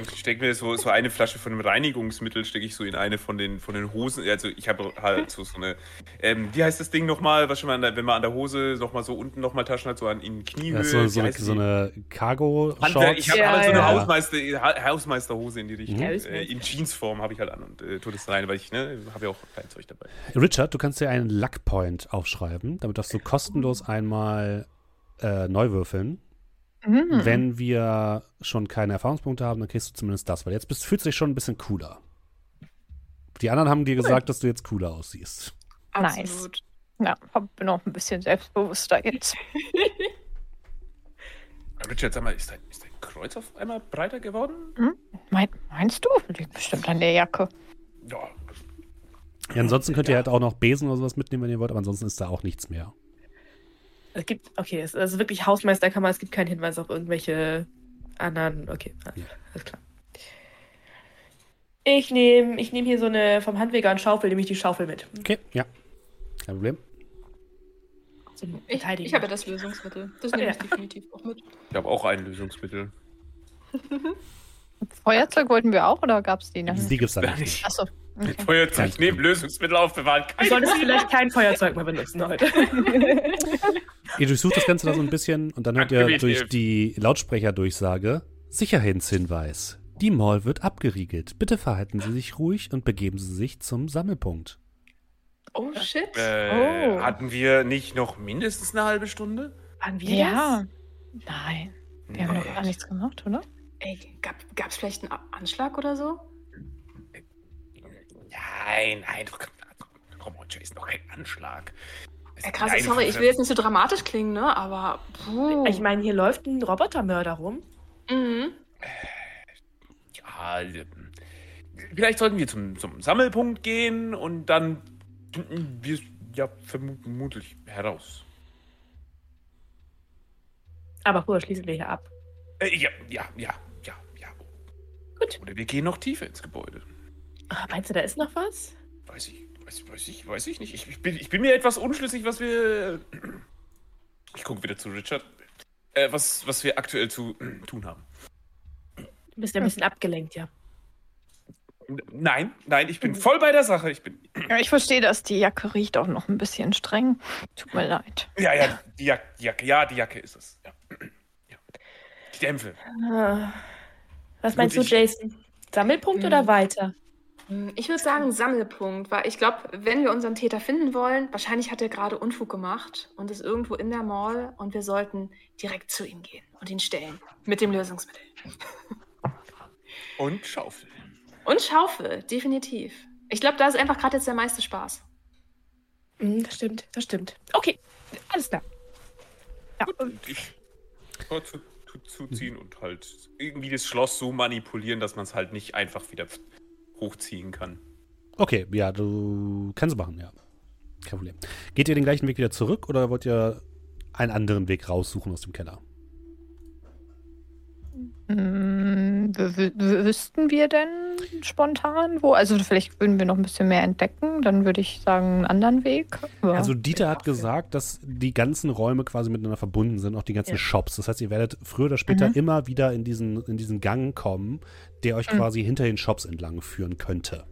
Speaker 3: Ich stecke mir so, so eine Flasche von einem Reinigungsmittel, stecke ich so in eine von den, von den Hosen. Also ich habe halt so, so eine, ähm, wie heißt das Ding nochmal, was schon mal, an der, wenn man an der Hose nochmal so unten nochmal Taschen hat, so an in Kniehöhe.
Speaker 1: Ist so, so eine, so eine Cargo-Shorts.
Speaker 3: Handwerk- Ich habe
Speaker 5: Ja,
Speaker 3: halt so eine
Speaker 1: ja.
Speaker 3: Hausmeister, Ha- Hausmeisterhose in die Richtung.
Speaker 1: Mhm.
Speaker 3: Äh, in Jeansform habe ich halt an und äh, tue das rein, weil ich ne, habe ja auch kein Zeug dabei.
Speaker 1: Richard, du kannst dir einen Luckpoint aufschreiben. Damit darfst du kostenlos einmal äh, neu würfeln.
Speaker 4: Mhm.
Speaker 1: Wenn wir schon keine Erfahrungspunkte haben, dann kriegst du zumindest das, weil jetzt bist, fühlst du dich schon ein bisschen cooler. Die anderen haben dir gesagt, dass du jetzt cooler aussiehst.
Speaker 4: Nice.
Speaker 2: Absolut.
Speaker 4: Ja, hab- bin auch ein bisschen selbstbewusster jetzt.
Speaker 3: Richard, sag mal, ist dein, ist dein Kreuz auf einmal breiter geworden?
Speaker 4: Mein, meinst du? Liegt bestimmt an der Jacke.
Speaker 3: Ja.
Speaker 1: Ja, ansonsten könnt ihr halt auch noch Besen oder sowas mitnehmen, wenn ihr wollt, aber ansonsten ist da auch nichts mehr.
Speaker 5: Es gibt, okay, es ist also wirklich Hausmeisterkammer, es gibt keinen Hinweis auf irgendwelche anderen. Okay,
Speaker 1: Ja.
Speaker 5: alles klar. Ich nehme ich nehm hier so eine vom Handwerker und Schaufel, nehme ich die Schaufel mit.
Speaker 1: Okay, ja. Kein Problem.
Speaker 2: Ich, ich habe ja das Lösungsmittel. Das
Speaker 5: Ah,
Speaker 2: nehme
Speaker 5: ja.
Speaker 2: ich definitiv auch mit.
Speaker 3: Ich habe auch ein Lösungsmittel.
Speaker 4: Feuerzeug wollten wir auch oder gab es die noch
Speaker 1: Die
Speaker 4: nicht?
Speaker 1: gibt's da nicht.
Speaker 3: Nicht.
Speaker 4: Achso. Okay.
Speaker 3: Feuerzeug neben Lösungsmittel aufbewahren.
Speaker 5: Du
Speaker 3: Keine
Speaker 5: solltest vielleicht kein Feuerzeug mehr benutzen heute.
Speaker 1: Ihr durchsucht das Ganze da so ein bisschen und dann hört ihr durch die Lautsprecherdurchsage Sicherheitshinweis. Die Mall wird abgeriegelt. Bitte verhalten Sie sich ruhig und begeben Sie sich zum Sammelpunkt.
Speaker 2: Oh shit.
Speaker 3: Äh,
Speaker 4: Oh.
Speaker 3: Hatten wir nicht noch mindestens eine halbe Stunde?
Speaker 5: Waren wir
Speaker 4: Ja. Nein. Wir haben
Speaker 3: Nee.
Speaker 4: doch gar nichts gemacht, oder?
Speaker 2: Ey, gab es vielleicht einen Anschlag oder so?
Speaker 3: Nein, nein, du komm, komm on, Jason, noch kein Anschlag.
Speaker 2: Ja,
Speaker 3: ist
Speaker 2: krass, sorry, ich will jetzt nicht so dramatisch klingen, ne? Aber. Puh.
Speaker 5: Ich meine, hier läuft ein Robotermörder rum.
Speaker 2: Mhm.
Speaker 3: Ja, vielleicht sollten wir zum, zum Sammelpunkt gehen und dann finden wir es ja vermutlich heraus.
Speaker 5: Aber vorher schließen wir hier ab.
Speaker 3: Äh, ja, ja, ja, ja, ja.
Speaker 5: Gut.
Speaker 3: Oder wir gehen noch tiefer ins Gebäude.
Speaker 5: Ah, Meinst du, da ist noch was?
Speaker 3: Weiß ich, weiß, weiß ich, weiß ich nicht. Ich, ich, bin, ich bin mir etwas unschlüssig, was wir. Ich gucke wieder zu Richard. Äh, was, was wir aktuell zu tun haben.
Speaker 5: Du bist ja ein bisschen abgelenkt, ja.
Speaker 3: Nein, nein, ich bin voll bei der Sache. Ich bin.
Speaker 4: Ja, ich verstehe das. Die Jacke riecht auch noch ein bisschen streng. Tut mir leid.
Speaker 3: Ja, ja, die Jacke, die Jacke ja, die Jacke ist es. Ja. ja. Die Dämpfe.
Speaker 5: Ah. Was meinst
Speaker 3: Gut,
Speaker 5: du,
Speaker 3: ich-
Speaker 5: Jason? Sammelpunkt
Speaker 2: Mhm.
Speaker 5: oder weiter?
Speaker 2: Hm, Ich würde sagen Sammelpunkt, weil ich glaube, wenn wir unseren Täter finden wollen, wahrscheinlich hat er gerade Unfug gemacht und ist irgendwo in der Mall und wir sollten direkt zu ihm gehen und ihn stellen mit dem Lösungsmittel.
Speaker 3: Und Schaufel.
Speaker 2: Und Schaufel, definitiv. Ich glaube, da ist einfach gerade jetzt der meiste Spaß.
Speaker 5: Mhm, das stimmt, das stimmt. Okay, alles klar.
Speaker 3: Ja. Und ich zu, zu, zuziehen und halt irgendwie das Schloss so manipulieren, dass man es halt nicht einfach wieder hochziehen kann.
Speaker 1: Okay, ja, du kannst machen, ja. Kein Problem. Geht ihr den gleichen Weg wieder zurück oder wollt ihr einen anderen Weg raussuchen aus dem Keller?
Speaker 4: Hm, wüssten wir denn spontan wo? Also vielleicht würden wir noch ein bisschen mehr entdecken, dann würde ich sagen einen anderen Weg.
Speaker 1: Ja. Also Dieter hat gesagt, dass die ganzen Räume quasi miteinander verbunden sind, auch die ganzen ja. Shops. Das heißt, ihr werdet früher oder später mhm. immer wieder in diesen, in diesen Gang kommen, der euch mhm. quasi hinter den Shops entlang führen könnte.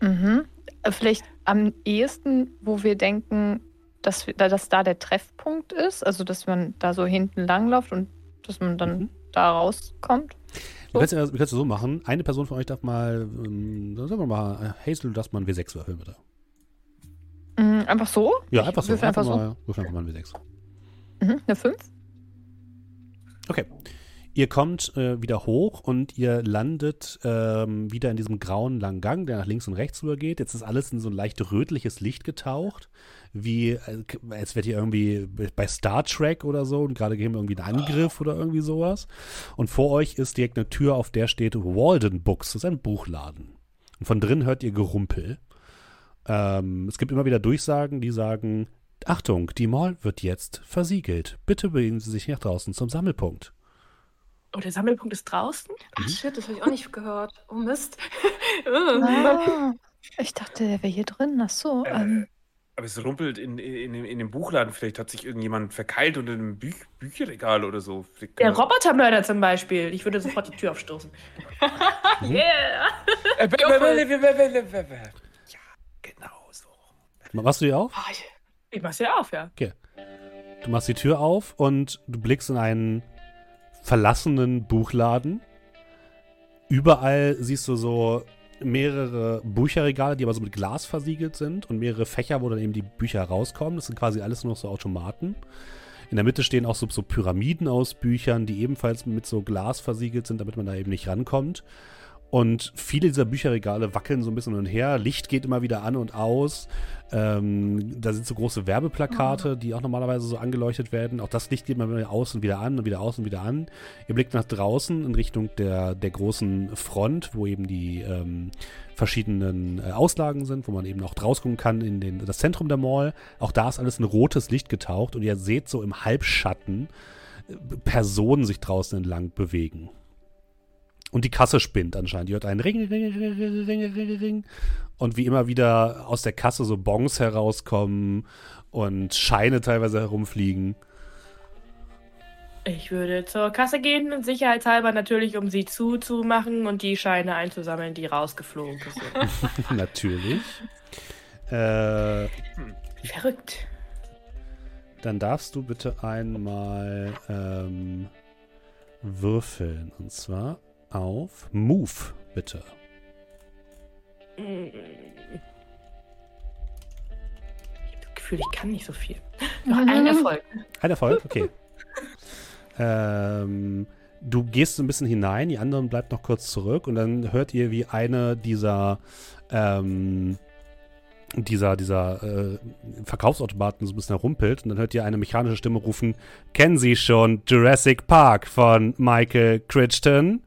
Speaker 4: Mhm. Äh, vielleicht am ehesten, wo wir denken, dass, wir, dass da der Treffpunkt ist, also dass man da so hinten langläuft und dass man dann mhm. Da rauskommt.
Speaker 1: So. Du kannst ja so machen, eine Person von euch darf mal, ähm, sagen wir mal, Hazel, du darfst mal ein W6 würfeln, bitte.
Speaker 4: Mhm, einfach so?
Speaker 1: Ja, einfach so. Würfel einfach, einfach, mal, so. einfach mal ein W6.
Speaker 4: Mhm, eine 5?
Speaker 1: Okay. Ihr kommt äh, wieder hoch und ihr landet ähm, wieder in diesem grauen langen Gang, der nach links und rechts übergeht. Jetzt ist alles in so ein leicht rötliches Licht getaucht, wie äh, als wärt ihr irgendwie bei Star Trek oder so und gerade gehen wir irgendwie einen Angriff oder irgendwie sowas. Und vor euch ist direkt eine Tür, auf der steht Walden Books. Das ist ein Buchladen. Und von drin hört ihr Gerumpel. Ähm, es gibt immer wieder Durchsagen, die sagen, Achtung, die Mall wird jetzt versiegelt. Bitte bewegen Sie sich nach draußen zum Sammelpunkt.
Speaker 5: Oh, der Sammelpunkt ist draußen?
Speaker 2: Ach mhm. shit, das habe ich auch nicht gehört. Oh Mist.
Speaker 4: ah, ich dachte, der wäre hier drin. Ach so. Äh, ähm.
Speaker 3: Aber es rumpelt in, in, in, in, dem Buchladen. Vielleicht hat sich irgendjemand verkeilt unter einem Bü Bücherregal oder so.
Speaker 5: Der Robotermörder zum Beispiel. Ich würde sofort die Tür aufstoßen.
Speaker 3: yeah! ja, genau so.
Speaker 1: Machst du die auf?
Speaker 5: Ah, ich, ich mach sie auf, ja.
Speaker 1: Okay. Du machst die Tür auf und du blickst in einen verlassenen Buchladen. Überall siehst du so mehrere Bücherregale, die aber so mit Glas versiegelt sind und mehrere Fächer, wo dann eben die Bücher rauskommen. Das sind quasi alles nur so Automaten. In der Mitte stehen auch so, so Pyramiden aus Büchern, die ebenfalls mit so Glas versiegelt sind, damit man da eben nicht rankommt. Und viele dieser Bücherregale wackeln so ein bisschen hin und her. Licht geht immer wieder an und aus. Ähm, da sind so große Werbeplakate, die auch normalerweise so angeleuchtet werden. Auch das Licht geht immer wieder aus und wieder an und wieder aus und wieder an. Ihr blickt nach draußen in Richtung der, der großen Front, wo eben die ähm, verschiedenen äh, Auslagen sind, wo man eben auch rausgucken kann in den, das Zentrum der Mall. Auch da ist alles in rotes Licht getaucht und ihr seht so im Halbschatten äh, Personen sich draußen entlang bewegen. Und die Kasse spinnt anscheinend. Die hört einen Ring, Ring, Ring, Ring, Ring, Ring. Und wie immer wieder aus der Kasse so Bons herauskommen und Scheine teilweise herumfliegen.
Speaker 5: Ich würde zur Kasse gehen und sicherheitshalber natürlich, um sie zuzumachen und die Scheine einzusammeln, die rausgeflogen sind.
Speaker 1: natürlich. Äh,
Speaker 5: Verrückt.
Speaker 1: Dann darfst du bitte einmal ähm, würfeln. Und zwar auf Move, bitte. Ich habe
Speaker 5: das Gefühl, ich kann nicht so viel. Noch ein Erfolg.
Speaker 1: Ein Erfolg, okay. ähm, du gehst so ein bisschen hinein, die anderen bleibt noch kurz zurück und dann hört ihr, wie eine dieser ähm, dieser, dieser äh, Verkaufsautomaten so ein bisschen herumpelt und dann hört ihr eine mechanische Stimme rufen, kennen Sie schon Jurassic Park von Michael Crichton?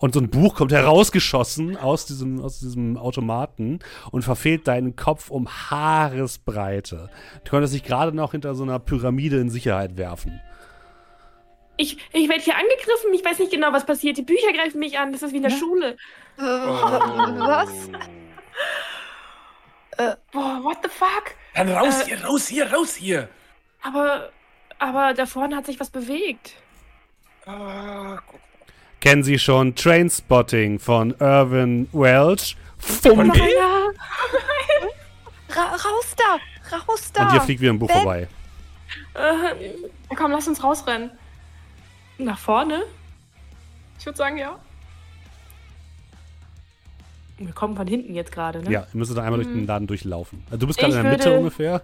Speaker 1: Und so ein Buch kommt herausgeschossen aus diesem, aus diesem Automaten und verfehlt deinen Kopf um Haaresbreite. Du konntest dich gerade noch hinter so einer Pyramide in Sicherheit werfen.
Speaker 5: Ich, ich werde hier angegriffen, ich weiß nicht genau, was passiert. Die Bücher greifen mich an, das ist wie in der ja? Schule.
Speaker 4: Oh. Was?
Speaker 5: Äh, boah, what the fuck?
Speaker 3: Dann raus äh, hier, raus hier, raus hier.
Speaker 5: Aber, aber da vorne hat sich was bewegt.
Speaker 1: Ah, Kennen Sie schon Trainspotting von Irvin Welch? Fumbi!
Speaker 4: Ra raus da! Raus da!
Speaker 1: Und hier fliegt wieder ein Buch ben. vorbei.
Speaker 2: Äh, komm, lass uns rausrennen.
Speaker 5: Nach vorne?
Speaker 2: Ich würde sagen, ja.
Speaker 5: Wir kommen von hinten jetzt gerade, ne?
Speaker 1: Ja, ihr müsstet da einmal mhm. durch den Laden durchlaufen. Also du bist gerade in der Mitte ungefähr.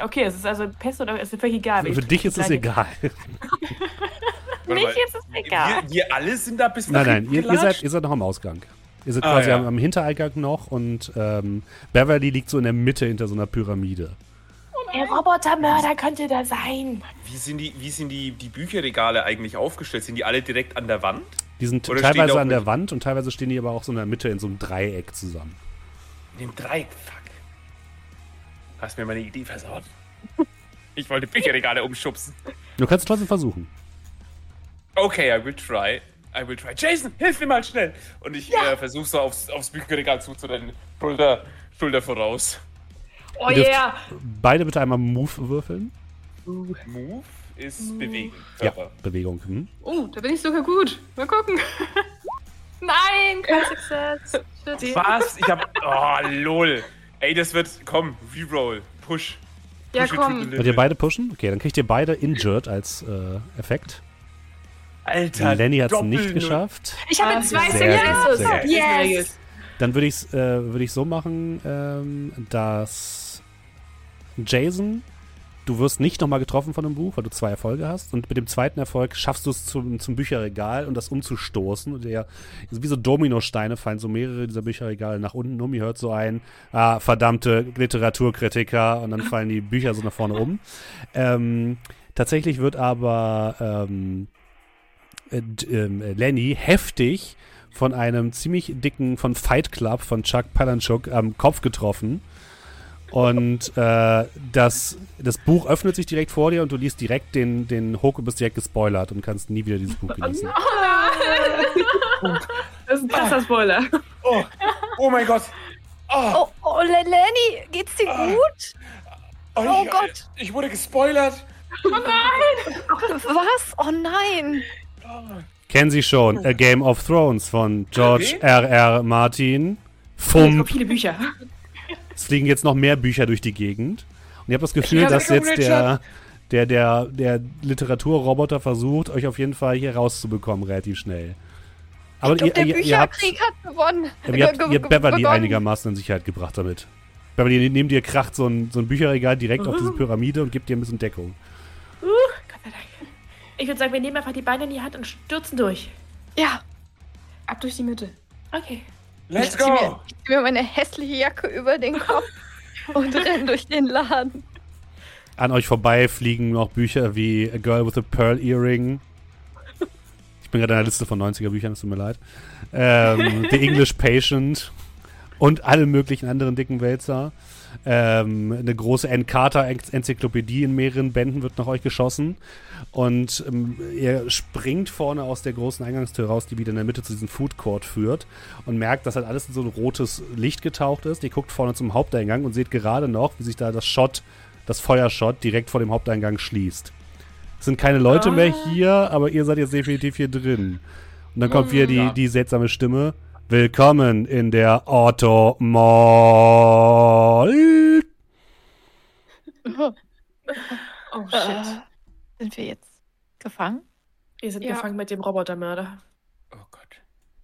Speaker 5: Okay, es ist also Pest oder es ist völlig egal.
Speaker 1: Für dich ist es egal.
Speaker 5: Mich ist es egal.
Speaker 3: Wir, wir, alle sind da bis
Speaker 1: Nein, nein, ihr, ihr, seid, ihr seid noch am Ausgang. Ihr seid ah, quasi ja. am, am, Hintereingang noch und ähm, Beverly liegt so in der Mitte hinter so einer Pyramide.
Speaker 2: Oh
Speaker 5: Der Robotermörder könnte da sein.
Speaker 3: Wie sind, die, wie sind die, die Bücherregale eigentlich aufgestellt? Sind die alle direkt an der Wand?
Speaker 1: Die sind
Speaker 3: Oder
Speaker 1: teilweise an der
Speaker 3: mit-
Speaker 1: Wand und teilweise stehen die aber auch so in der Mitte in so einem Dreieck zusammen.
Speaker 3: In dem Dreieck, fuck. Hast mir meine Idee versaut. Ich wollte Bücherregale umschubsen.
Speaker 1: Du kannst es trotzdem versuchen.
Speaker 3: Okay, I will try. I will try. Jason, hilf mir mal schnell. Und ich äh, versuche so aufs, aufs Bücherregal zuzurennen. Schulter, Schulter voraus.
Speaker 5: Oh yeah.
Speaker 1: Beide bitte einmal Move würfeln.
Speaker 3: Move ist bewegen.
Speaker 1: Ja,
Speaker 3: Körper.
Speaker 1: Bewegung. Hm.
Speaker 2: Oh, da bin ich sogar gut. Mal gucken. Nein, kein Success.
Speaker 3: Was? Ich hab. Oh, lol. Ey, das wird. Komm, Reroll. Push.
Speaker 2: Ja,
Speaker 3: Push the
Speaker 2: komm.
Speaker 1: Wollt ihr beide pushen? Okay, dann kriegt ihr beide Injured als äh, Effekt.
Speaker 3: Alter.
Speaker 1: Lenny hat es nicht geschafft.
Speaker 2: Ich habe
Speaker 5: Ah,
Speaker 2: zwei
Speaker 1: gut.
Speaker 2: Yes.
Speaker 1: Dann würde ich es äh, würd ich so machen, ähm, dass Jason, du wirst nicht nochmal getroffen von dem Buch, weil du zwei Erfolge hast. Und mit dem zweiten Erfolg schaffst du es zum, zum Bücherregal und das umzustoßen. Und der, wie so Dominosteine fallen so mehrere dieser Bücherregale nach unten um. Ihr hört so ein, ah, verdammte Literaturkritiker. Und dann fallen die Bücher so nach vorne um. Ähm, tatsächlich wird aber ähm, äh, ähm, äh, Lenny heftig von einem ziemlich dicken, von Fight Club von Chuck Palahniuk am Kopf getroffen. Und äh, das, das Buch öffnet sich direkt vor dir und du liest direkt den, den Hook und bist direkt gespoilert und kannst nie wieder dieses Buch genießen.
Speaker 5: Das ist ein krasser Spoiler.
Speaker 3: Oh, oh mein Gott. Oh,
Speaker 4: Oh, oh Le- Lenny, geht's dir
Speaker 3: Ah.
Speaker 4: gut? Oh
Speaker 3: ich,
Speaker 4: Gott.
Speaker 3: Ich wurde gespoilert.
Speaker 4: Was? Oh nein.
Speaker 1: Kennen Sie schon A Game of Thrones von George? R.R. Martin?
Speaker 5: Es kommen
Speaker 1: Fump.
Speaker 5: viele Bücher.
Speaker 1: Es fliegen jetzt noch mehr Bücher durch die Gegend. Und ihr habt das Gefühl, dass jetzt der, der, der, der Literaturroboter versucht, euch auf jeden Fall hier rauszubekommen, relativ schnell. Aber
Speaker 4: ich glaub, der
Speaker 1: ihr, ihr, ihr habt,
Speaker 4: Bücherkrieg hat gewonnen.
Speaker 1: ihr habt, ihr Beverly
Speaker 4: begonnen.
Speaker 1: einigermaßen in Sicherheit gebracht damit. Beverly, neben dir kracht so ein, so ein Bücherregal direkt auf diese Pyramide und gibt dir ein bisschen Deckung.
Speaker 5: Dank. Ich würde sagen, wir nehmen einfach die Beine in die Hand und stürzen durch.
Speaker 4: Ja,
Speaker 2: Ab durch die Mitte.
Speaker 5: Okay.
Speaker 3: Let's
Speaker 4: ich zieh mir,
Speaker 3: go.
Speaker 4: ich zieh mir meine hässliche Jacke über den Kopf und renn durch den Laden.
Speaker 1: An euch vorbei fliegen noch Bücher wie A Girl with a Pearl Earring. Ich bin gerade in der Liste von 90er Büchern, es tut mir leid. Ähm, The English Patient und alle möglichen anderen dicken Wälzer. Ähm, eine große Encarta-Enzyklopädie in mehreren Bänden wird nach euch geschossen. Und ähm, ihr springt vorne aus der großen Eingangstür raus, die wieder in der Mitte zu diesem Food Court führt und merkt, dass halt alles in so ein rotes Licht getaucht ist. Ihr guckt vorne zum Haupteingang und seht gerade noch, wie sich da das Shot, das Feuershot direkt vor dem Haupteingang schließt. Es sind keine Leute mehr hier, aber ihr seid jetzt definitiv hier drin. Und dann kommt wieder die,
Speaker 3: Ja.
Speaker 1: die seltsame Stimme. Willkommen in der Otto Mall.
Speaker 2: Oh, shit.
Speaker 4: Äh, sind wir jetzt gefangen?
Speaker 5: Wir sind
Speaker 2: Ja.
Speaker 5: gefangen mit dem Robotermörder.
Speaker 3: Oh Gott.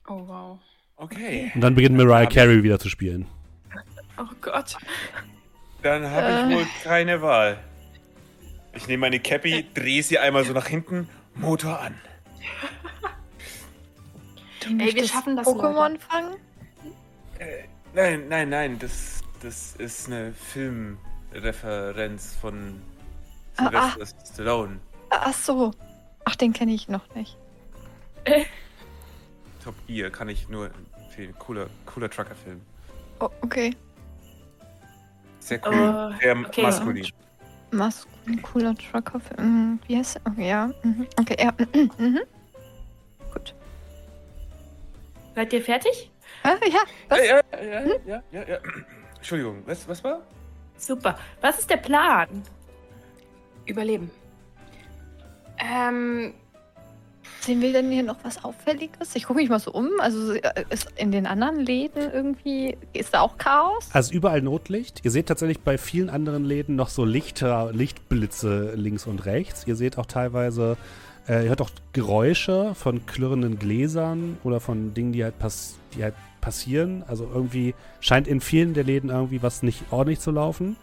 Speaker 2: Oh, wow.
Speaker 3: Okay.
Speaker 1: Und dann beginnt Mariah Carey wieder zu spielen.
Speaker 5: Oh Gott.
Speaker 3: Dann habe
Speaker 4: Äh.
Speaker 3: ich wohl keine Wahl. Ich nehme meine Cappy, drehe sie einmal so nach hinten, Motor an.
Speaker 4: Du
Speaker 2: wir
Speaker 4: möchtest
Speaker 2: schaffen das,
Speaker 4: Pokémon fangen?
Speaker 3: Äh, nein, nein, nein, das, das ist eine Filmreferenz von
Speaker 4: Ah, ah.
Speaker 3: Sylvester Stallone.
Speaker 4: Ach so. Ach, den kenne ich noch nicht.
Speaker 3: Top Gear kann ich nur empfehlen. Cooler, cooler Trucker-Film.
Speaker 4: Oh, okay.
Speaker 3: Sehr cool.
Speaker 5: Oh,
Speaker 3: Sehr
Speaker 5: okay.
Speaker 3: maskulin.
Speaker 4: Maskulin, cooler Trucker. Mhm. Wie heißt der? Okay, ja. Mhm. Okay, ja. Mhm.
Speaker 5: Seid ihr fertig?
Speaker 4: Ah, ja. Was?
Speaker 3: Ja, ja, ja, ja, ja, ja. Entschuldigung, was, was war?
Speaker 5: Super. Was ist der Plan?
Speaker 2: Überleben. Ähm,
Speaker 4: Sehen wir denn hier noch was Auffälliges? Ich gucke mich mal so um. Also äh, ist in den anderen Läden irgendwie, ist da auch Chaos?
Speaker 1: Also überall Notlicht. Ihr seht tatsächlich bei vielen anderen Läden noch so Lichter, Lichtblitze links und rechts. Ihr seht auch teilweise, äh, ihr hört auch Geräusche von klirrenden Gläsern oder von Dingen, die halt, pass die halt passieren. Also irgendwie scheint in vielen der Läden irgendwie was nicht ordentlich zu laufen.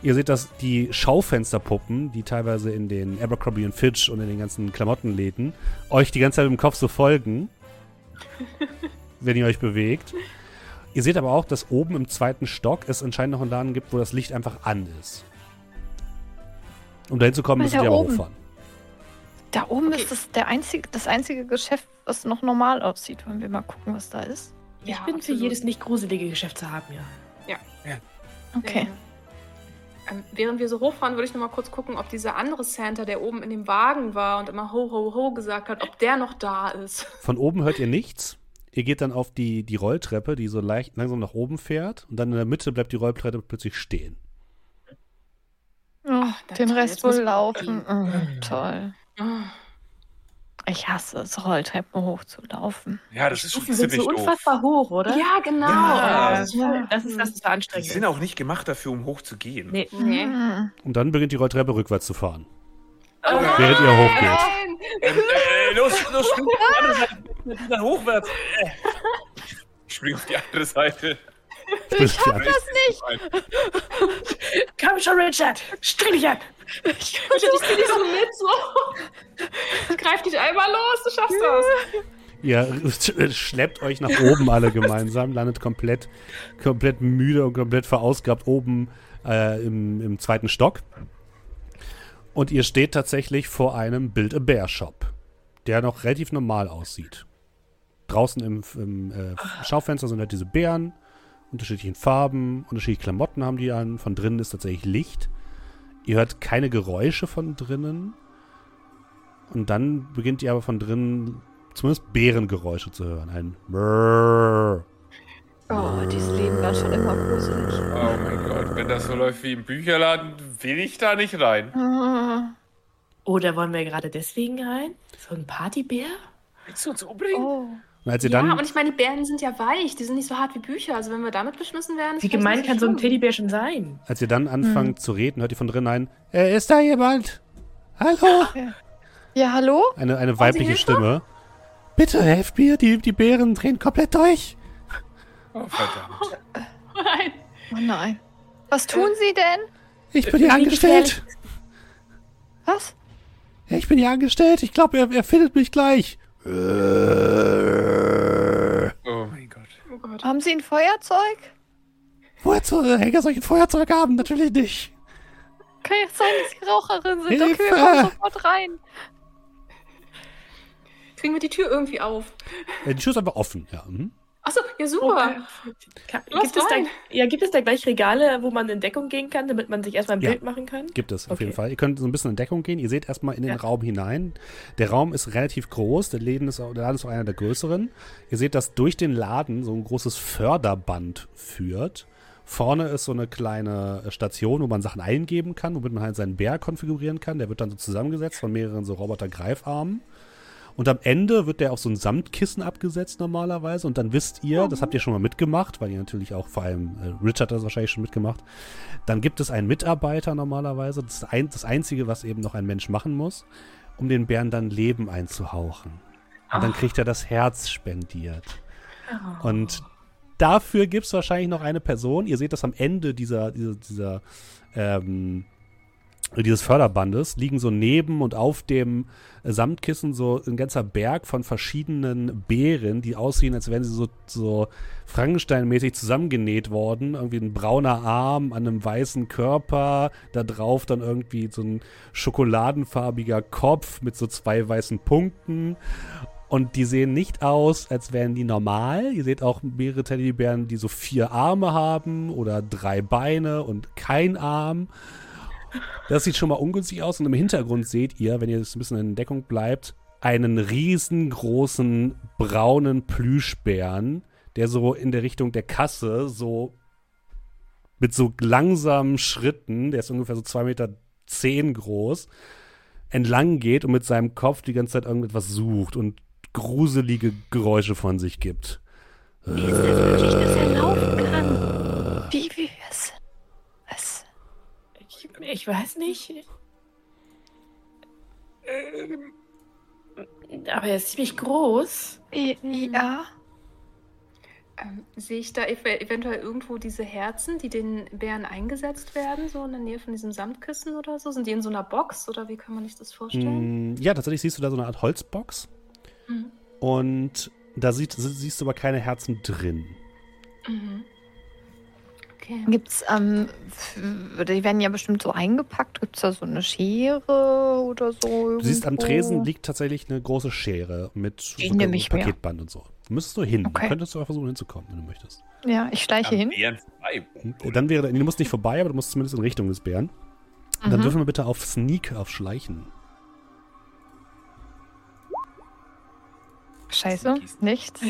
Speaker 1: Ihr seht, dass die Schaufensterpuppen, die teilweise in den Abercrombie und Fitch und in den ganzen Klamottenläden, euch die ganze Zeit im Kopf so folgen, wenn ihr euch bewegt. Ihr seht aber auch, dass oben im zweiten Stock es anscheinend noch einen Laden gibt, wo das Licht einfach an ist. Um dahin zu kommen,
Speaker 4: da
Speaker 1: die aber hochfahren.
Speaker 4: Da oben
Speaker 2: Okay.
Speaker 4: ist das, der einzige, das einzige Geschäft, was noch normal aussieht. Wollen wir mal gucken, was da ist?
Speaker 5: Ich
Speaker 2: Ja,
Speaker 5: bin
Speaker 2: absolut.
Speaker 5: für jedes nicht gruselige Geschäft zu haben, ja.
Speaker 4: Okay.
Speaker 2: Ähm, während wir so hochfahren, würde ich noch mal kurz gucken, ob dieser andere Santa, der oben in dem Wagen war und immer ho, ho, ho gesagt hat, ob der noch da ist.
Speaker 1: Von oben hört ihr nichts. Ihr geht dann auf die, die Rolltreppe, die so leicht langsam nach oben fährt. Und dann in der Mitte bleibt die Rolltreppe plötzlich stehen.
Speaker 4: Oh, den Rest wohl laufen. Oh, toll. Ich hasse es, Rolltreppen hochzulaufen.
Speaker 3: Ja, das ist schon ziemlich
Speaker 5: so
Speaker 3: doof.
Speaker 5: unfassbar hoch, oder?
Speaker 2: Ja, genau.
Speaker 3: Ja,
Speaker 5: das, ist das ist das, ist
Speaker 3: Die
Speaker 5: anstrengend.
Speaker 3: sind auch nicht gemacht dafür, um hoch zu gehen.
Speaker 5: Nee.
Speaker 2: Nee.
Speaker 4: Hm.
Speaker 1: Und dann beginnt die Rolltreppe rückwärts zu fahren.
Speaker 2: Oh,
Speaker 1: Während ihr hochgeht.
Speaker 2: nein.
Speaker 3: Ähm, äh, los, los, spring auf die andere Seite. Dann hochwärts. Äh. Ich spring auf die andere Seite.
Speaker 1: Ich hab
Speaker 3: das nicht.
Speaker 5: Komm schon, Richard! Streng dich an!
Speaker 2: Bitte, ich zieh dich so mit, so. Ich greif dich einmal los, du schaffst das.
Speaker 1: Ihr schleppt euch nach oben alle gemeinsam, landet komplett, komplett müde und komplett verausgabt oben äh, im, im zweiten Stock. Und ihr steht tatsächlich vor einem Build-A-Bear-Shop, der noch relativ normal aussieht. Draußen im, im äh, Schaufenster sind halt diese Bären, unterschiedlichen Farben, unterschiedliche Klamotten haben die an. Von drinnen ist tatsächlich Licht. Ihr hört keine Geräusche von drinnen. Und dann beginnt ihr aber von drinnen zumindest Bärengeräusche zu hören. Ein Brrrr.
Speaker 4: Oh, dieses Leben war schon immer gruselig.
Speaker 3: Oh mein Gott, wenn das so läuft wie im Bücherladen, will ich da nicht rein.
Speaker 5: Oder wollen wir gerade deswegen rein? So ein Partybär?
Speaker 3: Willst du uns umbringen?
Speaker 4: Oh.
Speaker 1: Als ihr
Speaker 2: Ja,
Speaker 1: dann,
Speaker 2: und ich meine, die Bären sind ja weich, die sind nicht so hart wie Bücher. Also wenn wir damit beschmissen werden, ist
Speaker 5: Wie gemein kann so ein. Teddybär schon sein?
Speaker 1: als ihr dann anfangt zu reden, hört ihr von drinnen ein, äh, ist da jemand? Hallo?
Speaker 4: Ja, hallo?
Speaker 1: Eine, eine
Speaker 2: Sie
Speaker 1: weibliche? Stimme. Bitte helft mir, die, die Bären drehen komplett durch.
Speaker 3: Oh, verdammt.
Speaker 2: Nein.
Speaker 4: Oh nein. Was tun Sie denn?
Speaker 1: Ich bin hier angestellt.
Speaker 4: Was?
Speaker 1: Ja, ich bin hier angestellt. Ich glaube, er, er findet mich gleich. Äh,
Speaker 3: Oh mein Gott.
Speaker 2: Oh Gott.
Speaker 4: Haben Sie ein Feuerzeug?
Speaker 1: Woher zur Henker soll ich ein Feuerzeug haben? Natürlich nicht.
Speaker 4: Kann jetzt sein, dass Sie Raucherin sind.
Speaker 1: Hilfe!
Speaker 4: Okay, wir kommen sofort rein.
Speaker 2: Kriegen wir die Tür irgendwie auf?
Speaker 1: Die Tür ist einfach offen, ja. Mhm.
Speaker 2: Achso, ja super. Los,
Speaker 5: gibt, es da, ja, gibt es da gleich Regale, wo man in Deckung gehen kann, damit man sich erstmal ein
Speaker 1: Ja.
Speaker 5: Bild machen kann?
Speaker 1: Gibt es auf
Speaker 5: Okay.
Speaker 1: jeden Fall. Ihr könnt so ein bisschen in Deckung gehen. Ihr seht erstmal in den
Speaker 5: Ja.
Speaker 1: Raum hinein. Der Raum ist relativ groß. Der Laden ist, auch, der Laden ist auch einer der größeren. Ihr seht, dass durch den Laden so ein großes Förderband führt. Vorne ist so eine kleine Station, wo man Sachen eingeben kann, womit man halt seinen Bär konfigurieren kann. Der wird dann so zusammengesetzt von mehreren so Roboter-Greifarmen. Und am Ende wird der auf so ein Samtkissen abgesetzt normalerweise. Und dann wisst ihr, das habt ihr schon mal mitgemacht, weil ihr natürlich auch vor allem, äh, Richard hat das wahrscheinlich schon mitgemacht. Dann gibt es einen Mitarbeiter normalerweise. Das ist ein, das Einzige, was eben noch ein Mensch machen muss, um den Bären dann Leben einzuhauchen. Und dann kriegt er das Herz spendiert. Und dafür gibt es wahrscheinlich noch eine Person. Ihr seht das am Ende dieser, dieser, dieser ähm, dieses Förderbandes liegen so neben und auf dem äh, Samtkissen so ein ganzer Berg von verschiedenen Beeren, die aussehen, als wären sie so, so Frankenstein-mäßig zusammengenäht worden. Irgendwie ein brauner Arm an einem weißen Körper, da drauf dann irgendwie so ein schokoladenfarbiger Kopf mit so zwei weißen Punkten. Und die sehen nicht aus, als wären die normal. Ihr seht auch mehrere Teddybären, die so vier Arme haben oder drei Beine und kein Arm. Das sieht schon mal ungünstig aus. Und im Hintergrund seht ihr, wenn ihr jetzt ein bisschen in Deckung bleibt, einen riesengroßen braunen Plüschbären, der so in der Richtung der Kasse so mit so langsamen Schritten, der ist ungefähr so zwei Meter zehn groß, entlang geht und mit seinem Kopf die ganze Zeit irgendetwas sucht und gruselige Geräusche von sich gibt.
Speaker 4: Wie ist das möglich, dass er laufen kann? Wie, wie?
Speaker 5: Ich, weiß nicht. Ähm, aber er ist ziemlich groß.
Speaker 4: Ja.
Speaker 2: Ähm, sehe ich da ev eventuell irgendwo diese Herzen, die den Bären eingesetzt werden, so in der Nähe von diesem Samtkissen oder so? Sind die in so einer Box oder wie kann man sich das vorstellen?
Speaker 1: Mm, Ja, tatsächlich siehst du da so eine Art Holzbox.
Speaker 2: Mhm.
Speaker 1: Und da sieht, sie- siehst du aber keine Herzen drin.
Speaker 2: Mhm. Okay.
Speaker 4: Gibt's, ähm, die werden ja bestimmt so eingepackt. Gibt's da so eine Schere oder so?
Speaker 1: Du siehst, am
Speaker 4: irgendwo?
Speaker 1: Tresen liegt tatsächlich eine große Schere mit
Speaker 4: Die
Speaker 1: so. Paketband und so. Du müsstest nur hin.
Speaker 4: Okay.
Speaker 1: Du könntest du versuchen hinzukommen, wenn du möchtest.
Speaker 4: Ja, ich schleiche
Speaker 3: Am
Speaker 4: hin.
Speaker 3: Bären vorbei.
Speaker 1: Hm? Dann wäre, nee, du musst nicht vorbei, aber du musst zumindest in Richtung des Bären. Und Dann
Speaker 4: Mhm.
Speaker 1: dürfen wir bitte auf Sneak, auf Schleichen.
Speaker 4: Scheiße, nichts.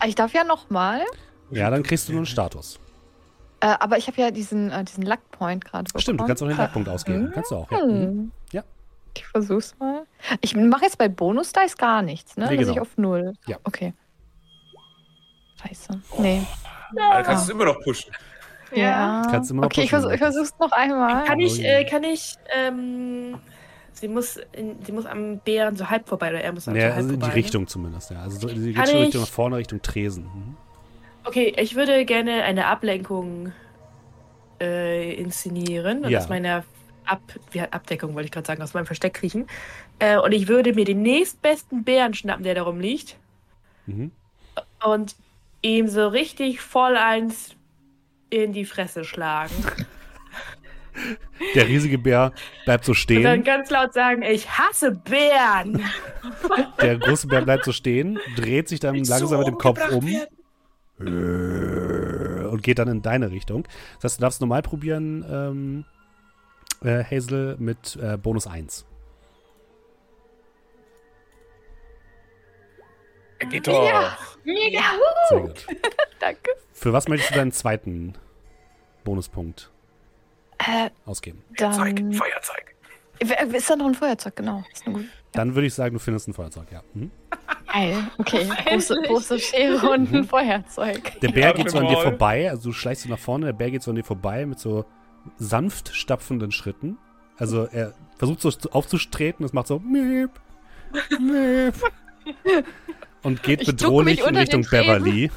Speaker 4: Ah, Ich darf ja noch mal.
Speaker 1: Ja, dann kriegst du nur einen Status.
Speaker 4: Äh, aber ich habe ja diesen, äh, diesen Luckpoint gerade bekommen.
Speaker 1: Stimmt, du kannst auch den Lackpunkt ausgeben. Kannst du auch, ja. Mhm.
Speaker 4: Hm.
Speaker 1: Ja.
Speaker 4: Ich versuch's mal. Ich mache jetzt bei Bonus Dice gar nichts, ne?
Speaker 1: Nee,
Speaker 4: Dass
Speaker 1: genau.
Speaker 4: ich auf null.
Speaker 1: Ja.
Speaker 4: Okay. Scheiße. Nee.
Speaker 3: Da kannst du es immer noch pushen.
Speaker 4: Ja.
Speaker 1: Kannst immer noch
Speaker 4: okay, ich,
Speaker 1: pushen,
Speaker 4: versuch, ich
Speaker 1: du
Speaker 4: versuch's noch einmal.
Speaker 5: Kann ich,
Speaker 1: Oh
Speaker 5: äh, kann ich, ähm, sie muss, in, sie muss am Bären so halb vorbei oder er muss am
Speaker 1: Ja,
Speaker 5: so halb
Speaker 1: also in die
Speaker 5: vorbei.
Speaker 1: Richtung zumindest, ja. Also so, die geht
Speaker 5: Kann
Speaker 1: schon
Speaker 5: ich-
Speaker 1: Richtung nach vorne, Richtung Tresen. Mhm.
Speaker 5: Okay, ich würde gerne eine Ablenkung äh, inszenieren und
Speaker 1: Ja.
Speaker 5: aus meiner Ab Abdeckung, wollte ich gerade sagen, aus meinem Versteck kriechen. Äh, und ich würde mir den nächstbesten Bären schnappen, der darum liegt,
Speaker 1: Mhm.
Speaker 5: und ihm so richtig voll eins in die Fresse schlagen.
Speaker 1: Der riesige Bär bleibt so
Speaker 5: Und dann
Speaker 1: stehen.
Speaker 5: ganz laut sagen, ich hasse Bären.
Speaker 1: Der große Bär bleibt so stehen, dreht sich dann langsam mit dem Kopf um und geht dann in deine Richtung. Das heißt, du darfst normal probieren, ähm, äh, Hazel, mit äh, Bonus 1.
Speaker 3: Geht doch.
Speaker 2: Mega.
Speaker 1: Sehr gut.
Speaker 4: Danke.
Speaker 1: Für was möchtest du deinen zweiten Bonuspunkt
Speaker 4: Äh,
Speaker 1: ausgeben?
Speaker 4: Dann.
Speaker 3: Feuerzeug.
Speaker 4: Wer- Ist da noch ein Feuerzeug? Genau. Ist eine gute.
Speaker 1: Dann würde ich sagen, du findest ein Feuerzeug, ja. Mhm.
Speaker 4: Geil. Okay. Große, große Schere und
Speaker 1: Mhm.
Speaker 4: ein Feuerzeug.
Speaker 1: Der Bär geht so an dir vorbei, also du schleichst so nach vorne, der Bär geht so an dir vorbei mit so sanft stapfenden Schritten. Also er versucht so aufzustreten, das macht so miep, miep, und geht bedrohlich in Richtung. Beverly.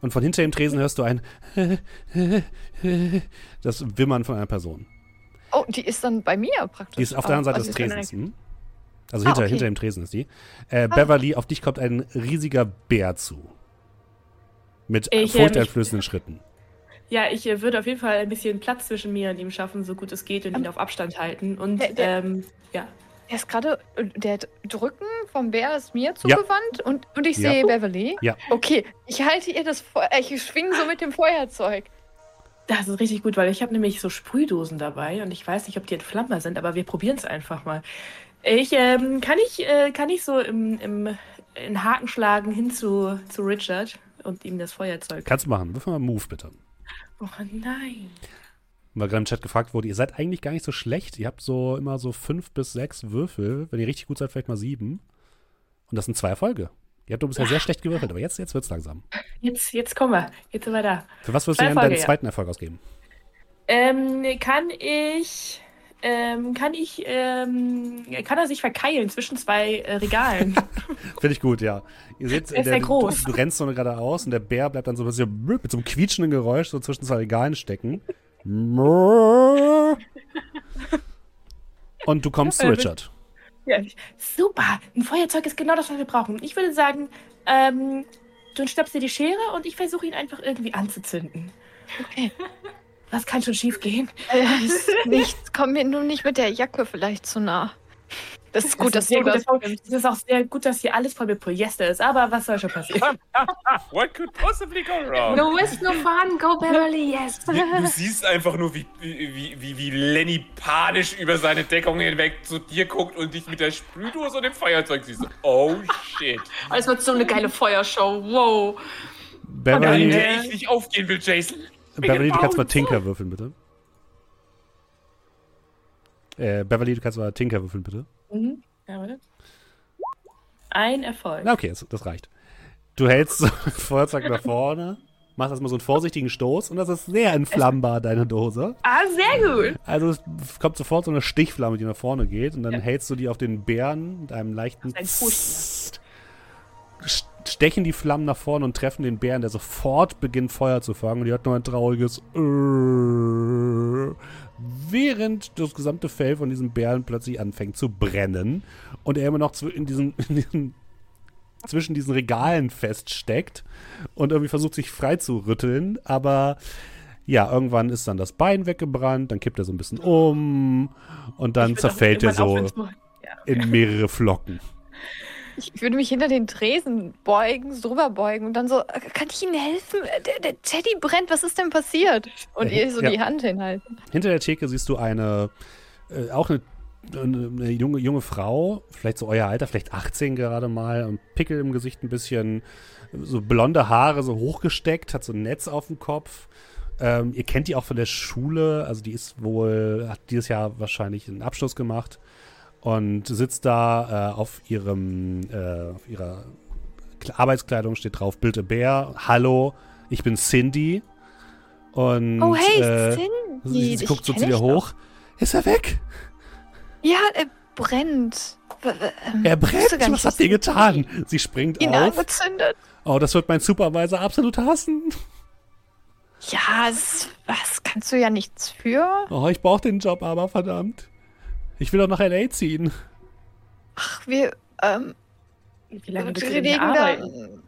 Speaker 1: Und von hinter dem Tresen hörst du ein das Wimmern von einer Person.
Speaker 4: Oh, die ist dann bei mir praktisch.
Speaker 1: Die ist auf der anderen Seite
Speaker 4: Also
Speaker 1: des Tresens. Also
Speaker 4: Ah,
Speaker 1: hinter,
Speaker 4: okay.
Speaker 1: hinter dem Tresen ist die. Äh, Beverly, auf dich kommt ein riesiger Bär zu. Mit
Speaker 5: Ich, äh,
Speaker 1: furchteinflößenden Schritten.
Speaker 5: Ja, ich äh, würde auf jeden Fall ein bisschen Platz zwischen mir und ihm schaffen, so gut es geht und ihn auf Abstand halten. Und
Speaker 4: Der- der-
Speaker 5: ähm, ja.
Speaker 4: Der ist gerade, der Drücken vom Bär ist mir zugewandt und, und ich
Speaker 1: Ja.
Speaker 4: sehe Beverly.
Speaker 1: Ja.
Speaker 4: Okay, ich halte ihr das Feuer, ich schwinge so mit dem Feuerzeug.
Speaker 5: Das ist richtig gut, weil ich habe nämlich so Sprühdosen dabei und ich weiß nicht, ob die entflammbar sind, aber wir probieren es einfach mal. Ich, ähm, kann ich, äh, kann ich so im, im in Haken schlagen hin zu, zu Richard und ihm das Feuerzeug.
Speaker 1: Kannst du machen. Wirf mal Move, bitte.
Speaker 5: Oh nein.
Speaker 1: Weil gerade im Chat gefragt wurde, ihr seid eigentlich gar nicht so schlecht. Ihr habt so immer so fünf bis sechs Würfel. Wenn ihr richtig gut seid, vielleicht mal sieben. Und das sind zwei Erfolge. Ihr habt doch bisher sehr schlecht gewürfelt, aber jetzt, jetzt wird's langsam.
Speaker 5: Jetzt, jetzt kommen wir. Jetzt sind wir da.
Speaker 1: Für was
Speaker 5: Zwei
Speaker 1: du denn deinen
Speaker 5: ja.
Speaker 1: zweiten Erfolg ausgeben?
Speaker 5: Ähm, kann ich. Ähm, kann ich. Ähm, kann er sich verkeilen zwischen zwei äh, Regalen?
Speaker 1: Finde ich gut, ja. Ihr seht,
Speaker 5: Der ist sehr groß.
Speaker 1: Du, du rennst so geradeaus und der Bär bleibt dann so ein bisschen mit so einem quietschenden Geräusch so zwischen zwei Regalen stecken. Und du kommst zu
Speaker 5: Äh,
Speaker 1: Richard.
Speaker 5: ja, super. Ein Feuerzeug ist genau das, was wir brauchen. Ich würde sagen, ähm, du schnappst dir die Schere und ich versuche ihn einfach irgendwie anzuzünden.
Speaker 4: Okay.
Speaker 5: Was kann schon schief gehen?
Speaker 4: Äh, ist nichts, komm mir nur nicht mit der Jacke vielleicht zu nah. Das ist gut, dass
Speaker 5: ist sehr
Speaker 4: du das
Speaker 5: dass- Es ist auch sehr gut, dass hier alles voll mit Polyester ist, aber was soll schon passieren?
Speaker 3: What could possibly go wrong?
Speaker 2: No risk, no fun. Go, Beverly, yes.
Speaker 3: Du, du siehst einfach nur, wie, wie, wie, wie Lenny panisch über seine Deckung hinweg zu dir guckt und dich mit der Sprühdose und dem Feuerzeug siehst. Oh shit.
Speaker 2: Es wird so eine geile Feuershow. Wow.
Speaker 1: Beverly,
Speaker 3: der ich nicht aufgehen will, Jason.
Speaker 1: Beverly, du kannst mal. Tinker würfeln, bitte. Äh, Beverly, du kannst mal Tinker würfeln, bitte.
Speaker 5: Mhm. Ja, warte. Ein Erfolg.
Speaker 1: Na, okay, das, das reicht. Du hältst so ein Feuerzeug nach vorne, machst erstmal so einen vorsichtigen Stoß und das ist sehr entflammbar, deine Dose.
Speaker 5: Ah, sehr gut.
Speaker 1: Also es kommt sofort so eine Stichflamme, die nach vorne geht und dann hältst du die auf den Bären mit einem leichten
Speaker 5: ein
Speaker 1: Psst. Stechen die Flammen nach vorne und treffen den Bären, der sofort beginnt Feuer zu fangen. Und die hat nur ein trauriges äh, während das gesamte Fell von diesem Bären plötzlich anfängt zu brennen und er immer noch in diesen, in diesen zwischen diesen Regalen feststeckt und irgendwie versucht sich frei zu rütteln, aber ja, irgendwann ist dann das Bein weggebrannt, dann kippt er so ein bisschen um und dann zerfällt er so
Speaker 5: zu- Ja,
Speaker 1: in mehrere Flocken.
Speaker 4: Ich würde mich hinter den Tresen beugen, so drüber beugen und dann so, äh, kann ich Ihnen helfen? Äh, Der, der Teddy brennt, was ist denn passiert? Und ihr so
Speaker 1: ja.
Speaker 4: die Hand hinhalten.
Speaker 1: Hinter der Theke siehst du eine, äh, auch eine, eine, junge, junge Frau, vielleicht so euer Alter, vielleicht 18 gerade mal, und Pickel im Gesicht ein bisschen, so blonde Haare so hochgesteckt, hat so ein Netz auf dem Kopf. Ähm, ihr kennt die auch von der Schule, also die ist wohl, hat dieses Jahr wahrscheinlich einen Abschluss gemacht und sitzt da äh, auf ihrem, äh, auf ihrer Kle- Arbeitskleidung steht drauf, Bild a Bear, hallo, ich bin Cindy. Und,
Speaker 4: Oh, hey,
Speaker 1: äh,
Speaker 4: Cindy.
Speaker 1: Sie, sie guckt so zu dir hoch. Ist er weg?
Speaker 4: Ja, er brennt. Ähm,
Speaker 1: Er brennt. Was habt ihr getan? Sie springt
Speaker 4: Ihn
Speaker 1: auf.
Speaker 4: angezündet.
Speaker 1: Oh, das wird mein Supervisor absolut hassen.
Speaker 4: Ja, was kannst du ja nichts für?
Speaker 1: Oh, ich brauche den Job aber, verdammt. Ich will doch nach L.A. ziehen.
Speaker 4: Ach, wir, ähm,
Speaker 5: Wie lange willst
Speaker 4: wir
Speaker 5: du denn hier arbeiten?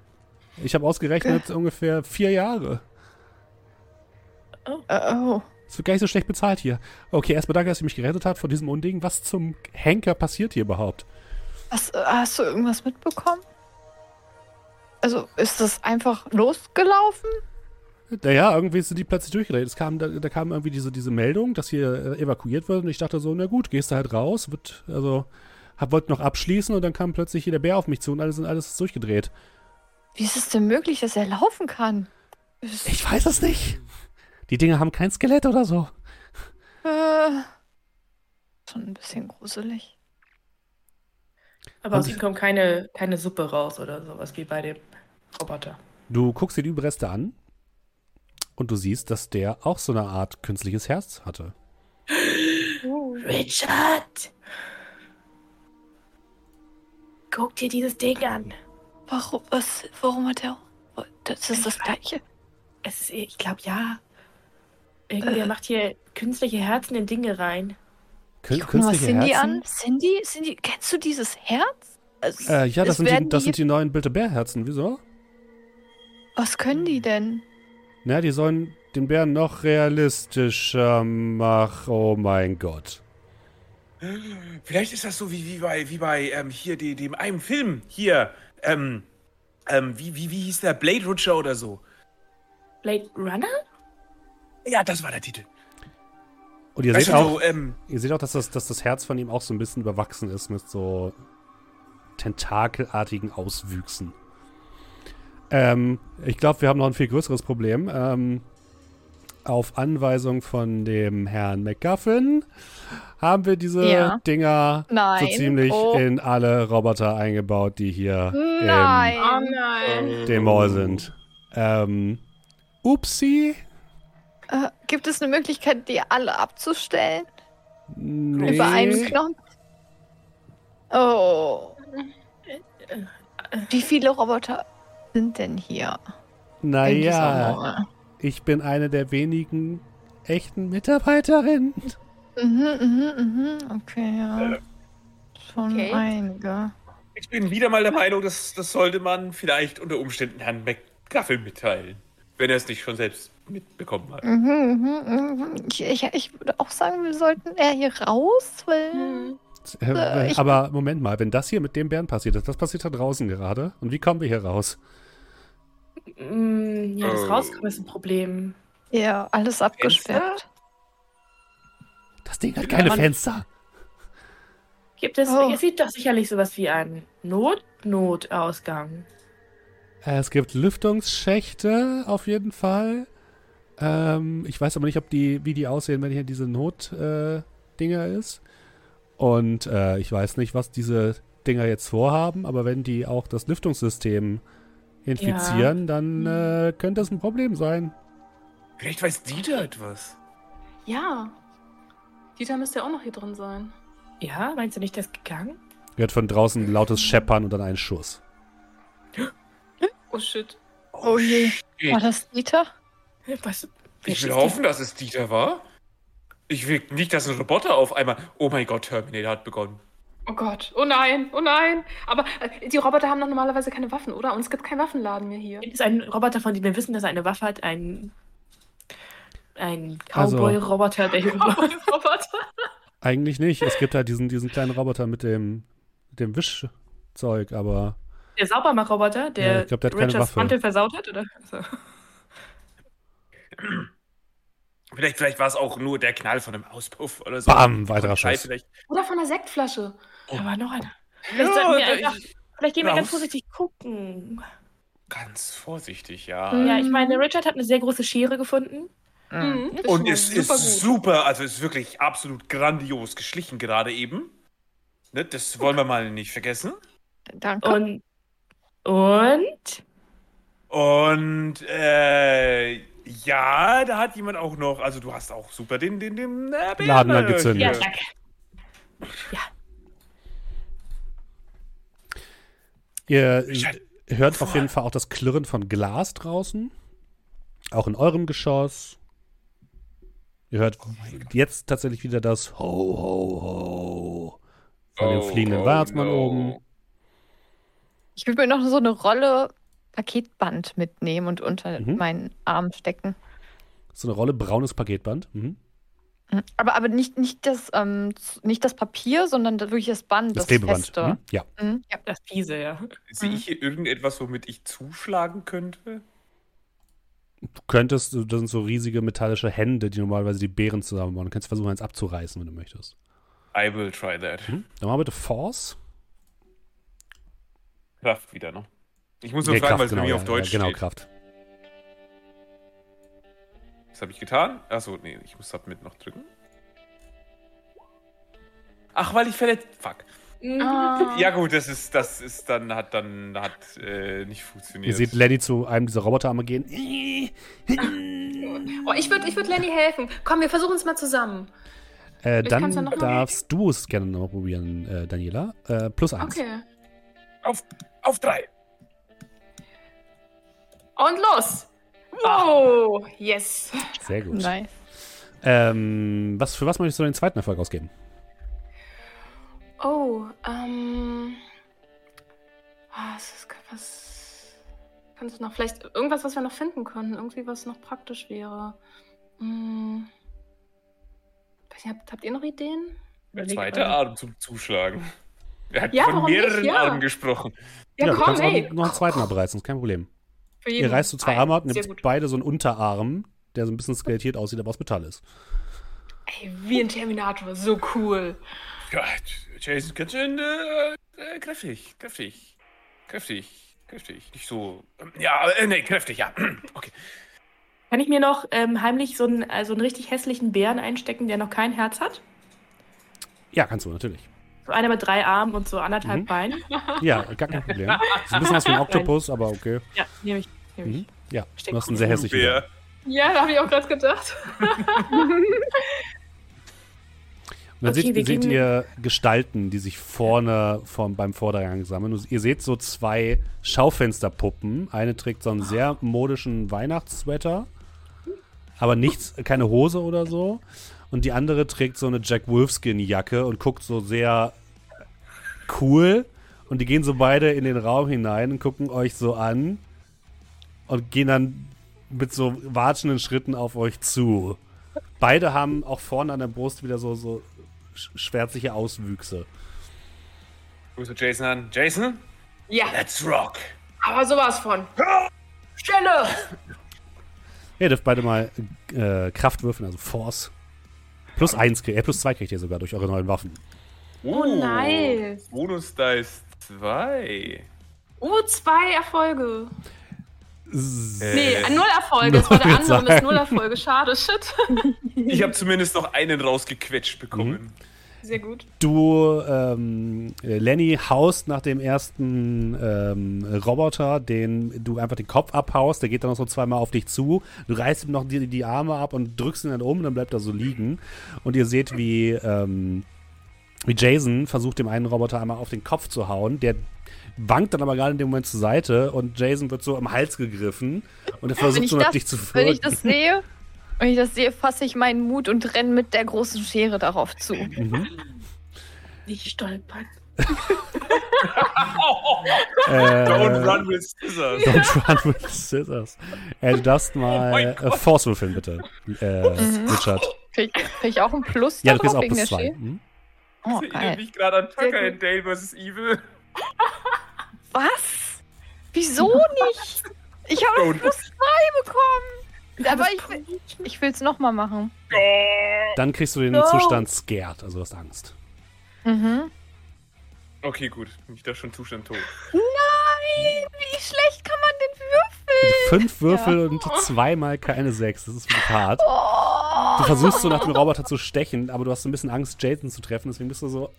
Speaker 1: Ich habe ausgerechnet ungefähr vier Jahre.
Speaker 4: Äh, oh.
Speaker 1: Es wird gar nicht so schlecht bezahlt hier. Okay, erstmal danke, dass ihr mich gerettet habt von diesem Unding. Was zum Henker passiert hier überhaupt?
Speaker 4: Was, äh, hast du irgendwas mitbekommen? Also, ist das einfach losgelaufen?
Speaker 1: Naja, irgendwie sind die plötzlich durchgedreht. Es kam, da, da kam irgendwie diese, diese Meldung, dass hier äh, evakuiert wird. Und ich dachte so, na gut, gehst du halt raus. Wird, also, hab, wollte noch abschließen und dann kam plötzlich hier der Bär auf mich zu und alles, alles ist durchgedreht.
Speaker 4: Wie ist es denn möglich, dass er laufen kann?
Speaker 1: Ich weiß es nicht. Die Dinge haben kein Skelett oder so.
Speaker 4: äh, schon ein bisschen gruselig.
Speaker 5: Aber aus
Speaker 1: Und-
Speaker 5: ihm kommt keine, keine Suppe raus oder sowas wie bei dem Roboter.
Speaker 1: Du guckst dir die Überreste an und du siehst, dass der auch so eine Art künstliches Herz hatte.
Speaker 5: Richard! Guck dir dieses Ding an.
Speaker 4: Warum, was, warum hat er. Das ist das gleiche.
Speaker 5: Es ist, ich glaube, ja. Irgendwer macht hier künstliche Herzen in Dinge rein.
Speaker 1: Kün
Speaker 4: Guck mal Cindy
Speaker 1: Herzen?
Speaker 4: an. Cindy, Cindy, kennst du dieses Herz? Es,
Speaker 1: Äh, ja, das sind, die, das sind die neuen Bild-Bär-Herzen. Wieso?
Speaker 4: Was können die denn?
Speaker 1: Na, die sollen den Bären noch realistischer machen. Oh mein Gott.
Speaker 3: Vielleicht ist das so wie, wie bei, wie bei ähm, hier die, dem einen Film. Hier, ähm, ähm, wie, wie, wie hieß der? Blade Rutscher oder so.
Speaker 5: Blade Runner?
Speaker 3: Ja, das war der Titel.
Speaker 1: Und ihr
Speaker 3: Weißt
Speaker 1: seht auch,
Speaker 3: so, ähm,
Speaker 1: ihr seht auch, dass das, dass das Herz von ihm auch so ein bisschen überwachsen ist mit so tentakelartigen Auswüchsen. Ähm, ich glaube, wir haben noch ein viel größeres Problem. Ähm, auf Anweisung von dem Herrn McGuffin haben wir diese
Speaker 4: Ja.
Speaker 1: Dinger
Speaker 4: Nein.
Speaker 1: so ziemlich
Speaker 4: Oh.
Speaker 1: in alle Roboter eingebaut, die hier
Speaker 4: Nein.
Speaker 2: Oh nein.
Speaker 1: im Mall sind. Ähm, upsi.
Speaker 4: Äh, gibt es eine Möglichkeit, die alle abzustellen?
Speaker 1: Nee.
Speaker 4: Über einen Knopf? Oh. Wie viele Roboter sind denn hier?
Speaker 1: Naja, ich bin eine der wenigen echten Mitarbeiterinnen.
Speaker 4: Mhm, mhm, mhm. Okay, ja. Schon
Speaker 2: Okay.
Speaker 4: einige.
Speaker 3: ich bin wieder mal der Meinung, dass das sollte man vielleicht unter Umständen Herrn McGuffin mitteilen. Wenn er es nicht schon selbst mitbekommen hat.
Speaker 4: Mhm, mhm, mhm. Ich, ich, ich würde auch sagen, wir sollten eher hier raus, weil.
Speaker 2: Hm.
Speaker 1: Äh, Aber Moment mal, wenn das hier mit dem Bären passiert ist, das passiert da draußen gerade. Und wie kommen wir hier raus?
Speaker 5: Mm, ja, das
Speaker 3: Oh.
Speaker 5: Rauskommen ist ein Problem.
Speaker 4: Ja, alles abgesperrt.
Speaker 1: Das Ding hat keine. Fenster.
Speaker 5: Gibt es,
Speaker 4: Oh.
Speaker 5: es sieht doch sicherlich sowas wie einen Not-Notausgang.
Speaker 1: Es gibt Lüftungsschächte auf jeden Fall. Ähm, ich weiß aber nicht, ob die, wie die aussehen, wenn hier diese Not-Dinger äh, ist. Und äh, ich weiß nicht, was diese Dinger jetzt vorhaben, aber wenn die auch das Lüftungssystem infizieren, dann äh, könnte es ein Problem sein.
Speaker 3: Vielleicht weiß Dieter etwas.
Speaker 2: Ja. Dieter müsste ja auch noch hier drin sein.
Speaker 5: Ja, meinst du nicht, der ist gegangen?
Speaker 1: Hört von draußen ein lautes Scheppern und dann einen Schuss.
Speaker 2: Oh shit.
Speaker 4: Oh je. War das Dieter?
Speaker 5: Was?
Speaker 3: Ich will hoffen, dass es Dieter war. Ich will nicht, dass ein Roboter auf einmal. Oh mein Gott, Terminator hat begonnen.
Speaker 2: Oh Gott. Oh nein. Oh nein. Aber äh, die Roboter haben doch normalerweise keine Waffen, oder? Und es gibt keinen Waffenladen mehr hier.
Speaker 5: Ist ein Roboter, von dem wir wissen, dass er eine Waffe hat, ein. Ein
Speaker 1: Also-
Speaker 5: Cowboy-Roboter, der hinten
Speaker 2: Roboter.
Speaker 1: Eigentlich nicht. Es gibt halt diesen, diesen kleinen Roboter mit dem, mit dem Wischzeug, aber
Speaker 5: Der Saubermach-Roboter, der,
Speaker 1: Ja, ich glaub, der hat keine
Speaker 5: Richards
Speaker 1: Waffe.
Speaker 5: Mantel versaut hat, oder? So.
Speaker 3: Vielleicht, vielleicht war es auch nur der Knall von einem Auspuff oder so.
Speaker 1: bam, weiterer Schuss.
Speaker 3: Vielleicht.
Speaker 2: Oder von der Sektflasche.
Speaker 5: Da war noch einer. Vielleicht,
Speaker 3: Ja,
Speaker 5: wir einfach,
Speaker 3: ich-
Speaker 5: vielleicht gehen wir ganz vorsichtig gucken.
Speaker 3: Ganz vorsichtig, ja.
Speaker 2: Mhm.
Speaker 5: Ja, ich meine, Richard hat eine sehr große Schere gefunden.
Speaker 2: Mhm, das
Speaker 3: Und es
Speaker 2: mal
Speaker 3: ist super, also es ist wirklich absolut grandios geschlichen gerade eben. Ne, das wollen wir mal nicht vergessen.
Speaker 4: Danke.
Speaker 5: Und. Und.
Speaker 3: Und äh, ja, da hat jemand auch noch, also du hast auch super den, den, den äh, Bären,
Speaker 1: Laden angezündet.
Speaker 5: Ja, danke.
Speaker 1: Ihr
Speaker 3: Bescheid.
Speaker 1: hört auf jeden Fall auch das Klirren von Glas draußen. Auch in eurem Geschoss. Ihr hört jetzt tatsächlich wieder das Ho, Ho, Ho von dem
Speaker 3: Oh,
Speaker 1: fliegenden
Speaker 3: oh
Speaker 1: Weihnachtsmann
Speaker 3: no.
Speaker 1: oben.
Speaker 4: Ich würde mir noch so eine Rolle Paketband mitnehmen und unter
Speaker 1: Mhm.
Speaker 4: meinen Arm stecken.
Speaker 1: So eine Rolle braunes Paketband. Mhm.
Speaker 4: Mhm. Aber, aber nicht, nicht, das, ähm, nicht das Papier, sondern wirklich das Band,
Speaker 1: Das
Speaker 4: das,
Speaker 1: Klebeband.
Speaker 4: Feste.
Speaker 1: Mhm. Ja.
Speaker 4: Mhm. Ja.
Speaker 5: Das fiese, ja.
Speaker 3: Sehe ich hier irgendetwas, womit ich zuschlagen könnte?
Speaker 1: Du könntest, das sind so riesige metallische Hände, die normalerweise die Beeren zusammenbauen. Du kannst versuchen, eins abzureißen, wenn du möchtest.
Speaker 3: I will try that.
Speaker 1: Mhm. Dann mal bitte Force.
Speaker 3: Kraft wieder, ne? Ich muss nur
Speaker 1: Nee,
Speaker 3: fragen, weil es bei
Speaker 1: genau,
Speaker 3: mir
Speaker 1: ja,
Speaker 3: auf Deutsch
Speaker 1: ja, Genau,
Speaker 3: steht.
Speaker 1: Kraft.
Speaker 3: Was habe ich getan? Achso, nee, ich muss Submit noch drücken. Ach, weil ich verletzt. Fuck.
Speaker 2: Ah.
Speaker 3: Ja gut, das ist, das ist dann, hat dann, hat äh, nicht funktioniert.
Speaker 1: Ihr seht Lenny zu einem dieser Roboterarme gehen.
Speaker 2: Oh, ich würde ich würd Lenny helfen. Komm, wir versuchen es mal zusammen.
Speaker 1: Äh, dann
Speaker 2: mal-
Speaker 1: darfst du es gerne noch mal probieren, äh, Daniela. Äh, plus eins.
Speaker 2: Okay.
Speaker 3: auf, auf drei.
Speaker 2: Und los. Wow. Yes.
Speaker 1: Sehr gut.
Speaker 4: Nice.
Speaker 1: Ähm, was, für was möchtest du den zweiten Erfolg ausgeben?
Speaker 2: Oh, ähm. Was ist was? Kannst du noch vielleicht irgendwas, was wir noch finden können? Irgendwie, was noch praktisch wäre. Hm. Nicht, Habt, habt ihr noch Ideen?
Speaker 3: Der zweite. Arm zum Zuschlagen. Er hat
Speaker 2: Ja,
Speaker 3: von
Speaker 2: warum nicht?
Speaker 3: mehreren
Speaker 2: Ja.
Speaker 3: Armen gesprochen.
Speaker 2: Ja,
Speaker 1: du
Speaker 2: komm,
Speaker 1: kannst
Speaker 2: ey.
Speaker 1: noch, noch einen zweiten abreißen, ist kein Problem.
Speaker 2: Für
Speaker 1: Ihr
Speaker 2: jeden
Speaker 1: reißt so zwei. Arme ab nehmt beide so einen Unterarm, der so ein bisschen skelettiert aussieht, aber aus Metall ist.
Speaker 2: Ey, wie ein Terminator. So cool.
Speaker 3: Ja, Jason, ganz schön äh, äh, kräftig, kräftig, kräftig, kräftig. Nicht so. ähm, Ja, äh, nee, kräftig, ja. Okay.
Speaker 5: Kann ich mir noch ähm, heimlich so einen, also einen richtig hässlichen Bären einstecken, der noch kein Herz hat?
Speaker 1: Ja, kannst du natürlich.
Speaker 5: So einer mit drei Armen und so anderthalb
Speaker 1: Mhm.
Speaker 5: Beinen.
Speaker 1: Ja, gar kein Problem. Ist ein bisschen was wie ein Oktopus, aber okay.
Speaker 5: Ja, nehme ich.
Speaker 1: Mhm. Ja,
Speaker 5: Steck
Speaker 1: du hast einen sehr hässlichen
Speaker 3: Bär.
Speaker 2: Ja, da habe ich auch gerade gedacht.
Speaker 1: Und dann
Speaker 5: Okay,
Speaker 1: seht, seht ihr Gestalten, die sich vorne vom, beim Vordergang sammeln. Und ihr seht so zwei Schaufensterpuppen. Eine trägt so einen sehr modischen Weihnachtssweater, aber nichts, keine Hose oder so. Und die andere trägt so eine Jack Wolfskin-Jacke und guckt so sehr cool. Und die gehen so beide in den Raum hinein und gucken euch so an und gehen dann mit so watschenden Schritten auf euch zu. Beide haben auch vorne an der Brust wieder so, so sch- schwärzliche Auswüchse.
Speaker 3: Grüße Jason an. Jason,
Speaker 2: Ja,
Speaker 3: let's rock.
Speaker 2: aber sowas von. Stelle!
Speaker 1: Ihr dürft beide mal äh, Kraft würfeln, also Force. Plus eins, kriegt- äh, plus zwei kriegt ihr sogar durch eure neuen Waffen.
Speaker 2: Oh, nice.
Speaker 3: Bonus Dice 2.
Speaker 2: Oh, zwei Erfolge.
Speaker 1: Äh,
Speaker 2: Nee, null Erfolge. Das war der andere mit null Erfolge. Schade, shit.
Speaker 3: Ich habe zumindest noch einen rausgequetscht bekommen.
Speaker 2: Sehr gut.
Speaker 1: Du, ähm, äh, Lenny, haust nach dem ersten ähm, Roboter, den du einfach den Kopf abhaust, der geht dann noch so zweimal auf dich zu. Du reißt ihm noch die, die Arme ab und drückst ihn dann um, dann bleibt er so liegen. Und ihr seht, wie, ähm, wie Jason versucht, dem einen Roboter einmal auf den Kopf zu hauen. Der wankt dann aber gerade in dem Moment zur Seite und Jason wird so am Hals gegriffen und er versucht so nach
Speaker 4: das,
Speaker 1: dich zu
Speaker 4: wenn ich das sehe, wenn ich das sehe, fasse ich meinen Mut und renne mit der großen Schere darauf zu.
Speaker 1: Mhm.
Speaker 5: Nicht stolpern.
Speaker 1: Äh,
Speaker 3: Don't run with scissors.
Speaker 1: Don't run with scissors. Äh, du darfst mal
Speaker 3: mein
Speaker 1: äh. Force würfeln, bitte. Äh,
Speaker 4: Mhm.
Speaker 1: Richard.
Speaker 4: Krieg, krieg ich auch einen Plus
Speaker 1: Ja, du kriegst auch plus zwei. Mhm.
Speaker 4: Oh,
Speaker 3: Ich erinnere
Speaker 4: geil.
Speaker 3: mich gerade an Tucker in Dale vs. Evil.
Speaker 4: Was? Wieso nicht? Ich habe einen Plus zwei bekommen. Aber ich, will- ich will es nochmal machen.
Speaker 1: Dann kriegst du den
Speaker 5: No.
Speaker 1: Zustand scared, also du hast Angst.
Speaker 4: Mhm.
Speaker 3: Okay, gut. Ich dachte schon Zustand tot.
Speaker 4: Nein, wie schlecht kann man denn würfeln?
Speaker 1: Fünf Würfel und zweimal keine sechs. Das ist wirklich hart.
Speaker 4: Oh.
Speaker 1: Du versuchst so nach dem Roboter zu stechen, aber du hast so ein bisschen Angst, Jason zu treffen, deswegen bist du so.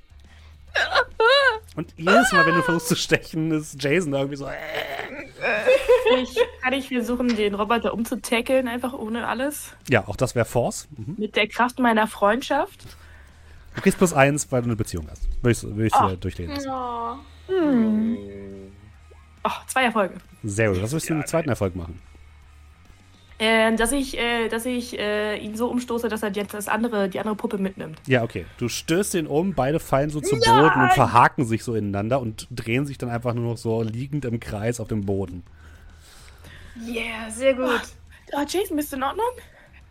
Speaker 1: Und jedes Mal, wenn du versuchst zu stechen, ist Jason da irgendwie so. Äh.
Speaker 5: Ich, kann ich versuchen, den Roboter umzutackeln, einfach ohne alles?
Speaker 1: Ja, auch das wäre Force. Mhm.
Speaker 5: Mit der Kraft meiner Freundschaft?
Speaker 1: Du kriegst plus eins, weil du eine Beziehung hast. Will ich, will ich
Speaker 5: Ah.
Speaker 1: dir durchlesen lassen.
Speaker 2: Oh.
Speaker 5: Oh, zwei Erfolge.
Speaker 1: Sehr gut. Was willst du mit dem zweiten Erfolg machen?
Speaker 5: Äh, dass ich, äh, dass ich äh, ihn so umstoße, dass er jetzt das andere, die andere Puppe mitnimmt.
Speaker 1: Ja, okay. Du stößt ihn um, beide fallen so zu Boden und verhaken sich so ineinander und drehen sich dann einfach nur noch so liegend im Kreis auf dem Boden.
Speaker 2: Yeah, sehr gut.
Speaker 5: Oh, Jason, bist du in Ordnung?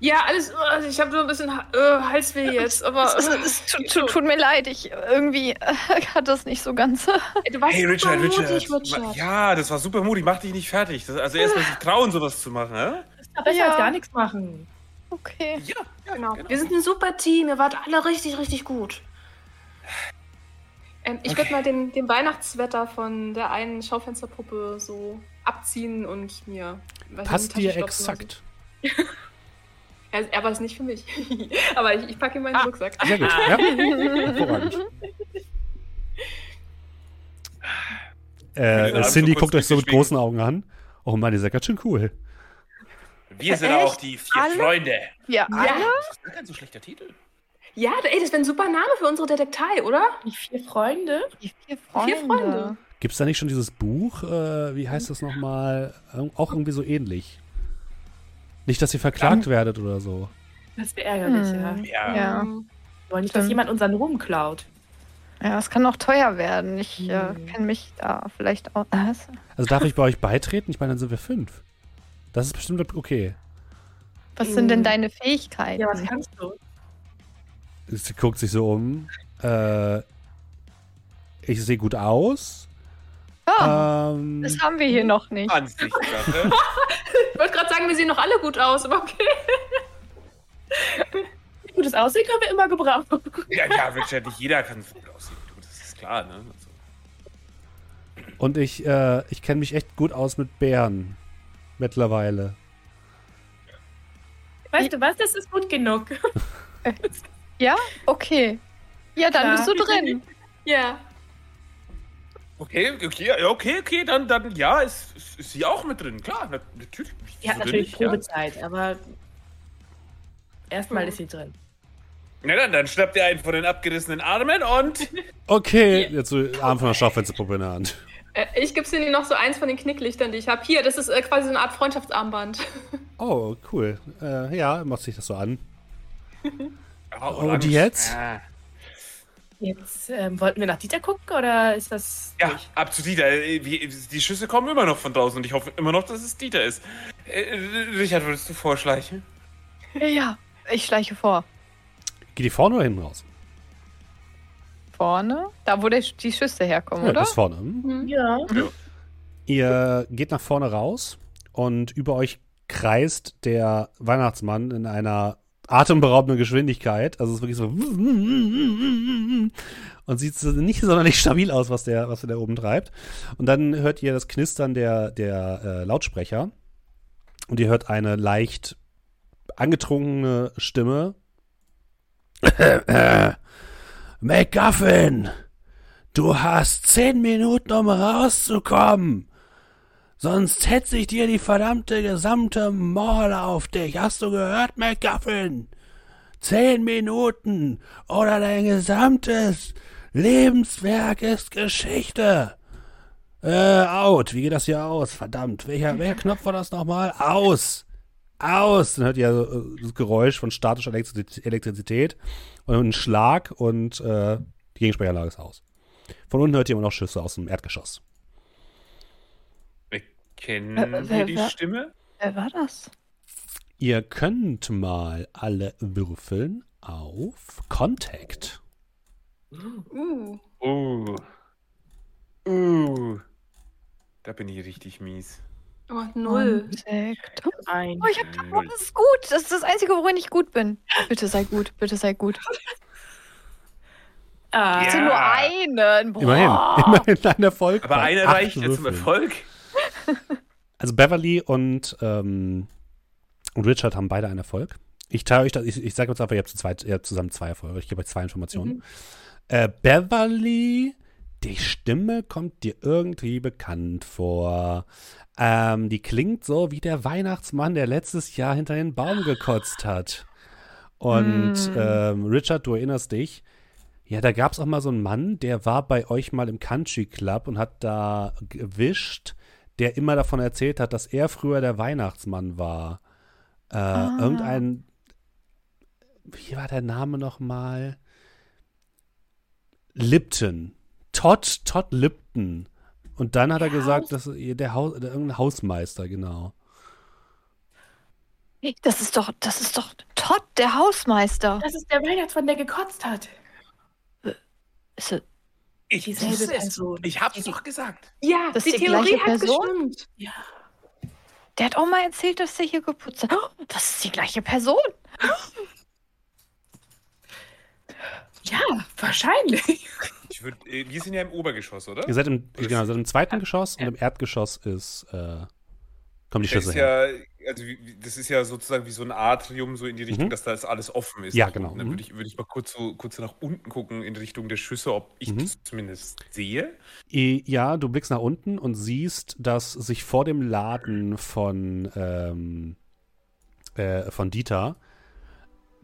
Speaker 2: Ja, alles. oh, Ich habe so ein bisschen äh, Halsweh jetzt, aber.
Speaker 4: Es, es tut, tut, tut mir leid, ich irgendwie äh, hat das nicht so ganz.
Speaker 2: Ey, du warst
Speaker 3: Hey, Richard,
Speaker 2: super
Speaker 3: Richard.
Speaker 2: mutig, Richard.
Speaker 3: Ja, das war super mutig. Mach dich nicht fertig. Das, also erstmal sich trauen, sowas zu machen, hä?
Speaker 5: Doch besser
Speaker 4: Ja.
Speaker 5: als gar nichts machen.
Speaker 4: Okay.
Speaker 3: Ja, ja
Speaker 2: Genau. Wir sind ein super Team. Ihr wart alle richtig, richtig gut. Ähm, ich würde mal den, den Weihnachtswetter von der einen Schaufensterpuppe so abziehen und mir.
Speaker 1: Passt
Speaker 2: in
Speaker 1: dir exakt.
Speaker 2: Er, er war es nicht für mich. Aber ich, ich packe ihm meinen
Speaker 5: Ah.
Speaker 2: Rucksack.
Speaker 1: Sehr gut. Ja? Hervorragend. Äh,
Speaker 3: Ja,
Speaker 1: Cindy guckt euch so mit großen Augen an. Oh Mann, ihr seid ganz schön cool.
Speaker 3: Wir sind
Speaker 4: Echt?
Speaker 3: auch die vier
Speaker 4: Alle?
Speaker 3: Freunde.
Speaker 4: Ja, alle?
Speaker 3: Das ist gar kein so schlechter Titel.
Speaker 2: Ja, ey, das wäre ein super Name für unsere Detektei, oder?
Speaker 5: Die vier Freunde?
Speaker 4: Die vier Freunde.
Speaker 2: Vier Freunde.
Speaker 1: Gibt es da nicht schon dieses Buch? Äh, wie heißt das nochmal? Ähm, Auch irgendwie so ähnlich. Nicht, dass ihr verklagt werdet oder so.
Speaker 5: Das wäre ärgerlich,
Speaker 4: Hm.
Speaker 5: ja.
Speaker 3: Ja.
Speaker 4: Ja.
Speaker 5: Wir wollen nicht, dass
Speaker 4: Stimmt.
Speaker 5: jemand unseren Ruhm klaut.
Speaker 4: Ja, es kann auch teuer werden. Ich äh,
Speaker 5: Hm.
Speaker 4: kenne mich da vielleicht auch.
Speaker 1: Also darf ich bei euch beitreten? Ich meine, dann sind wir fünf. Das ist bestimmt okay.
Speaker 4: Was sind denn
Speaker 5: Hm.
Speaker 4: deine Fähigkeiten?
Speaker 5: Ja, was kannst du?
Speaker 1: Sie guckt sich so um. Äh, ich sehe gut aus.
Speaker 4: Ah,
Speaker 1: Ähm,
Speaker 4: das haben wir hier noch nicht.
Speaker 3: Ansichtssache.
Speaker 2: ich wollte gerade sagen, wir sehen noch alle gut aus, aber okay.
Speaker 5: Gutes Aussehen können wir immer gebrauchen.
Speaker 3: ja, ja, Richard, nicht jeder kann so gut aussehen. Das ist klar, ne? Also,
Speaker 1: und ich, äh, ich kenne mich echt gut aus mit Bären. Mittlerweile.
Speaker 5: Weißt du was? Das ist gut genug.
Speaker 4: Ja? Okay. Ja, dann
Speaker 5: Ja.
Speaker 4: bist du drin.
Speaker 2: Ja.
Speaker 3: okay, okay, ja, okay, okay, dann, dann ja, ist, ist, ist sie auch mit drin. Klar, na, natürlich.
Speaker 5: Die hat natürlich
Speaker 3: nicht, ja?
Speaker 5: Probezeit, aber erstmal
Speaker 2: Hm.
Speaker 5: ist sie drin.
Speaker 3: Na dann, dann schnappt ihr einen von den abgerissenen Armen und.
Speaker 1: Okay, jetzt so Arm von der Schaufensterpuppe in der Hand.
Speaker 2: Äh, ich gebe dir noch so eins von den Knicklichtern, die ich habe. Hier, das ist äh, quasi so eine Art Freundschaftsarmband.
Speaker 1: Oh, cool. Äh, ja, macht sich das so an.
Speaker 3: Ja,
Speaker 1: Und jetzt?
Speaker 3: Ah.
Speaker 5: Jetzt ähm, wollten wir nach Dieter gucken oder ist das.
Speaker 3: Ja,
Speaker 5: durch?
Speaker 3: ab zu Dieter. Äh, Die Schüsse kommen immer noch von draußen und ich hoffe immer noch, dass es Dieter ist. Äh, Richard, würdest du vorschleichen?
Speaker 4: Ja, ich schleiche vor.
Speaker 1: Geht die vorne oder hinten raus?
Speaker 4: Vorne? Da, wo der, die Schüsse herkommen,
Speaker 1: Ja,
Speaker 4: oder?
Speaker 1: das ist vorne. Hm?
Speaker 5: Ja.
Speaker 1: Ihr geht nach vorne raus und über euch kreist der Weihnachtsmann in einer atemberaubenden Geschwindigkeit. Also es ist wirklich so und sieht nicht sonderlich stabil aus, was der, was der da oben treibt. Und dann hört ihr das Knistern der, der äh, Lautsprecher und ihr hört eine leicht angetrunkene Stimme. McGuffin, du hast zehn Minuten, um rauszukommen. Sonst hetze ich dir die verdammte gesamte Morde auf dich. Hast du gehört, McGuffin? Zehn Minuten oder dein gesamtes Lebenswerk ist Geschichte. Äh, out. Wie geht das hier aus? Verdammt. Welcher, welcher Knopf war das nochmal? Aus. Aus. Dann hört ihr so, äh, das Geräusch von statischer Elektri- Elektrizität und einen Schlag und äh, Die Gegensprechanlage ist aus. Von unten hört ihr immer noch Schüsse aus dem Erdgeschoss.
Speaker 3: Kennen
Speaker 4: Wer-
Speaker 3: wir die
Speaker 4: wer-
Speaker 3: Stimme?
Speaker 4: Wer war das?
Speaker 1: Ihr könnt mal alle würfeln auf Contact.
Speaker 2: Uh,
Speaker 3: Uh. Uh. Da bin ich richtig mies.
Speaker 2: Oh, null.
Speaker 4: Contact.
Speaker 5: Ein.
Speaker 4: Oh, ich hab, oh,
Speaker 3: Null.
Speaker 4: das ist gut. Das ist das Einzige, worin ich gut bin. Bitte sei gut, bitte sei gut.
Speaker 5: Ah,
Speaker 4: Ich
Speaker 3: Ja.
Speaker 4: nur einen. Boah.
Speaker 1: Immerhin, immerhin ein Erfolg.
Speaker 3: Aber einer reicht ja zum. Erfolg.
Speaker 1: Also Beverly und, ähm, und Richard haben beide einen Erfolg. Ich teile euch das, ich, ich sage jetzt einfach, ihr habt, zu zweit, ihr habt zusammen zwei Erfolge. Ich gebe euch zwei Informationen. Äh, Beverly, die Stimme kommt dir irgendwie bekannt vor. Ähm, die klingt so wie der Weihnachtsmann, der letztes Jahr hinter den Baum gekotzt hat. Und
Speaker 4: Mm.
Speaker 1: ähm, Richard, du erinnerst dich, ja, da gab es auch mal so einen Mann, der war bei euch mal im Country Club und hat da gewischt, der immer davon erzählt hat, dass er früher der Weihnachtsmann war. Äh,
Speaker 4: Ah.
Speaker 1: Irgendein, wie war der Name nochmal? Lipton. Todd, Todd Lipton. Und dann hat er gesagt, dass der, Haus, der irgendein Hausmeister, genau.
Speaker 4: Das ist doch, das ist doch Todd, der Hausmeister.
Speaker 5: das ist der Weihnachtsmann, der gekotzt hat.
Speaker 4: Ist er-
Speaker 3: Ich,
Speaker 5: Dieselbe. Person.
Speaker 3: ich hab's doch gesagt.
Speaker 2: Ja,
Speaker 4: Das
Speaker 2: die
Speaker 4: ist die
Speaker 2: Theorie
Speaker 4: gleiche
Speaker 2: hat
Speaker 4: Person?
Speaker 2: gestimmt.
Speaker 5: Ja.
Speaker 4: Der hat auch mal erzählt, dass er hier geputzt hat. Oh, das ist die gleiche Person.
Speaker 5: Ja, wahrscheinlich.
Speaker 3: Ich würd, äh, wir sind ja im Obergeschoss, oder?
Speaker 1: Ihr seid im, genau, seid im zweiten Geschoss und im Erdgeschoss ist, äh, kommen die
Speaker 3: Das
Speaker 1: Schüsse
Speaker 3: ist
Speaker 1: her.
Speaker 3: ja, also das ist ja sozusagen wie so ein Atrium, so in die Richtung,
Speaker 1: Mhm.
Speaker 3: dass da das alles offen ist.
Speaker 1: Ja, genau.
Speaker 3: Dann
Speaker 1: Mhm.
Speaker 3: würde ich, würde ich mal kurz so, kurz so nach unten gucken in Richtung der Schüsse, ob ich
Speaker 1: Mhm.
Speaker 3: das zumindest sehe.
Speaker 1: Ja, du blickst nach unten und siehst, dass sich vor dem Laden von, ähm, äh, von Dieter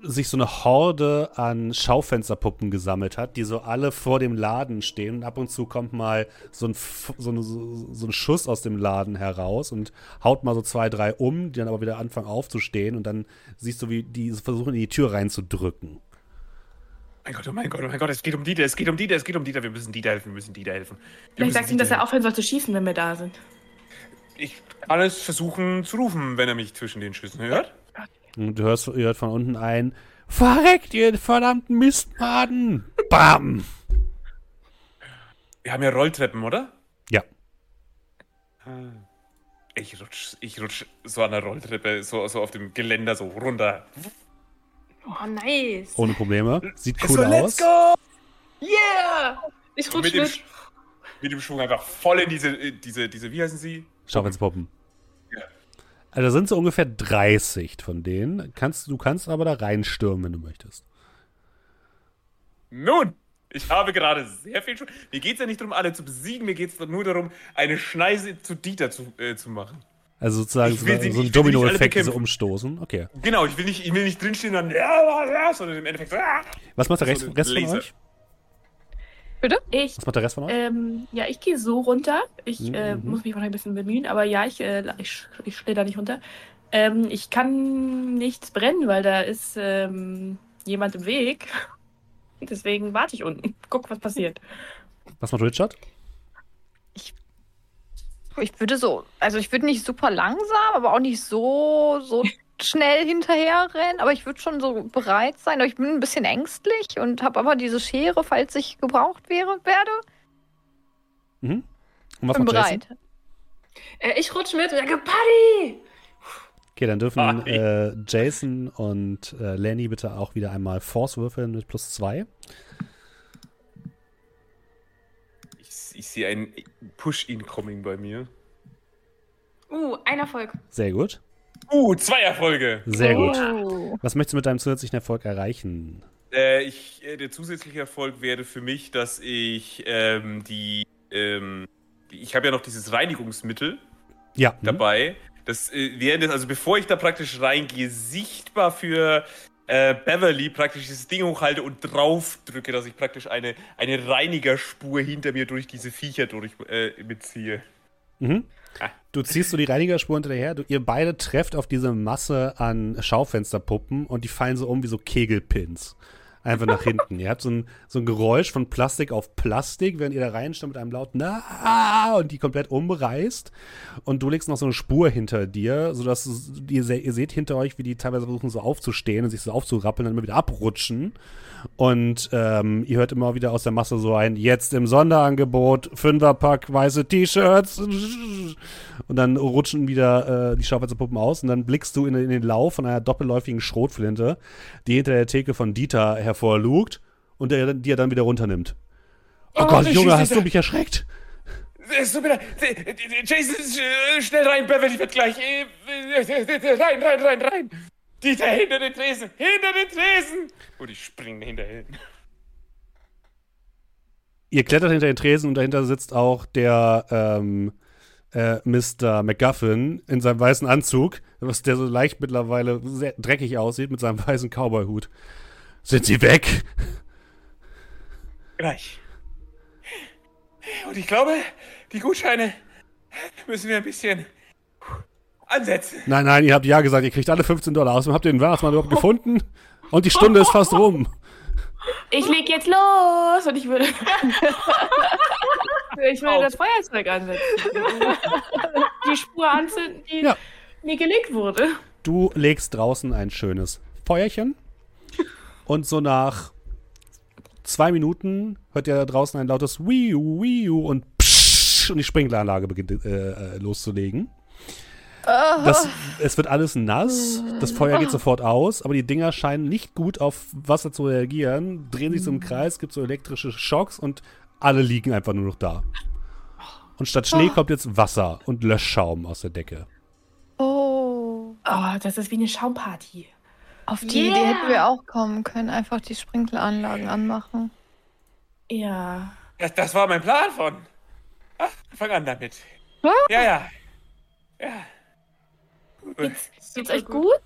Speaker 1: sich so eine Horde an Schaufensterpuppen gesammelt hat, die so alle vor dem Laden stehen. Und ab und zu kommt mal so ein, so, eine, so, ein Schuss aus dem Laden heraus und haut mal so zwei, drei um, die dann aber wieder anfangen aufzustehen. Und dann siehst du, wie die versuchen, in die Tür reinzudrücken.
Speaker 3: Mein Gott, oh mein Gott, oh mein Gott, es geht um Dieter, es geht um Dieter, es geht um Dieter. Wir müssen Dieter helfen, wir müssen Dieter helfen. Wir
Speaker 5: Vielleicht sagst du ihm, dass er aufhören soll zu schießen, wenn wir da sind.
Speaker 3: Ich kann es versuchen zu rufen, wenn er mich zwischen den Schüssen hört.
Speaker 1: Und du hörst, ihr hört von unten ein, verreckt ihr verdammten Mistmaden! Bam!
Speaker 3: Wir haben ja Rolltreppen, oder?
Speaker 1: Ja.
Speaker 3: Ah. Ich rutsch, ich rutsch so an der Rolltreppe, so, so auf dem Geländer so runter.
Speaker 2: Oh, nice.
Speaker 1: Ohne Probleme. Sieht cool
Speaker 3: so,
Speaker 1: aus.
Speaker 3: let's go!
Speaker 2: Yeah! Ich rutsch
Speaker 3: mit dem,
Speaker 2: mit.
Speaker 3: Dem Schwung einfach voll in diese, diese, diese, wie heißen sie?
Speaker 1: Schaufensterpuppen. Also da sind so ungefähr 30 von denen. Kannst, du kannst aber da reinstürmen, wenn du möchtest.
Speaker 3: Nun, ich habe gerade sehr viel Schwung. Mir geht es ja nicht darum, alle zu besiegen, mir geht es nur darum, eine Schneise zu Dieter zu, äh, zu machen.
Speaker 1: Also sozusagen so,
Speaker 3: sie-
Speaker 1: so ein Domino-Effekt,
Speaker 3: bekämpfen.
Speaker 1: umstoßen. Okay.
Speaker 3: Genau, ich will nicht, ich will nicht drinstehen und dann, sondern im Endeffekt so.
Speaker 1: Was macht der
Speaker 3: So
Speaker 1: Rest, Rest von
Speaker 3: Laser.
Speaker 1: Euch?
Speaker 5: Ich,
Speaker 1: Was macht der Rest von euch?
Speaker 5: ähm, ja, ich gehe so runter. Ich äh,
Speaker 1: Mhm.
Speaker 5: muss mich noch ein bisschen bemühen, aber ja, ich, äh, ich, ich stehe da nicht runter. Ähm, ich kann nichts brennen, weil da ist ähm, jemand im Weg. Deswegen warte ich unten. Guck, was passiert.
Speaker 1: Was macht Richard?
Speaker 4: Ich würde so, also ich würde nicht super langsam, aber auch nicht so, so schnell hinterher rennen. Aber ich würde schon so bereit sein. Aber ich bin ein bisschen ängstlich und habe aber diese Schere, falls ich gebraucht wäre, werde.
Speaker 1: Mhm. Und was
Speaker 4: bin bereit.
Speaker 2: Äh, ich rutsch mit und sage, Party!
Speaker 1: Okay, dann dürfen äh, Jason und äh, Lenny bitte auch wieder einmal Force würfeln mit plus zwei.
Speaker 3: Ich, ich sehe einen Push-Incoming bei mir.
Speaker 2: Uh, ein Erfolg.
Speaker 1: Sehr gut.
Speaker 3: Uh, zwei Erfolge.
Speaker 1: Sehr gut.
Speaker 4: Oh.
Speaker 1: Was möchtest du mit deinem zusätzlichen Erfolg erreichen?
Speaker 3: Äh, ich, äh, der zusätzliche Erfolg wäre für mich, dass ich ähm, die, ähm, ich habe ja noch dieses Reinigungsmittel
Speaker 1: Ja. mhm.
Speaker 3: dabei. Das äh, während des, also bevor ich da praktisch reingehe, sichtbar für äh, Beverly praktisch dieses Ding hochhalte und drauf drücke, dass ich praktisch eine, eine Reinigerspur hinter mir durch diese Viecher durch äh, mitziehe.
Speaker 1: Mhm. Du ziehst so die Reinigerspur hinterher. Du, ihr beide trefft auf diese Masse an Schaufensterpuppen und die fallen so um wie so Kegelpins. einfach nach hinten. ihr habt so ein, so ein Geräusch von Plastik auf Plastik, während ihr da reinsteht mit einem lauten Na und die komplett umreißt. Und du legst noch so eine Spur hinter dir, sodass ihr, ihr seht hinter euch, wie die teilweise versuchen so aufzustehen und sich so aufzurappeln und dann immer wieder abrutschen. Und ähm, ihr hört immer wieder aus der Masse so ein, jetzt im Sonderangebot, Fünferpack weiße T-Shirts. Und dann rutschen wieder äh, die Schaufensterpuppen aus und dann blickst du in, in, den Lauf von einer doppelläufigen Schrotflinte, die hinter der Theke von Dieter hervorlugt und der, die er dann wieder runternimmt. Oh, oh Gott, Junge, hast du mich erschreckt?
Speaker 3: Es tut mir leid. Jason, schnell rein, Beverly wird gleich. Rein, rein, rein, rein. Dieter, hinter den Tresen! Hinter den Tresen! Und ich springe hinterher.
Speaker 1: Ihr klettert hinter den Tresen und dahinter sitzt auch der ähm, äh, Mr. McGuffin in seinem weißen Anzug, was der so leicht mittlerweile sehr dreckig aussieht mit seinem weißen Cowboy-Hut. Sind sie weg?
Speaker 3: Gleich. Und ich glaube, die Gutscheine müssen wir ein bisschen ansetzen.
Speaker 1: Nein, nein, ihr habt ja gesagt, ihr kriegt alle 15 Dollar aus. Habt ihr den Weihnachtsmann überhaupt gefunden? Und die Stunde ist fast rum.
Speaker 5: Ich leg jetzt los und ich würde. ich würde das Feuerzeug ansetzen. die Spur anzünden, die ja. mir gelegt wurde.
Speaker 1: Du legst draußen ein schönes Feuerchen. Und so nach zwei Minuten hört ihr da draußen ein lautes Wiu, Wiu und Psch und die Sprinkleranlage beginnt äh, äh loszulegen. Das, es wird alles nass, das Feuer geht sofort aus, aber die Dinger scheinen nicht gut auf Wasser zu reagieren, drehen sich so im Kreis, gibt so elektrische Schocks und alle liegen einfach nur noch da. Und statt Schnee kommt jetzt Wasser und Löschschaum aus der Decke.
Speaker 5: Oh. Oh, das ist wie eine Schaumparty.
Speaker 4: Auf die yeah. Idee hätten wir auch kommen können, einfach die Sprinkleranlagen anmachen.
Speaker 5: Ja.
Speaker 3: Das, das war mein Plan von. Ach, fang an damit. Ja, ja. Ja.
Speaker 5: Geht's, geht's euch gut?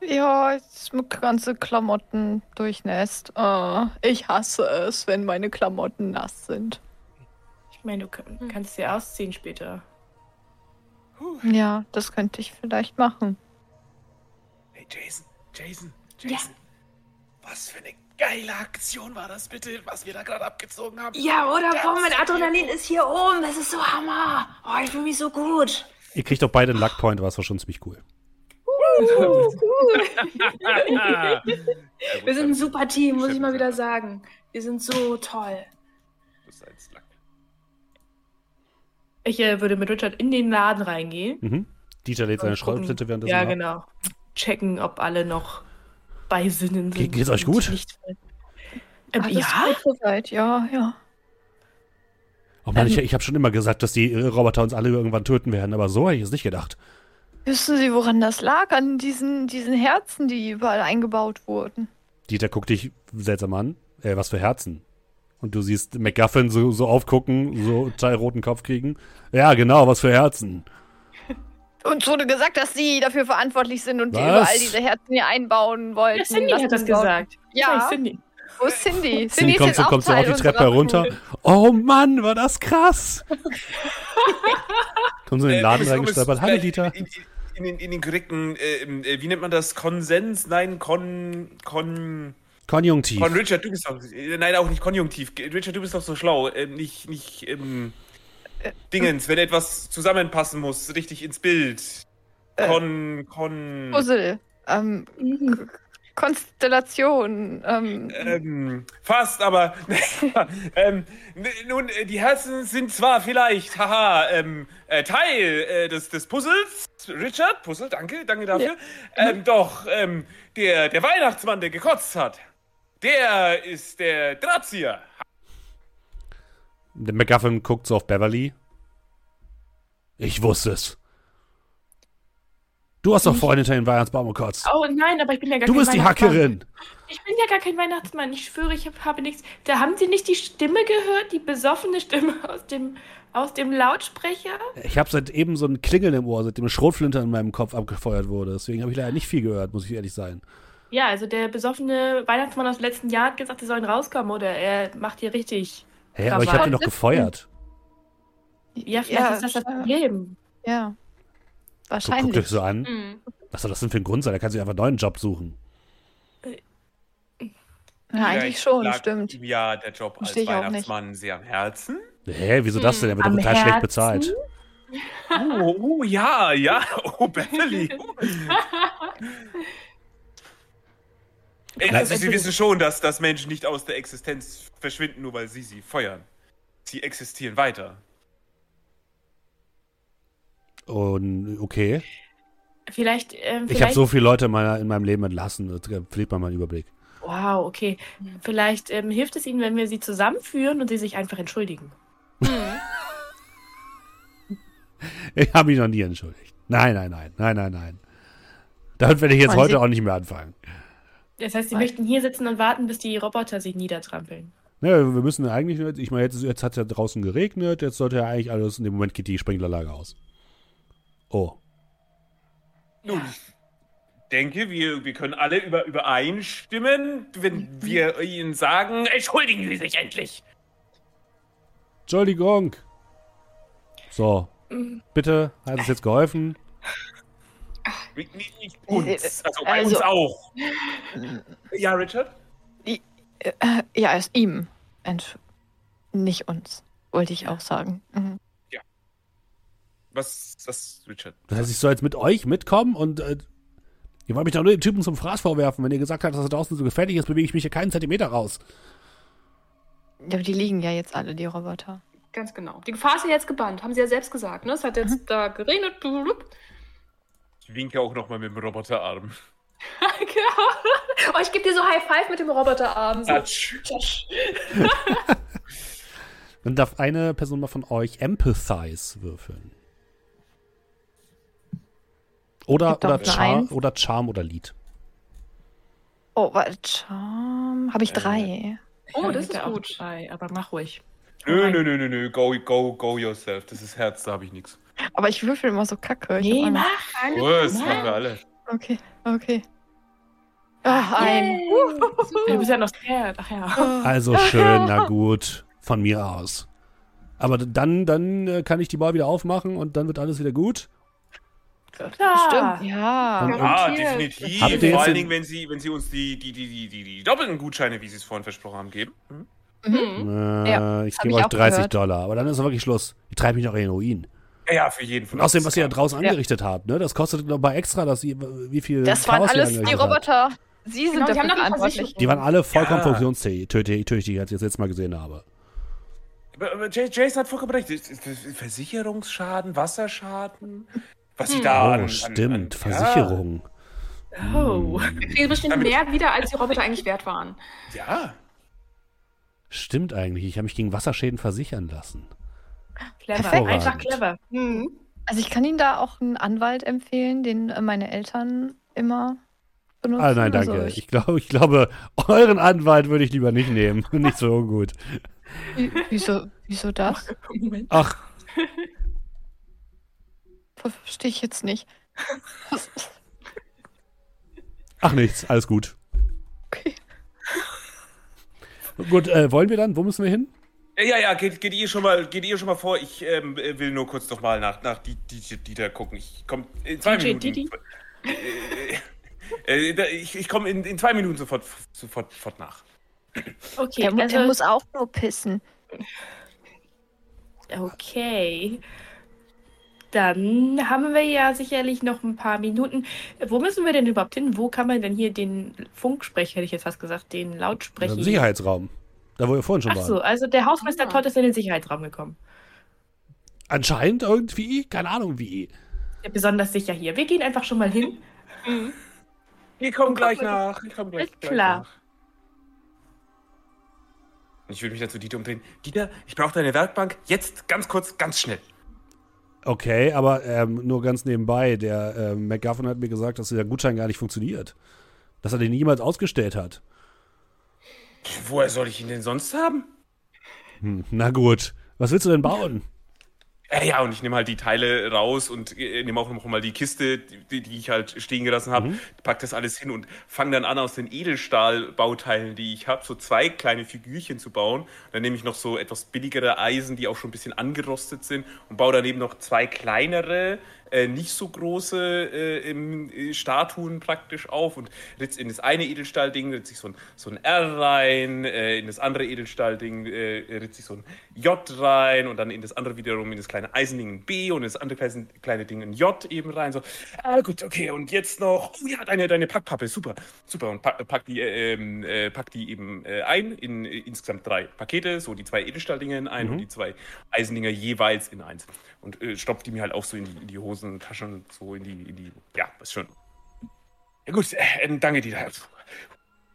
Speaker 4: Ja, jetzt mit ganze Klamotten durchnässt. Uh, ich hasse es, wenn meine Klamotten nass sind.
Speaker 5: Ich meine, du hm. kannst sie ausziehen später.
Speaker 4: Ja, das könnte ich vielleicht machen.
Speaker 3: Hey, Jason, Jason, Jason. Ja. Was für eine geile Aktion war das bitte, was wir da gerade abgezogen haben.
Speaker 2: Ja, oder? Boah, mein Adrenalin ist hier oben. Das ist so Hammer. Oh, ich fühle mich so gut.
Speaker 1: Ihr kriegt doch beide einen Luckpoint, was war schon ziemlich cool.
Speaker 2: Uh, cool. Wir sind ein super Team, muss ich mal wieder sagen. Wir sind so toll.
Speaker 5: Ich äh, würde mit Richard in den Laden reingehen.
Speaker 1: Mhm. Dieter lädt seine Schraubflinte während
Speaker 5: Ja, genau. Checken, ob alle noch bei Sinnen sind. Ge
Speaker 1: geht's euch gut? Nicht,
Speaker 4: ähm, ja? Soweit, ja, ja.
Speaker 1: Oh Mann, ähm, ich, ich habe schon immer gesagt, dass die Roboter uns alle irgendwann töten werden, aber so hätte ich es nicht gedacht.
Speaker 4: Wissen Sie, woran das lag? An diesen, diesen Herzen, die überall eingebaut wurden.
Speaker 1: Dieter guckt dich seltsam an. Äh, was für Herzen? Und du siehst McGuffin so, so aufgucken, so Teil roten Kopf kriegen. Ja, genau, was für Herzen.
Speaker 4: Uns wurde gesagt, dass Sie dafür verantwortlich sind und die überall diese Herzen hier einbauen wollten. Ja,
Speaker 5: Cindy hat das gesagt.
Speaker 4: Ja, Cindy. Wo ist Cindy?
Speaker 1: Cindy, Cindy kommt, so, kommt so auf die Treppe herunter. Oh Mann, war das krass! kommt so in den Laden äh, reingestolpert. Hallo, Dieter. In,
Speaker 3: in, in, in den korrekten, äh, äh, wie nennt man das? Konsens? Nein, Kon. Kon.
Speaker 1: Konjunktiv.
Speaker 3: Kon Richard, du bist doch. Äh, nein, auch nicht konjunktiv. Richard, du bist doch so schlau. Äh, nicht, nicht, ähm, Dingens, wenn etwas zusammenpassen muss, richtig ins Bild. Kon. Kon.
Speaker 4: Puzzle. Ähm, mhm. Konstellation. Ähm.
Speaker 3: Ähm, fast, aber ähm, nun, die Herzen sind zwar vielleicht, haha, ähm, äh, Teil äh, des, des Puzzles. Richard, Puzzle, danke, danke dafür. Ja. Ähm, doch, ähm, der, der Weihnachtsmann, der gekotzt hat, der ist der Drahtzieher.
Speaker 1: Der McGuffin guckt so auf Beverly. Ich wusste es. Du hast doch vorhin hinter den Weihnachtsbaum gekotzt.
Speaker 5: Oh nein, aber ich bin ja gar
Speaker 1: du kein Du bist die Hackerin.
Speaker 5: Ich bin ja gar kein Weihnachtsmann. Ich schwöre, ich hab, habe nichts. Da haben Sie nicht die Stimme gehört, die besoffene Stimme aus dem, aus dem Lautsprecher?
Speaker 1: Ich habe seit eben so ein Klingeln im Ohr, seitdem eine Schrotflinte in meinem Kopf abgefeuert wurde. Deswegen habe ich leider nicht viel gehört, muss ich ehrlich sein.
Speaker 5: Ja, also der besoffene Weihnachtsmann aus dem letzten Jahr hat gesagt, sie sollen rauskommen oder er macht hier richtig.
Speaker 1: Hä, hey, aber ich habe ihn doch gefeuert.
Speaker 5: Ja, vielleicht ja, ist das das Problem.
Speaker 4: Ja. Wahrscheinlich.
Speaker 1: Guck, guck dich so an. Mhm. Was soll das denn für ein Grund sein? Da kannst du einfach einen neuen Job suchen.
Speaker 4: Ja, eigentlich schon,
Speaker 3: lag
Speaker 4: stimmt.
Speaker 3: ihm ja der Job als
Speaker 4: Versteh ich auch nicht.
Speaker 3: Weihnachtsmann sehr am Herzen.
Speaker 1: Hä, wieso das denn? Der wird doch
Speaker 5: Am
Speaker 1: total schlecht
Speaker 5: Herzen?
Speaker 1: bezahlt.
Speaker 3: Oh, oh ja, ja. Oh, Beverly. Ey, also, Sie wissen schon, dass, dass Menschen nicht aus der Existenz verschwinden, nur weil Sie sie feuern. Sie existieren weiter.
Speaker 1: Und okay.
Speaker 5: Vielleicht, ähm,
Speaker 1: Ich habe so viele Leute in, meiner, in meinem Leben entlassen, da verliert man mal einen Überblick.
Speaker 5: Wow, okay. Vielleicht ähm, hilft es Ihnen, wenn wir Sie zusammenführen und Sie sich einfach entschuldigen.
Speaker 1: Ich habe mich noch nie entschuldigt. Nein, nein, nein, nein, nein, nein. Damit werde ich jetzt
Speaker 4: Wollen
Speaker 1: heute
Speaker 4: Sie-
Speaker 1: auch nicht mehr anfangen.
Speaker 5: Das heißt, Sie
Speaker 4: Was?
Speaker 5: möchten hier sitzen und warten, bis die Roboter sich niedertrampeln.
Speaker 1: Ne, wir müssen eigentlich, ich meine, jetzt, jetzt hat es ja draußen geregnet, jetzt sollte ja eigentlich alles, in dem Moment geht die Sprinklerlage aus. Oh.
Speaker 3: Nun, ich denke, wir, wir können alle über, übereinstimmen, wenn wir Ihnen sagen, entschuldigen Sie sich endlich.
Speaker 1: Entschuldigung. So. Bitte, hat es jetzt geholfen?
Speaker 3: Nicht nicht uns, also bei
Speaker 4: Also-
Speaker 3: uns auch. Ja, Richard?
Speaker 4: Äh, ja, es ihm. Entsch nicht uns, wollte ich auch sagen. Mhm.
Speaker 3: Was, das, Richard?
Speaker 1: Das heißt, ich soll jetzt mit euch mitkommen und äh, ihr wollt mich doch nur den Typen zum Fraß vorwerfen. Wenn ihr gesagt habt, dass er draußen so gefährlich ist, bewege ich mich hier keinen Zentimeter raus.
Speaker 4: Ja, aber die liegen ja jetzt alle, die Roboter.
Speaker 2: Ganz genau. Die Gefahr ist ja jetzt gebannt, haben sie ja selbst gesagt. Ne? Es hat jetzt
Speaker 4: Mhm.
Speaker 2: da geregnet. blub.
Speaker 3: Ich winke auch nochmal mit dem Roboterarm.
Speaker 2: genau. Oh, ich gebe dir so High Five mit dem Roboterarm. So.
Speaker 3: Atsch.
Speaker 1: Dann darf eine Person mal von euch Empathize würfeln. Oder, oder, Char
Speaker 4: Eins.
Speaker 1: oder Charm oder Lied.
Speaker 4: Oh, warte, Charme. Habe ich drei.
Speaker 2: Oh,
Speaker 5: Ja,
Speaker 2: das ist gut.
Speaker 5: Drei, aber mach ruhig.
Speaker 3: Nö, nö, nö, nö, nö, go, go, go yourself. Das ist Herz, da habe ich nichts.
Speaker 4: Aber ich würfel immer so kacke. Ich
Speaker 5: Nee, mach.
Speaker 3: Oh, das machen wir alle.
Speaker 4: Okay, okay. Ah, ein.
Speaker 5: Du bist ja noch scared. Ach ja.
Speaker 1: Also schön, na gut. Von mir aus. Aber dann, dann äh, kann ich die Bar wieder aufmachen und dann wird alles wieder gut.
Speaker 5: Klar.
Speaker 4: Stimmt, ja.
Speaker 1: Ja.
Speaker 3: Ja, definitiv.
Speaker 1: Habt ihr
Speaker 3: Vor allen Dingen, wenn Sie, wenn Sie uns die, die, die, die, die, die doppelten Gutscheine, wie Sie es vorhin versprochen haben, geben. Hm?
Speaker 2: Mhm.
Speaker 1: Äh,
Speaker 4: Ja,
Speaker 1: ich gebe
Speaker 4: ich
Speaker 1: euch
Speaker 4: auch
Speaker 1: 30
Speaker 4: gehört.
Speaker 1: Dollar. Aber dann ist wirklich Schluss. Ihr treibt mich noch in den Ruin.
Speaker 3: Ja, ja, für jeden von
Speaker 1: Und außerdem, was ihr da draußen angerichtet habt, ne? Das kostet noch mal extra, dass ihr, wie viel
Speaker 4: Das waren
Speaker 1: Chaos
Speaker 4: alles die
Speaker 1: angerichtet habt.
Speaker 4: Roboter. Sie sind
Speaker 2: Genau, die
Speaker 4: dafür verantwortlich.
Speaker 2: Versicherung.
Speaker 1: Die waren alle vollkommen
Speaker 3: Ja.
Speaker 1: funktionstüchtig, die ich jetzt, jetzt mal gesehen habe.
Speaker 3: Aber, Jason hat vollkommen recht. Das- das- Versicherungsschaden, Wasserschaden, was Sie
Speaker 2: Hm.
Speaker 3: da
Speaker 1: Oh,
Speaker 3: an,
Speaker 1: stimmt.
Speaker 3: an,
Speaker 1: Versicherung.
Speaker 5: Oh.
Speaker 2: Wir kriegen bestimmt
Speaker 3: Damit-
Speaker 2: mehr wieder, als die Roboter eigentlich wert waren.
Speaker 3: Ja, ja.
Speaker 1: Stimmt eigentlich. Ich habe mich gegen Wasserschäden versichern lassen.
Speaker 5: Clever. Einfach clever.
Speaker 2: Mhm.
Speaker 4: Also ich kann Ihnen da auch einen Anwalt empfehlen, den äh, meine Eltern immer benutzen.
Speaker 1: Ah, nein, danke.
Speaker 4: Also
Speaker 1: ich,
Speaker 4: ich,
Speaker 1: glaube, ich glaube, euren Anwalt würde ich lieber nicht nehmen. nicht so gut.
Speaker 4: wie- wieso, wieso das?
Speaker 5: Moment.
Speaker 1: Ach,
Speaker 4: Verstehe ich jetzt nicht.
Speaker 1: Ach nichts. Alles gut.
Speaker 4: Okay.
Speaker 1: Gut, äh, wollen wir dann? Wo müssen wir hin?
Speaker 3: Ja, ja, geht, geht ihr schon mal, geht ihr schon mal vor. Ich ähm, will nur kurz noch mal nach, nach die, die, Dieter gucken. Ich komme in zwei
Speaker 5: DJ
Speaker 3: Minuten.
Speaker 5: Didi?
Speaker 3: Äh, äh, da- ich ich komme in, in zwei Minuten sofort, sofort, sofort nach.
Speaker 5: Okay,
Speaker 4: Der,
Speaker 5: also,
Speaker 4: der muss auch nur pissen.
Speaker 5: okay. Dann haben wir ja sicherlich noch ein paar Minuten. Wo müssen wir denn überhaupt hin? Wo kann man denn hier den Funksprecher, hätte ich jetzt fast gesagt, den Lautsprecher?
Speaker 1: Im Sicherheitsraum. Da, wo wir vorhin schon
Speaker 5: Ach
Speaker 1: waren.
Speaker 5: so, also der Hausmeister
Speaker 2: Ah.
Speaker 5: Todd ist in den Sicherheitsraum gekommen.
Speaker 1: Anscheinend irgendwie. Keine Ahnung wie.
Speaker 5: Ja, besonders sicher hier. Wir gehen einfach schon mal hin.
Speaker 3: Wir kommen gleich
Speaker 5: wir-
Speaker 3: nach. Ich komme gleich,
Speaker 5: Ist
Speaker 3: gleich
Speaker 5: klar.
Speaker 3: nach. Ich würde mich dann zu Dieter umdrehen. Dieter, ich brauche deine Werkbank jetzt ganz kurz, ganz schnell.
Speaker 1: Okay, aber ähm, nur ganz nebenbei. Der ähm, McGuffin hat mir gesagt, dass der Gutschein gar nicht funktioniert. Dass er den niemals ausgestellt hat.
Speaker 3: Woher soll ich ihn denn sonst haben?
Speaker 1: Hm, na gut. Was willst du denn bauen?
Speaker 3: Ja, und ich nehme halt die Teile raus und äh, nehme auch noch mal die Kiste, die, die ich halt stehen gelassen habe,
Speaker 1: Mhm.
Speaker 3: pack das alles hin und fange dann an, aus den Edelstahlbauteilen, die ich habe, so zwei kleine Figürchen zu bauen. Dann nehme ich noch so etwas billigere Eisen, die auch schon ein bisschen angerostet sind und baue daneben noch zwei kleinere äh, nicht so große äh, im, äh, Statuen praktisch auf und ritzt in das eine Edelstahlding, ritzt sich so ein, so ein R rein, äh, in das andere Edelstahlding äh, ritzt sich so ein J rein und dann in das andere wiederum in das kleine Eisending ein B und in das andere kleine, kleine Ding ein J eben rein. So, ah gut, okay, und jetzt noch, oh ja, deine, deine Packpappe, super, super. Und pack, pack die, ähm, äh, pack die eben äh, ein in äh, insgesamt drei Pakete, so die zwei Edelstahldinge in ein
Speaker 1: Mhm.
Speaker 3: und die zwei Eisendinger jeweils in eins. Und äh, stopft die mir halt auch so in die, in die Hosentaschen und so in die, in die, ja, was schon. Ja gut, äh, danke dir.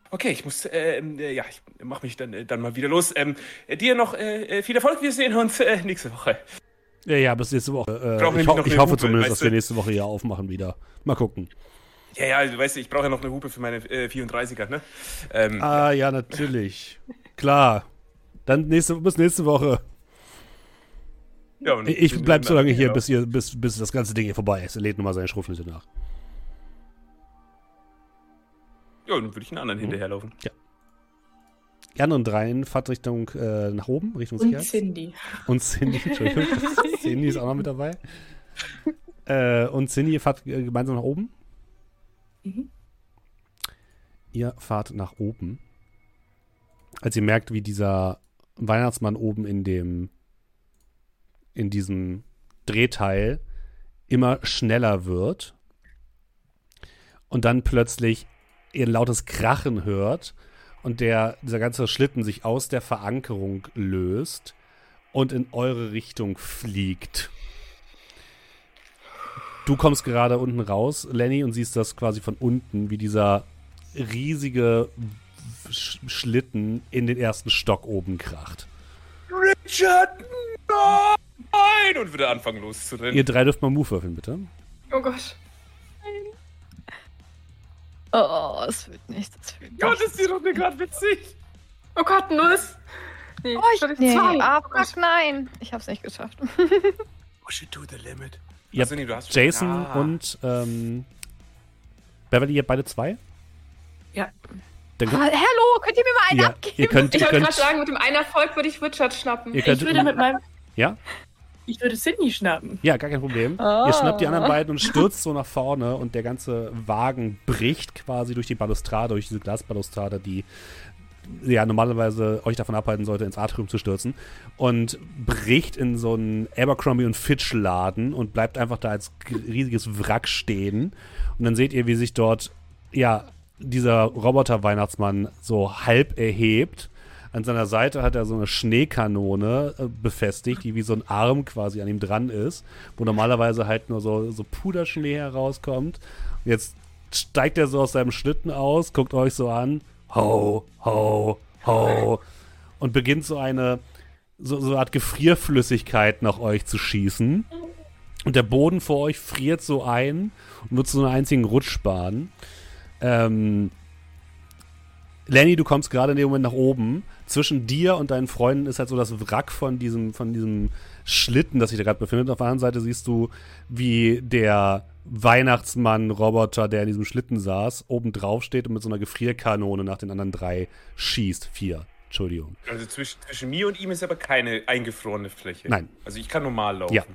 Speaker 3: Okay, ich muss, äh, äh, ja, ich mach mich dann, äh, dann mal wieder los. Ähm, äh, dir noch äh, viel Erfolg, wir sehen uns nächste Woche.
Speaker 1: Ja, ja, bis nächste Woche. Ich, ho ich hoffe
Speaker 3: Hupe,
Speaker 1: zumindest,
Speaker 3: weißt
Speaker 1: dass wir
Speaker 3: du?
Speaker 1: nächste Woche hier aufmachen wieder. Mal gucken.
Speaker 3: Ja, ja, du weißt, ich brauche ja noch eine Hupe für meine äh, 34er, ne? Ähm,
Speaker 1: Ah, ja, natürlich. Klar. Dann nächste, bis nächste Woche.
Speaker 3: Ja, und
Speaker 1: Ich
Speaker 3: in-
Speaker 1: bleib
Speaker 3: in-
Speaker 1: so lange hier,
Speaker 3: ja.
Speaker 1: bis, hier bis, bis das ganze Ding hier vorbei ist. Er lädt nochmal seine Schrotflinte nach.
Speaker 3: Ja, dann würde ich einen anderen
Speaker 1: Mhm.
Speaker 3: hinterherlaufen.
Speaker 1: Die anderen dreien fahrt Richtung äh, nach oben, Richtung
Speaker 5: Und
Speaker 1: Sicherheit.
Speaker 5: Cindy.
Speaker 1: Und Cindy, Entschuldigung. Cindy ist auch noch mit dabei. Äh, und Cindy, ihr fahrt äh, gemeinsam nach oben?
Speaker 5: Mhm.
Speaker 1: Ihr fahrt nach oben. Als ihr merkt, wie dieser Weihnachtsmann oben in dem, in diesem Drehteil immer schneller wird und dann plötzlich ihr lautes Krachen hört und der, dieser ganze Schlitten sich aus der Verankerung löst und in eure Richtung fliegt. Du kommst gerade unten raus, Lenny, und siehst das quasi von unten, wie dieser riesige Sch Schlitten in den ersten Stock oben kracht.
Speaker 3: Richard, nein! Und würde anfangen loszurennen.
Speaker 1: Ihr drei dürft mal Move würfeln, bitte.
Speaker 2: Oh Gott.
Speaker 4: Oh, es wird nichts. Es wird
Speaker 3: Gott, ist die Runde gerade witzig.
Speaker 2: Oh Gott, Nuss. Nee,
Speaker 4: Oh, ich, nee,
Speaker 2: zwei.
Speaker 4: ah,
Speaker 2: Oh Gott.
Speaker 4: fuck, nein. Ich hab's nicht geschafft.
Speaker 3: Push it to the limit.
Speaker 1: Ihr habt
Speaker 3: nee, du hast-
Speaker 1: Jason
Speaker 3: Ah.
Speaker 1: und ähm, Beverly, ihr beide zwei?
Speaker 5: Ja.
Speaker 1: Dann
Speaker 4: Ah,
Speaker 1: könnt,
Speaker 4: hallo, könnt ihr mir mal einen
Speaker 1: ja,
Speaker 4: abgeben?
Speaker 1: ihr könnt,
Speaker 2: Ich wollte gerade sagen, mit dem einen Erfolg würde ich Richard schnappen.
Speaker 1: ihr könnt,
Speaker 5: Ich würde mit meinem.
Speaker 1: ja,
Speaker 5: Ich würde Cindy schnappen.
Speaker 1: ja, gar kein Problem.
Speaker 4: Ah.
Speaker 1: Ihr schnappt die anderen beiden und stürzt so nach vorne und der ganze Wagen bricht quasi durch die Balustrade, durch diese Glasbalustrade, die ja normalerweise euch davon abhalten sollte, ins Atrium zu stürzen und bricht in so einen Abercrombie und Fitch Laden und bleibt einfach da als riesiges Wrack stehen. Und dann seht ihr, wie sich dort ja dieser Roboter-Weihnachtsmann so halb erhebt. An seiner Seite hat er so eine Schneekanone äh, befestigt, die wie so ein Arm quasi an ihm dran ist, wo normalerweise halt nur so, so Puderschnee herauskommt. Und jetzt steigt er so aus seinem Schlitten aus, guckt euch so an, ho, ho, ho, und beginnt so eine, so, so eine Art Gefrierflüssigkeit nach euch zu schießen. Und der Boden vor euch friert so ein und wird zu so einer einzigen Rutschbahn. Ähm, Lenny, du kommst gerade in dem Moment nach oben. Zwischen dir und deinen Freunden ist halt so das Wrack von diesem, von diesem Schlitten, das sich da gerade befindet. Auf der anderen Seite siehst du, wie der Weihnachtsmann-Roboter, der in diesem Schlitten saß, oben drauf steht und mit so einer Gefrierkanone nach den anderen drei schießt. Vier. Entschuldigung.
Speaker 3: Also zwischen, zwischen mir und ihm ist aber keine eingefrorene Fläche.
Speaker 1: Nein.
Speaker 3: Also ich kann normal laufen.
Speaker 1: Ja.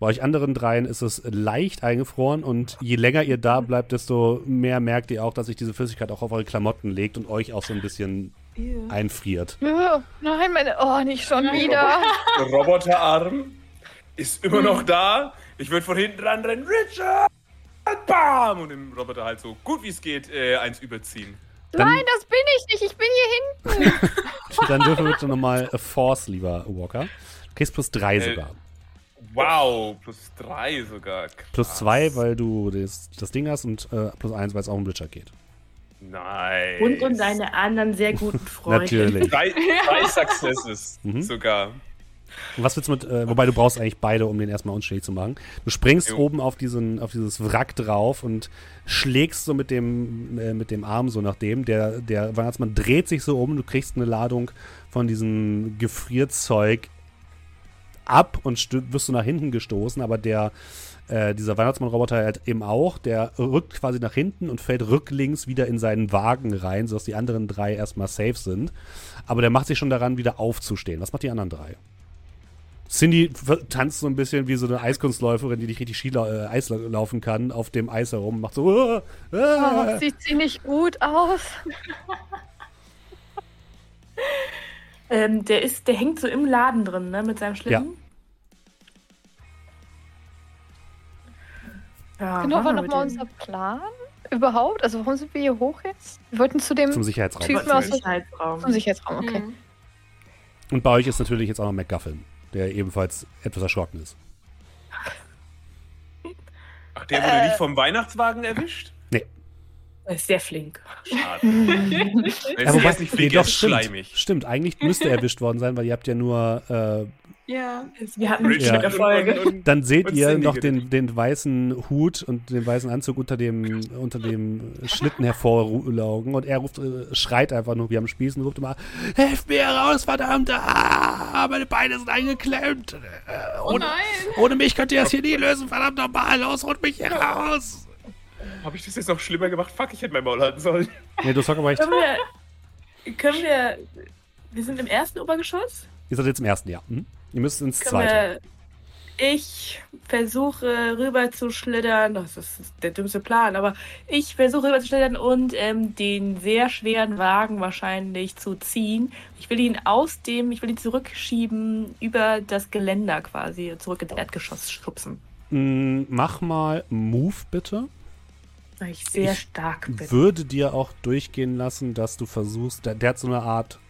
Speaker 1: Bei euch anderen dreien ist es leicht eingefroren und je länger ihr da bleibt, desto mehr merkt ihr auch, dass sich diese Flüssigkeit auch auf eure Klamotten legt und euch auch so ein bisschen einfriert.
Speaker 4: Ja, Nein, meine. Oh, nicht schon wieder.
Speaker 3: Der Roboterarm ist immer noch da. Ich würde von hinten dran rennen. Richard! Bam! Und dem Roboter halt so gut wie es geht äh, eins überziehen.
Speaker 1: Dann,
Speaker 4: Nein, das bin ich nicht. Ich bin hier hinten.
Speaker 1: dann dürfen wir bitte nochmal a Force, lieber Walker. Du kriegst plus drei
Speaker 3: Äh,
Speaker 1: sogar.
Speaker 3: Wow, plus drei sogar. Krass.
Speaker 1: Plus zwei, weil du das, das Ding hast und äh, plus eins, weil es auch um Richard geht.
Speaker 3: Nice.
Speaker 5: Und um deine anderen sehr guten Freunde.
Speaker 1: Natürlich.
Speaker 3: Drei, drei Successes
Speaker 1: Mhm.
Speaker 3: sogar.
Speaker 1: Und was willst du mit, äh, wobei du brauchst eigentlich beide, um den erstmal unschädlich zu machen. Du springst
Speaker 3: Jo.
Speaker 1: oben auf diesen, auf dieses Wrack drauf und schlägst so mit dem, äh, mit dem Arm so nach dem. Der, der Weihnachtsmann dreht sich so um, du kriegst eine Ladung von diesem Gefrierzeug ab und wirst du nach hinten gestoßen, aber der, äh, dieser Weihnachtsmann-Roboter halt eben auch, der rückt quasi nach hinten und fällt rücklings wieder in seinen Wagen rein, sodass die anderen drei erstmal safe sind. Aber der macht sich schon daran, wieder aufzustehen. Was macht die anderen drei? Cindy tanzt so ein bisschen wie so eine Eiskunstläuferin, die nicht richtig Ski äh, Eis laufen kann, auf dem Eis herum, macht so. Uh,
Speaker 4: uh. Oh, sieht ziemlich gut aus.
Speaker 5: ähm, der ist, der hängt so im Laden drin, ne, mit seinem Schlitten.
Speaker 4: Ja. ja genau, war nochmal unser Plan überhaupt? Also warum sind wir hier hoch jetzt? Wir wollten zu dem
Speaker 1: zum Sicherheitsraum.
Speaker 4: Typen aus Sicherheitsraum. Zum Sicherheitsraum, okay. Mhm.
Speaker 1: Und bei euch ist natürlich jetzt auch noch McGuffin der ebenfalls etwas erschrocken ist.
Speaker 3: Ach, der wurde äh, nicht vom Weihnachtswagen erwischt?
Speaker 5: Er ist sehr flink.
Speaker 3: Schade. er ist ja, nicht flink, nee, doch,
Speaker 1: stimmt, schleimig. Stimmt, eigentlich müsste er erwischt worden sein, weil ihr habt ja nur äh,
Speaker 2: ja,
Speaker 5: wir hatten eine ja. Folge.
Speaker 1: Dann seht ihr noch den, den weißen Hut und den weißen Anzug unter dem, unter dem Schlitten hervorlaugen und er ruft, äh, schreit einfach nur wie am Spießen, ruft immer, helft mir raus, verdammt, ah, meine Beine sind eingeklemmt. Äh, ohne, oh ohne mich könnt ihr das hier nie lösen, verdammt nochmal, los, holt mich hier raus.
Speaker 3: Habe ich das jetzt noch schlimmer gemacht? Fuck, ich hätte mein Maul halten sollen.
Speaker 1: Nee, du sagst aber echt.
Speaker 5: Können wir, können wir, wir sind im ersten Obergeschoss?
Speaker 1: Ihr seid jetzt im ersten, ja. Hm? Ihr müsst ins zweite.
Speaker 5: Ich versuche rüber zu schlittern. Das ist der dümmste Plan, aber ich versuche rüber zu schlittern und ähm, den sehr schweren Wagen wahrscheinlich zu ziehen. Ich will ihn aus dem, ich will ihn zurückschieben über das Geländer quasi, zurück ins Erdgeschoss schubsen.
Speaker 1: Mm, mach mal Move bitte.
Speaker 5: Weil ich sehr ich stark bin.
Speaker 1: würde dir auch durchgehen lassen, dass du versuchst, der, der hat so eine Art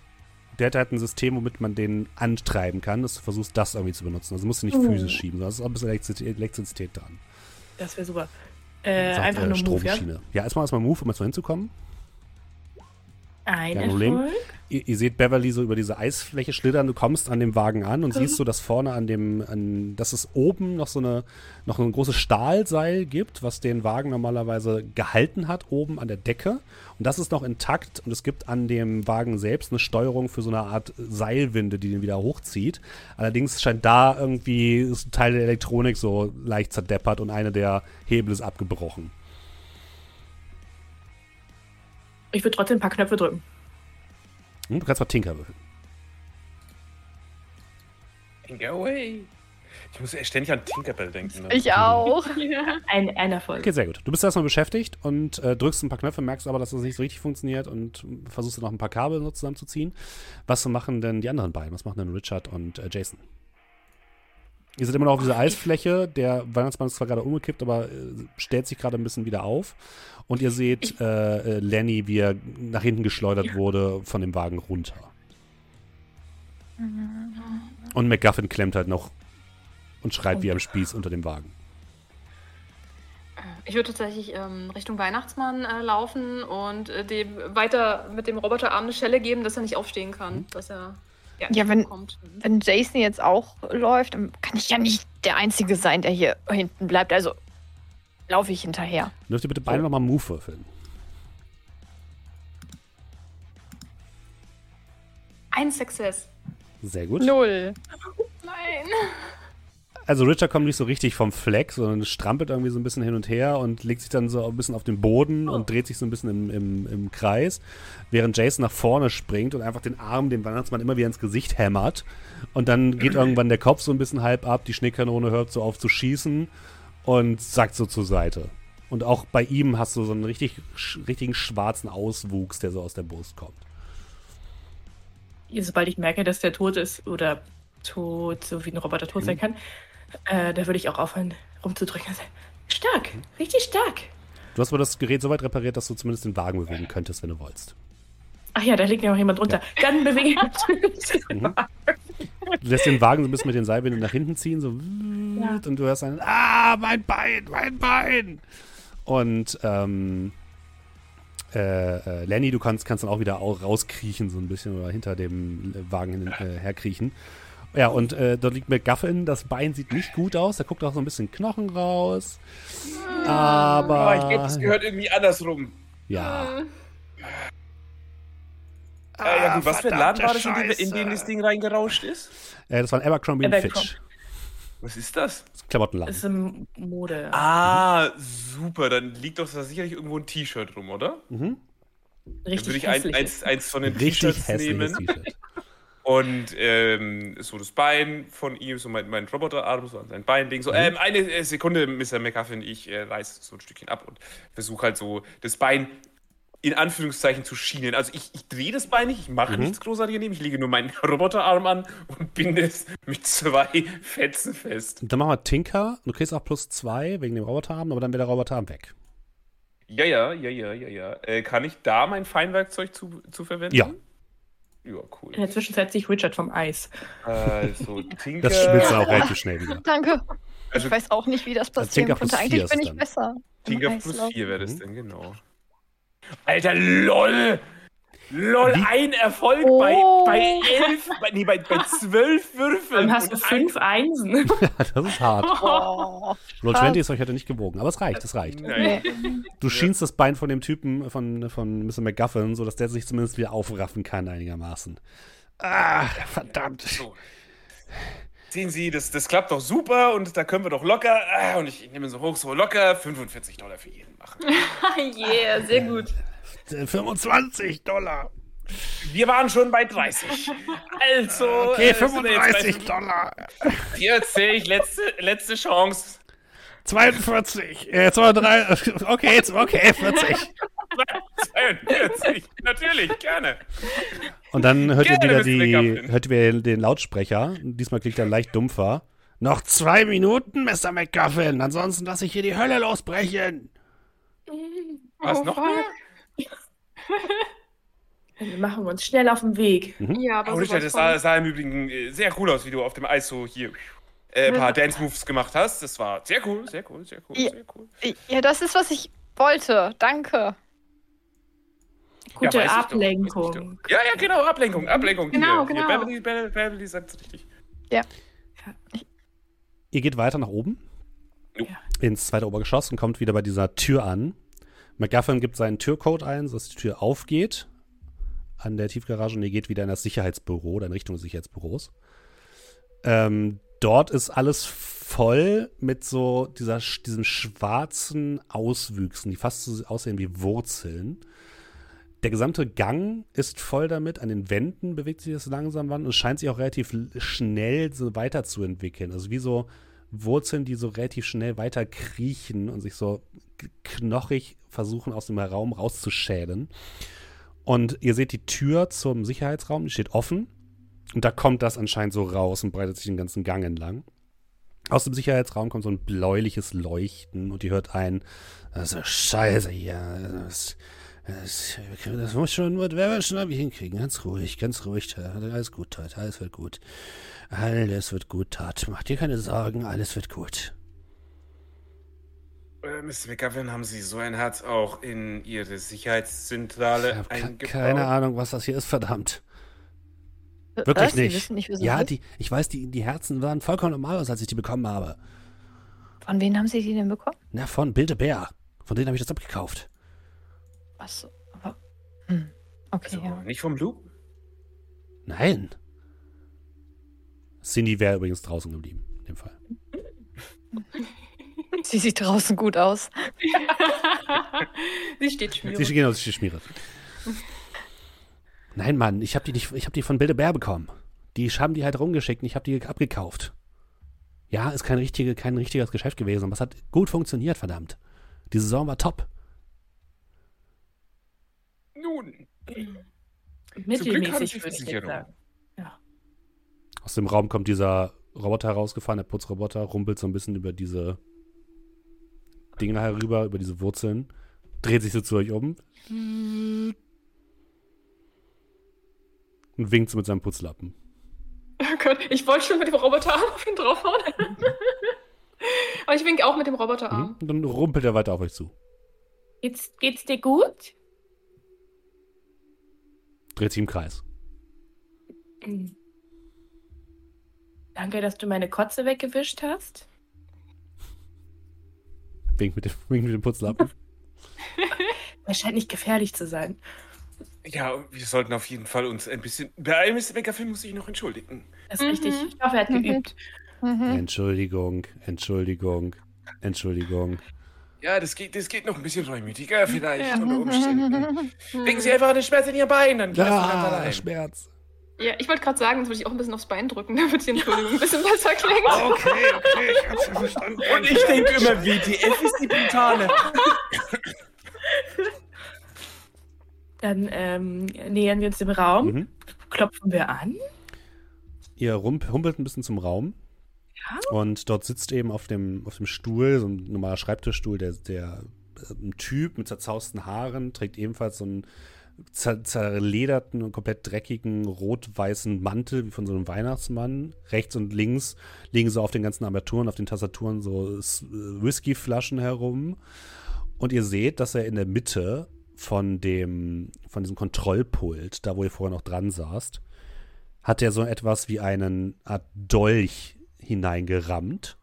Speaker 1: der hat halt ein System, womit man den antreiben kann, dass du versuchst, das irgendwie zu benutzen. Also musst du nicht oh. physisch schieben, da ist auch ein bisschen Elektrizität dran.
Speaker 5: Das wäre super. Äh, einfach nur Move, ja?
Speaker 1: ja, erstmal erstmal Move, um mal so hinzukommen.
Speaker 5: Ein Kein Problem.
Speaker 1: Ihr, ihr, seht Beverly so über diese Eisfläche schlittern. Du kommst an dem Wagen an und mhm. siehst so, dass vorne an dem, an, dass es oben noch so eine, noch ein großes Stahlseil gibt, was den Wagen normalerweise gehalten hat, oben an der Decke. Und das ist noch intakt und es gibt an dem Wagen selbst eine Steuerung für so eine Art Seilwinde, die den wieder hochzieht. Allerdings scheint da irgendwie ein Teil der Elektronik so leicht zerdeppert und eine der Hebel ist abgebrochen.
Speaker 5: Ich würde trotzdem ein paar Knöpfe drücken.
Speaker 1: Hm, du kannst mal Tinker würfeln.
Speaker 3: Tinker away. Ich muss ständig an Tinkerbell denken. Ne?
Speaker 4: Ich auch.
Speaker 5: ein, ein Erfolg.
Speaker 1: Okay, sehr gut. Du bist erstmal beschäftigt und äh, drückst ein paar Knöpfe, merkst aber, dass das nicht so richtig funktioniert und versuchst noch ein paar Kabel so zusammenzuziehen. Was machen denn die anderen beiden? Was machen denn Richard und äh, Jason? Ihr seid immer noch auf dieser Eisfläche. Der Weihnachtsmann ist zwar gerade umgekippt, aber äh, stellt sich gerade ein bisschen wieder auf. Und ihr seht äh, äh, Lenny, wie er nach hinten geschleudert ja. wurde von dem Wagen runter. Und McGuffin klemmt halt noch und schreit oh. wie am Spieß unter dem Wagen.
Speaker 2: Ich würde tatsächlich ähm, Richtung Weihnachtsmann äh, laufen und äh, dem weiter mit dem Roboterarm eine Schelle geben, dass er nicht aufstehen kann. Mhm. Dass er
Speaker 4: ja, ja wenn, kommt. wenn Jason jetzt auch läuft, dann kann ich ja nicht der Einzige sein, der hier hinten bleibt. Also laufe ich hinterher.
Speaker 1: Dürft ihr bitte beide so. nochmal Move würfeln?
Speaker 2: Ein Success.
Speaker 1: Sehr gut.
Speaker 4: Null.
Speaker 2: Nein.
Speaker 1: Also Richard kommt nicht so richtig vom Fleck, sondern strampelt irgendwie so ein bisschen hin und her und legt sich dann so ein bisschen auf den Boden oh. und dreht sich so ein bisschen im, im, im Kreis, während Jason nach vorne springt und einfach den Arm dem Weihnachtsmann immer wieder ins Gesicht hämmert. Und dann geht irgendwann der Kopf so ein bisschen halb ab, die Schneekanone hört so auf zu schießen und sackt so zur Seite. Und auch bei ihm hast du so einen richtig, richtigen schwarzen Auswuchs, der so aus der Brust kommt.
Speaker 5: Sobald ich merke, dass der tot ist oder tot, so wie ein Roboter tot sein mhm. kann, äh, da würde ich auch aufhören, rumzudrücken. Stark, richtig stark.
Speaker 1: Du hast aber das Gerät so weit repariert, dass du zumindest den Wagen bewegen könntest, wenn du wolltest.
Speaker 5: Ach ja, da liegt ja noch jemand drunter. Ja. Dann bewege ich den mhm.
Speaker 1: Du lässt den Wagen so ein bisschen mit den Seilwinden nach hinten ziehen, so ja. und du hörst ein Ah, mein Bein, mein Bein. Und ähm, äh, äh, Lenny, du kannst, kannst dann auch wieder rauskriechen, so ein bisschen, oder hinter dem Wagen hin, äh, herkriechen. Ja, und äh, dort liegt McGuffin, das Bein sieht nicht gut aus, da guckt auch so ein bisschen Knochen raus. Aber.
Speaker 3: Oh, ich glaube, das gehört irgendwie andersrum.
Speaker 1: Ja.
Speaker 3: Ah, ja, gut, was für ein Laden war das, in den, in den das Ding reingerauscht ist?
Speaker 1: Äh, das war ein Abercrombie Abercrombie. Fitch.
Speaker 3: Was ist das? das
Speaker 1: ist Klamottenladen.
Speaker 5: Das ist eine Mode.
Speaker 3: Ah, super. Dann liegt doch da sicherlich irgendwo ein T-Shirt rum, oder?
Speaker 1: Mhm.
Speaker 3: Richtig Dann würde ich ein, eins, eins von den T-Shirts nehmen Und ähm, so das Bein von ihm, so mein, mein Roboterarm, so an sein Bein legen. So, ähm, eine Sekunde, Mr. McGuffin, ich äh, reiß so ein Stückchen ab und versuche halt so das Bein in Anführungszeichen zu schienen. Also ich, ich drehe das Bein nicht, ich mache
Speaker 1: Mhm.
Speaker 3: nichts Großartiges neben, ich lege nur meinen Roboterarm an und binde es mit zwei Fetzen fest.
Speaker 1: Dann machen wir Tinker. Du kriegst auch plus zwei wegen dem Roboterarm, aber dann wird der Roboterarm weg.
Speaker 3: Ja, ja, ja, ja, ja, ja. Äh, kann ich da mein Feinwerkzeug zu, zu verwenden?
Speaker 1: Ja.
Speaker 3: Ja, cool.
Speaker 5: In der Zwischenzeit zieht Richard vom Eis.
Speaker 3: Also, Tinker.
Speaker 1: Das schmilzt auch relativ schnell wieder.
Speaker 4: Danke.
Speaker 3: Also,
Speaker 4: Ich weiß auch nicht, wie das passieren
Speaker 1: Tinker
Speaker 4: konnte.
Speaker 1: plus
Speaker 4: Eigentlich
Speaker 1: vier
Speaker 4: bin ich
Speaker 1: dann.
Speaker 4: besser.
Speaker 3: Tinker plus
Speaker 4: Eislauf.
Speaker 3: 4 wäre das
Speaker 1: Mhm.
Speaker 3: denn, genau. Alter, LOL! LOL,
Speaker 1: Wie?
Speaker 3: ein Erfolg
Speaker 4: Oh.
Speaker 3: bei, bei elf, bei, nee, bei, bei zwölf Würfeln.
Speaker 5: Dann hast du
Speaker 3: und
Speaker 5: fünf Einsen.
Speaker 1: das ist hart.
Speaker 4: Oh,
Speaker 1: Roll
Speaker 4: Krass.
Speaker 1: 20 ist euch heute nicht gewogen, aber es reicht, es reicht.
Speaker 4: Nee.
Speaker 1: Du schienst das Bein von dem Typen, von, von Mr. McGuffin, sodass der sich zumindest wieder aufraffen kann einigermaßen. Ah, verdammt.
Speaker 3: So. Sehen Sie, das, das klappt doch super und da können wir doch locker, ah, und ich nehme so hoch, so locker 45 Dollar für jeden machen.
Speaker 2: yeah, sehr gut.
Speaker 1: 25 Dollar.
Speaker 3: Wir waren schon bei 30. Also,
Speaker 1: Okay,
Speaker 3: äh, sind wir jetzt bei
Speaker 1: 35 Dollar.
Speaker 3: 40, letzte, letzte Chance.
Speaker 1: 42. Äh, 32. Okay, jetzt, okay, 40.
Speaker 3: 42, natürlich, gerne.
Speaker 1: Und dann hört ihr wieder die, hört ihr den Lautsprecher. Diesmal klingt er leicht dumpfer. Noch zwei Minuten, Mr. McGuffin. Ansonsten lasse ich hier die Hölle losbrechen.
Speaker 3: Was,
Speaker 2: Oh,
Speaker 3: noch mehr?
Speaker 5: Wir machen uns schnell auf den Weg.
Speaker 2: Ja, aber
Speaker 3: Oh, Richard, das sah, sah im Übrigen äh, sehr cool aus, wie du auf dem Eis so hier äh, ein paar Dance-Moves gemacht hast. Das war sehr cool, sehr cool, sehr cool,
Speaker 4: Ja.
Speaker 3: sehr cool.
Speaker 4: Ja, das ist, was ich wollte. Danke.
Speaker 5: Gute
Speaker 3: doch,
Speaker 5: Ablenkung.
Speaker 3: doch. Ja, ja, genau, Ablenkung, Ablenkung.
Speaker 2: Genau,
Speaker 3: hier.
Speaker 2: genau.
Speaker 3: Hier, Beverly, Beverly, Beverly sagt es richtig.
Speaker 1: Ihr geht weiter nach oben.
Speaker 3: Jo.
Speaker 1: Ins zweite Obergeschoss und kommt wieder bei dieser Tür an. McGuffin gibt seinen Türcode ein, sodass die Tür aufgeht an der Tiefgarage und ihr geht wieder in das Sicherheitsbüro oder in Richtung des Sicherheitsbüros. Ähm, dort ist alles voll mit so dieser, diesen schwarzen Auswüchsen, die fast so aussehen wie Wurzeln. Der gesamte Gang ist voll damit. An den Wänden bewegt sich das langsam an und scheint sich auch relativ schnell so weiterzuentwickeln. Also wie so Wurzeln, die so relativ schnell weiter kriechen und sich so knochig versuchen, aus dem Raum rauszuschälen. Und ihr seht die Tür zum Sicherheitsraum, die steht offen. Und da kommt das anscheinend so raus und breitet sich den ganzen Gang entlang. Aus dem Sicherheitsraum kommt so ein bläuliches Leuchten und ihr hört ein, ist scheiße hier. Das, das, das muss schon, das werden schon hinkriegen. Ganz ruhig, ganz ruhig. Alles gut, Tat. Alles wird gut. Alles wird gut, Tat. Mach dir keine Sorgen, alles wird gut.
Speaker 3: Äh, Mr. McGovern, haben Sie so ein Herz auch in Ihre Sicherheitszentrale
Speaker 1: Ich habe
Speaker 3: eingebaut?
Speaker 1: keine Ahnung, was das hier ist, verdammt.
Speaker 4: Was?
Speaker 1: Wirklich
Speaker 4: Sie
Speaker 1: nicht.
Speaker 4: nicht,
Speaker 1: ja, die, ich weiß, die, die Herzen waren vollkommen normal aus, als ich die bekommen habe.
Speaker 4: Von wem haben Sie die denn bekommen?
Speaker 1: Na, von Bilde Bär. Von denen habe ich das abgekauft.
Speaker 4: Achso, aber. Hm. Okay,
Speaker 3: Also,
Speaker 4: ja.
Speaker 3: nicht vom Blue?
Speaker 1: Nein. Cindy wäre übrigens draußen geblieben, in dem Fall.
Speaker 4: Sie sieht draußen gut aus.
Speaker 2: Sie steht
Speaker 1: Sie
Speaker 2: schmierig.
Speaker 1: genau, sie schmiert. Nein, Mann, ich habe die nicht, ich habe die von Bilde Bär bekommen. Die haben die halt rumgeschickt und ich habe die abgekauft. Ja, ist kein, richtige, kein richtiges Geschäft gewesen, aber es hat gut funktioniert, verdammt. Die Saison war top.
Speaker 3: Nun,
Speaker 5: Mittelmäßig,
Speaker 3: Sie
Speaker 5: würde ich sagen.
Speaker 1: Aus dem Raum kommt dieser Roboter herausgefahren, der Putzroboter, rumpelt so ein bisschen über diese Dinger herüber, über diese Wurzeln, dreht sich so zu euch um und winkt so mit seinem Putzlappen.
Speaker 2: Oh Gott, ich wollte schon mit dem Roboterarm auf ihn draufhauen. Aber ich winke auch mit dem Roboterarm.
Speaker 1: Mhm. Und dann rumpelt er weiter auf euch zu.
Speaker 5: Geht's, geht's dir gut?
Speaker 1: Dreht sich im Kreis.
Speaker 5: Danke, dass du meine Kotze weggewischt hast.
Speaker 1: Winkt mit dem, winkt mit dem Putzlappen.
Speaker 5: Das scheint nicht gefährlich zu sein.
Speaker 3: ja, wir sollten auf jeden Fall uns ein bisschen beeilen. Mr. McGovern muss sich noch entschuldigen.
Speaker 5: Das ist
Speaker 2: Mhm.
Speaker 5: richtig. Ich hoffe, er hat
Speaker 4: Mhm.
Speaker 5: geübt.
Speaker 4: Mhm.
Speaker 1: Entschuldigung, Entschuldigung, Entschuldigung.
Speaker 3: Ja, das geht, das geht noch ein bisschen reumütiger vielleicht
Speaker 2: Ja.
Speaker 3: unter Umständen. Legen Sie einfach einen Schmerz in Ihr Bein, dann ganz
Speaker 1: Ah. Schmerz.
Speaker 2: Ja, ich wollte gerade sagen, das würde ich auch ein bisschen aufs Bein drücken, damit die Entschuldigung ein bisschen besser klingt.
Speaker 3: Okay, okay, ich hab's ja verstanden. Und ich denke immer, WTF ist die brutale.
Speaker 5: Dann ähm, nähern wir uns dem Raum,
Speaker 1: Mhm.
Speaker 5: klopfen wir an.
Speaker 1: Ihr rump- humpelt ein bisschen zum Raum. Und dort sitzt eben auf dem, auf dem Stuhl, so ein normaler Schreibtischstuhl, der, der äh, ein Typ mit zerzausten Haaren, trägt ebenfalls so einen zer zerlederten und komplett dreckigen rot-weißen Mantel wie von so einem Weihnachtsmann. Rechts und links liegen so auf den ganzen Armaturen, auf den Tastaturen so äh, Whiskyflaschen herum. Und ihr seht, dass er in der Mitte von dem, von diesem Kontrollpult, da wo ihr vorher noch dran saßt, hat er so etwas wie einen Art Dolch hineingerammt.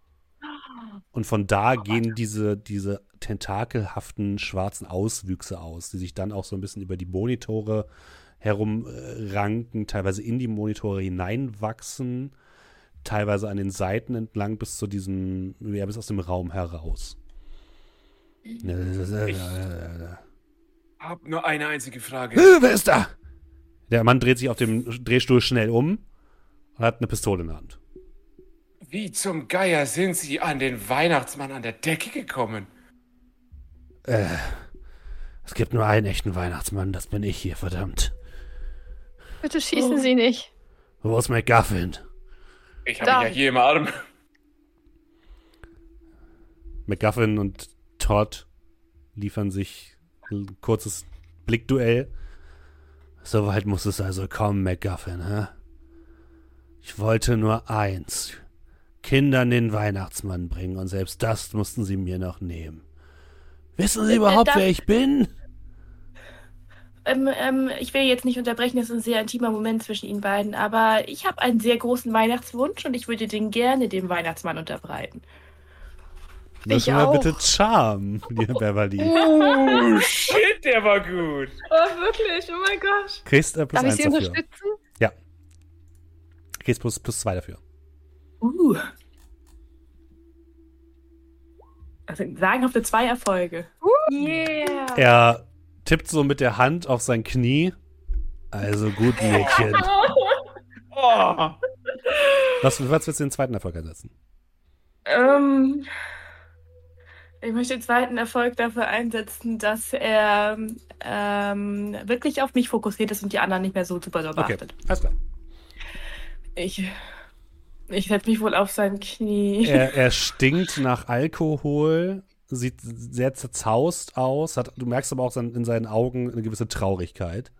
Speaker 1: Und von da gehen diese, diese tentakelhaften schwarzen Auswüchse aus, die sich dann auch so ein bisschen über die Monitore herumranken, teilweise in die Monitore hineinwachsen, teilweise an den Seiten entlang bis zu diesem, ja, bis aus dem Raum heraus.
Speaker 3: Hab nur eine einzige Frage.
Speaker 1: Äh, Wer ist da? Der Mann dreht sich auf dem Drehstuhl schnell um und hat eine Pistole in der Hand.
Speaker 3: Wie zum Geier sind Sie an den Weihnachtsmann an der Decke gekommen?
Speaker 1: Äh, es gibt nur einen echten Weihnachtsmann, das bin ich hier, verdammt.
Speaker 4: Bitte schießen Sie nicht.
Speaker 1: Wo ist McGuffin?
Speaker 3: Ich habe ihn ja hier im Arm.
Speaker 1: McGuffin und Todd liefern sich ein kurzes Blickduell. So weit muss es also kommen, McGuffin, hä? Ich wollte nur eins. Kindern den Weihnachtsmann bringen und selbst das mussten sie mir noch nehmen. Wissen Sie überhaupt,
Speaker 5: da-
Speaker 1: wer ich bin?
Speaker 5: Ähm, ähm, ich will jetzt nicht unterbrechen, das ist ein sehr intimer Moment zwischen Ihnen beiden, aber ich habe einen sehr großen Weihnachtswunsch und ich würde den gerne dem Weihnachtsmann unterbreiten.
Speaker 1: Müssen wir
Speaker 4: auch.
Speaker 1: bitte Charm, lieber Beverly.
Speaker 3: Oh, shit, der war gut.
Speaker 2: Oh, wirklich? Oh mein Gott.
Speaker 1: Kriegst äh, plus
Speaker 4: Darf ich
Speaker 1: eins
Speaker 4: Sie
Speaker 1: dafür.
Speaker 4: unterstützen?
Speaker 1: Kriegst plus, plus zwei dafür.
Speaker 5: Uh. Also sagenhafte zwei Erfolge.
Speaker 2: Yeah.
Speaker 1: Er tippt so mit der Hand auf sein Knie. Also gut, Mädchen.
Speaker 3: Oh.
Speaker 1: Was, was willst du den zweiten Erfolg einsetzen?
Speaker 5: Ähm, ich möchte den zweiten Erfolg dafür einsetzen, dass er ähm, wirklich auf mich fokussiert ist und die anderen nicht mehr so super doll
Speaker 1: Okay, alles klar.
Speaker 5: Ich, ich setze mich wohl auf sein Knie.
Speaker 1: Er, er stinkt nach Alkohol, sieht sehr zerzaust aus, hat, du merkst aber auch sein, in seinen Augen eine gewisse Traurigkeit.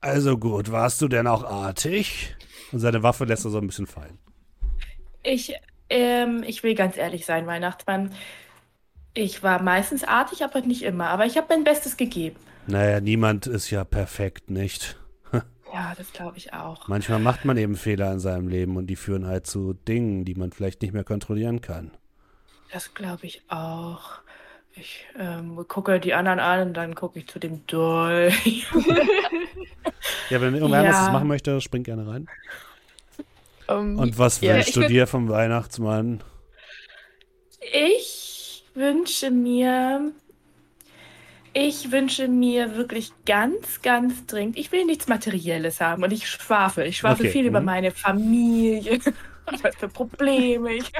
Speaker 1: Also gut, warst du denn auch artig? Und seine Waffe lässt er so ein bisschen fallen.
Speaker 5: Ich, ähm, ich will ganz ehrlich sein, Weihnachtsmann. Ich war meistens artig, aber nicht immer. Aber ich habe mein Bestes gegeben.
Speaker 1: Naja, niemand ist ja perfekt, nicht?
Speaker 5: Ja, das glaube ich auch.
Speaker 1: Manchmal macht man eben Fehler in seinem Leben und die führen halt zu Dingen, die man vielleicht nicht mehr kontrollieren kann.
Speaker 5: Das glaube ich auch. Ich ähm, gucke die anderen an und dann gucke ich zu dem Dolch.
Speaker 1: Ja, wenn irgendwer
Speaker 5: Ja.
Speaker 1: das machen möchte, spring gerne rein.
Speaker 4: Ähm,
Speaker 1: Und was
Speaker 4: Ja,
Speaker 1: wünschst du dir vom Weihnachtsmann?
Speaker 5: Ich wünsche mir. Ich wünsche mir wirklich ganz, ganz dringend. Ich will nichts Materielles haben und ich schwafel. Ich schwafel
Speaker 1: Okay,
Speaker 5: viel über
Speaker 1: mhm.
Speaker 5: meine Familie. Was für Probleme ich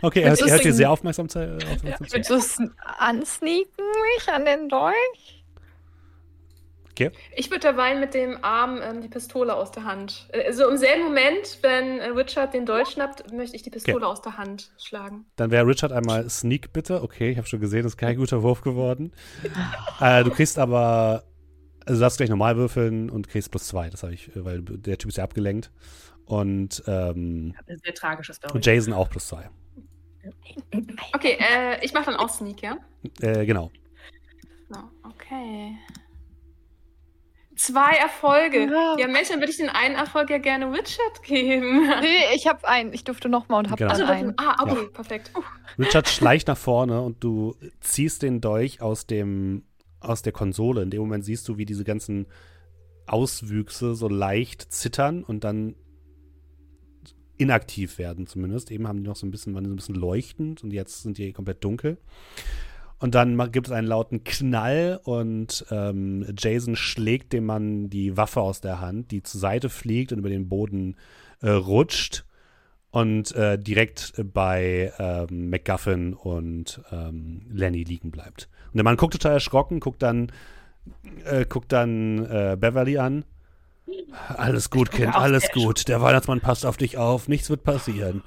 Speaker 1: Okay, er, er hört dir sehr aufmerksam zu. äh, aufmerksam zu.
Speaker 4: Willst du es ansneaken mich an den Dolch?
Speaker 1: Okay.
Speaker 2: Ich würde derweil mit dem Arm ähm, die Pistole aus der Hand. Äh, Also im selben Moment, wenn äh, Richard den Dolch schnappt, möchte ich die Pistole aus der Hand schlagen.
Speaker 1: Dann wäre Richard einmal Sneak bitte. Okay, ich habe schon gesehen, das ist kein guter Wurf geworden. äh, du kriegst aber, also du darfst gleich normal würfeln und kriegst plus zwei. Das habe ich, äh, weil der Typ ist ja abgelenkt. Und, ähm,
Speaker 5: Eine sehr tragische Story.
Speaker 1: und Jason auch plus zwei.
Speaker 2: Okay, äh, ich mache dann auch Sneak, ja?
Speaker 1: Äh, genau.
Speaker 2: So, okay. Zwei Erfolge.
Speaker 4: Ja.
Speaker 2: Ja, Mensch, dann würde ich den einen Erfolg ja gerne Richard geben.
Speaker 4: Nee, ich habe einen. Ich durfte nochmal und habe
Speaker 1: Genau.
Speaker 2: Also,
Speaker 4: einen.
Speaker 2: ah, okay, perfekt. Uh,
Speaker 1: Richard schleicht nach vorne und du ziehst den Dolch aus dem aus der Konsole. In dem Moment siehst du, wie diese ganzen Auswüchse so leicht zittern und dann inaktiv werden zumindest. Eben haben die noch so ein bisschen, waren die so ein bisschen leuchtend und jetzt sind die komplett dunkel. Und dann gibt es einen lauten Knall und ähm, Jason schlägt dem Mann die Waffe aus der Hand, die zur Seite fliegt und über den Boden äh, rutscht und äh, direkt bei ähm, McGuffin und ähm, Lenny liegen bleibt. Und der Mann guckt total erschrocken, guckt dann, äh, guckt dann äh, Beverly an. Alles gut, Kind, alles gut. Der Weihnachtsmann passt auf dich auf, nichts wird passieren.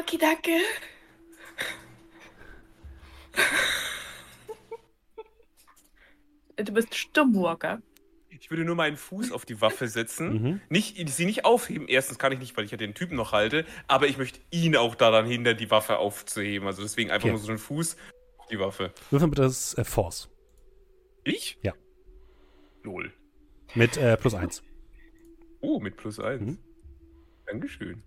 Speaker 5: Okay, danke. Du bist stumm, Walker.
Speaker 3: Ich würde nur meinen Fuß auf die Waffe setzen.
Speaker 1: Mhm.
Speaker 3: Nicht, sie nicht aufheben. Erstens kann ich nicht, weil ich ja den Typen noch halte. Aber ich möchte ihn auch daran hindern, die Waffe aufzuheben. Also deswegen einfach
Speaker 1: Okay.
Speaker 3: nur so einen Fuß auf die Waffe.
Speaker 1: Würfel bitte das äh, Force.
Speaker 3: Ich?
Speaker 1: Ja.
Speaker 3: Null.
Speaker 1: Mit äh, plus eins.
Speaker 3: Oh, mit plus eins.
Speaker 1: Mhm.
Speaker 3: Dankeschön.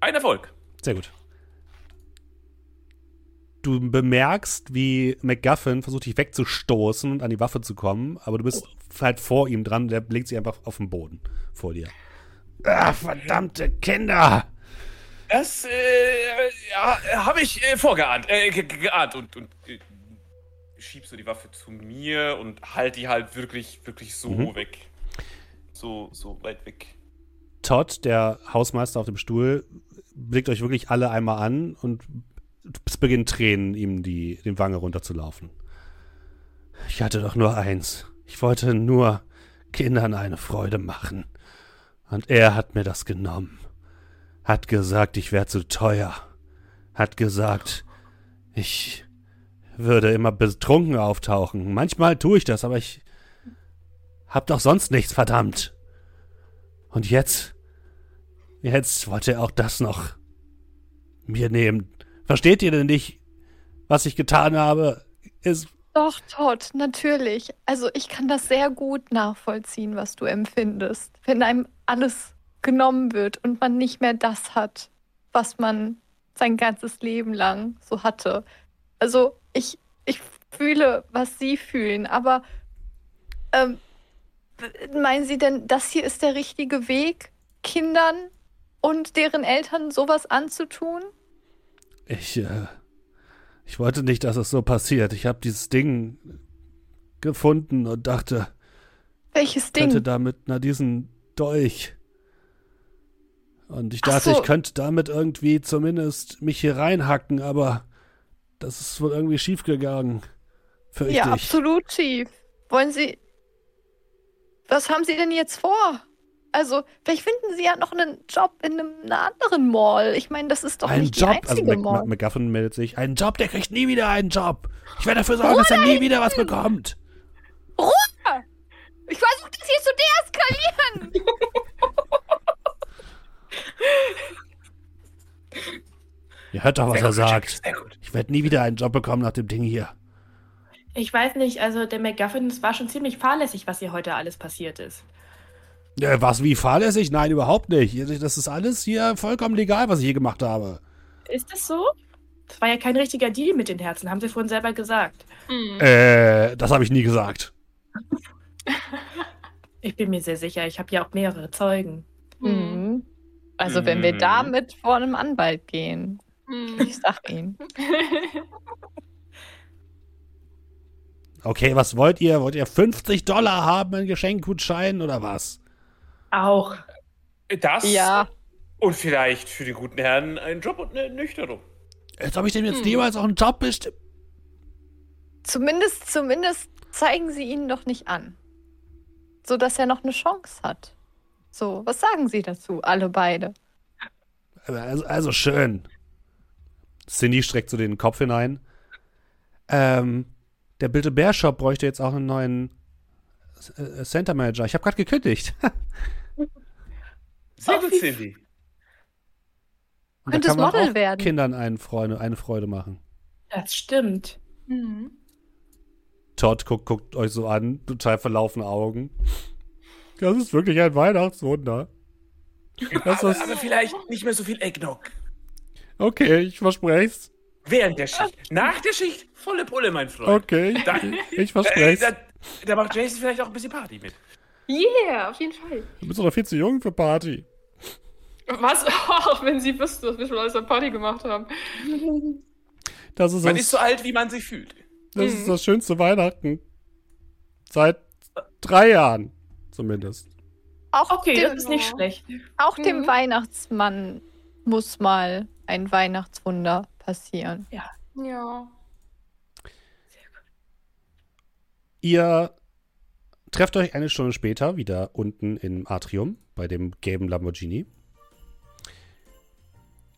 Speaker 3: Ein Erfolg.
Speaker 1: Sehr gut. Du bemerkst, wie McGuffin versucht, dich wegzustoßen und an die Waffe zu kommen, aber du bist halt vor ihm dran, der legt sie einfach auf den Boden vor dir. Ah, verdammte Kinder!
Speaker 3: Das äh, ja, habe ich äh, vorgeahnt. Äh, ge ge- geahnt und, und äh, schiebst du die Waffe zu mir und halt die halt wirklich, wirklich so
Speaker 1: Mhm.
Speaker 3: weg. So, so weit weg.
Speaker 1: Todd, der Hausmeister auf dem Stuhl, blickt euch wirklich alle einmal an und es beginnen Tränen, ihm die, den Wange runterzulaufen. Ich hatte doch nur eins. Ich wollte nur Kindern eine Freude machen. Und er hat mir das genommen. Hat gesagt, ich wäre zu teuer. Hat gesagt, ich würde immer betrunken auftauchen. Manchmal tue ich das, aber ich hab doch sonst nichts, verdammt. Und jetzt, jetzt wollte er auch das noch mir nehmen. Versteht ihr denn nicht, was ich getan habe? Ist
Speaker 4: Doch, Todd, natürlich. Also ich kann das sehr gut nachvollziehen, was du empfindest. Wenn einem alles genommen wird und man nicht mehr das hat, was man sein ganzes Leben lang so hatte. Also ich, ich fühle, was Sie fühlen, aber ähm, meinen Sie denn, das hier ist der richtige Weg, Kindern und deren Eltern sowas anzutun?
Speaker 1: Ich, äh, ich wollte nicht, dass es so passiert. Ich habe dieses Ding gefunden und dachte,
Speaker 4: Welches
Speaker 1: ich könnte
Speaker 4: Ding?
Speaker 1: damit, na, diesen Dolch. Und ich
Speaker 4: Ach
Speaker 1: dachte,
Speaker 4: so.
Speaker 1: ich könnte damit irgendwie zumindest mich hier reinhacken, aber das ist wohl irgendwie schiefgegangen. Fürchte
Speaker 4: Ja, absolut schief. Wollen Sie. Was haben Sie denn jetzt vor? Also, vielleicht finden Sie ja noch einen Job in einem, einer anderen Mall. Ich meine, das ist doch
Speaker 1: Ein
Speaker 4: nicht
Speaker 1: Job,
Speaker 4: die
Speaker 1: also
Speaker 4: einzige
Speaker 1: Mc,
Speaker 4: Mall.
Speaker 1: Mc, McGuffin meldet sich. Ein Job, der kriegt nie wieder einen Job. Ich werde dafür sorgen, dass er nie wieder was bekommt.
Speaker 4: Ich versuche das hier zu deeskalieren.
Speaker 1: Ihr hört doch, was
Speaker 3: Sehr
Speaker 1: er
Speaker 3: gut,
Speaker 1: sagt.
Speaker 3: Sehr gut.
Speaker 1: Ich werde nie wieder einen Job bekommen nach dem Ding hier.
Speaker 5: Ich weiß nicht, also der McGuffin, es war schon ziemlich fahrlässig, was hier heute alles passiert ist.
Speaker 1: Äh, was, wie fahrlässig? Nein, überhaupt nicht. Das ist alles hier vollkommen legal, was ich hier gemacht habe.
Speaker 5: Ist das so? Das war ja kein richtiger Deal mit den Herzen, haben Sie vorhin selber gesagt.
Speaker 2: Hm.
Speaker 1: Äh, das habe ich nie gesagt.
Speaker 5: Ich bin mir sehr sicher, ich habe ja auch mehrere Zeugen.
Speaker 2: Hm.
Speaker 4: Mhm. Also, wenn wir
Speaker 3: Mhm.
Speaker 4: damit vor einem Anwalt gehen.
Speaker 2: Hm.
Speaker 4: Ich sag Ihnen.
Speaker 1: Okay, was wollt ihr? Wollt ihr 50 Dollar haben in Geschenkgutschein oder was?
Speaker 5: Auch.
Speaker 3: Das
Speaker 4: Ja.
Speaker 3: und vielleicht für den guten Herrn einen Job und eine Nüchterung.
Speaker 1: Als ob ich dem jetzt
Speaker 2: Hm.
Speaker 1: niemals auch einen Job bestimmt.
Speaker 4: Zumindest, zumindest zeigen Sie ihn doch nicht an. So dass er noch eine Chance hat. So, was sagen Sie dazu, alle beide?
Speaker 1: Also, also schön. Cindy streckt so den Kopf hinein. Ähm, der Bild Bear Shop bräuchte jetzt auch einen neuen äh, Center Manager. Ich habe gerade gekündigt.
Speaker 3: Sehr gut, Cindy.
Speaker 1: Und
Speaker 4: Könnte
Speaker 1: da kann
Speaker 4: es
Speaker 1: man
Speaker 4: Model
Speaker 1: auch
Speaker 4: werden.
Speaker 1: Kindern eine Freude, eine Freude machen.
Speaker 5: Das stimmt.
Speaker 2: Hm.
Speaker 1: Todd guckt, guckt euch so an, total verlaufene Augen. Das ist wirklich ein Weihnachtswunder. Das
Speaker 3: aber,
Speaker 1: ist,
Speaker 3: aber vielleicht nicht mehr so viel Eggnog.
Speaker 1: okay, ich verspreche es.
Speaker 3: Während der Schicht. Nach der Schicht volle Pulle, mein Freund.
Speaker 1: Okay,
Speaker 3: Da-
Speaker 1: ich, ich
Speaker 3: Äh,
Speaker 1: verspreche
Speaker 3: da,
Speaker 1: es.
Speaker 3: da macht Jason vielleicht auch ein bisschen Party mit.
Speaker 2: Yeah, auf jeden Fall.
Speaker 1: Du bist doch noch viel zu jung für Party.
Speaker 2: Was? Ach, wenn sie wüsste, dass wir schon alles an Party gemacht haben.
Speaker 1: Das ist,
Speaker 3: Man
Speaker 1: das,
Speaker 3: ist so alt, wie man sich fühlt.
Speaker 1: das, ist das schönste Weihnachten. Seit drei Jahren zumindest.
Speaker 4: Auch,
Speaker 5: Okay,
Speaker 4: dem,
Speaker 5: das ist nicht schlecht.
Speaker 4: auch dem
Speaker 2: Mhm.
Speaker 4: Weihnachtsmann muss mal ein Weihnachtswunder passieren.
Speaker 2: Ja.
Speaker 1: Ihr trefft euch eine Stunde später wieder unten im Atrium bei dem gelben Lamborghini.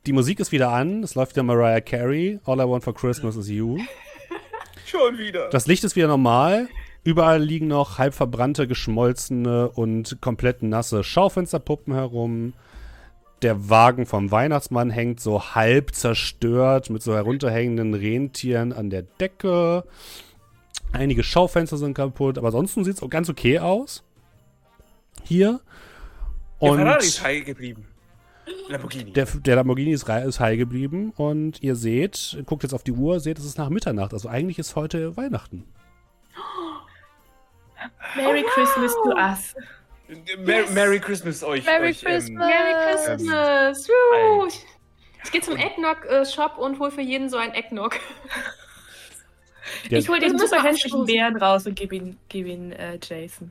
Speaker 1: Die Musik ist wieder an, es läuft wieder Mariah Carey, All I Want for Christmas is You.
Speaker 3: Schon wieder.
Speaker 1: Das Licht ist wieder normal. Überall liegen noch halb verbrannte, geschmolzene und komplett nasse Schaufensterpuppen herum. Der Wagen vom Weihnachtsmann hängt so halb zerstört mit so herunterhängenden Rentieren an der Decke. Einige Schaufenster sind kaputt, aber ansonsten sieht es auch ganz okay aus. Hier.
Speaker 3: Der
Speaker 1: Und
Speaker 3: Ferrari ist heil geblieben. Lamborghini.
Speaker 1: der, der Lamborghini ist, ist heil geblieben und ihr seht, guckt jetzt auf die Uhr, seht, es ist nach Mitternacht. Also eigentlich ist heute Weihnachten.
Speaker 5: Merry Christmas to us.
Speaker 3: Mer Merry Christmas euch.
Speaker 4: Merry
Speaker 3: euch,
Speaker 4: Christmas.
Speaker 2: Merry
Speaker 3: Ähm,
Speaker 2: Christmas! Woo. Ich, ich gehe zum Eggnog-Shop und hole für jeden so ein Eggnog.
Speaker 1: Der-
Speaker 5: Ich hole den
Speaker 2: Das müssen
Speaker 5: super
Speaker 2: wir
Speaker 5: hässlichen
Speaker 2: anstoßen.
Speaker 5: Bären raus und gebe ihn, geb ihn äh, Jason.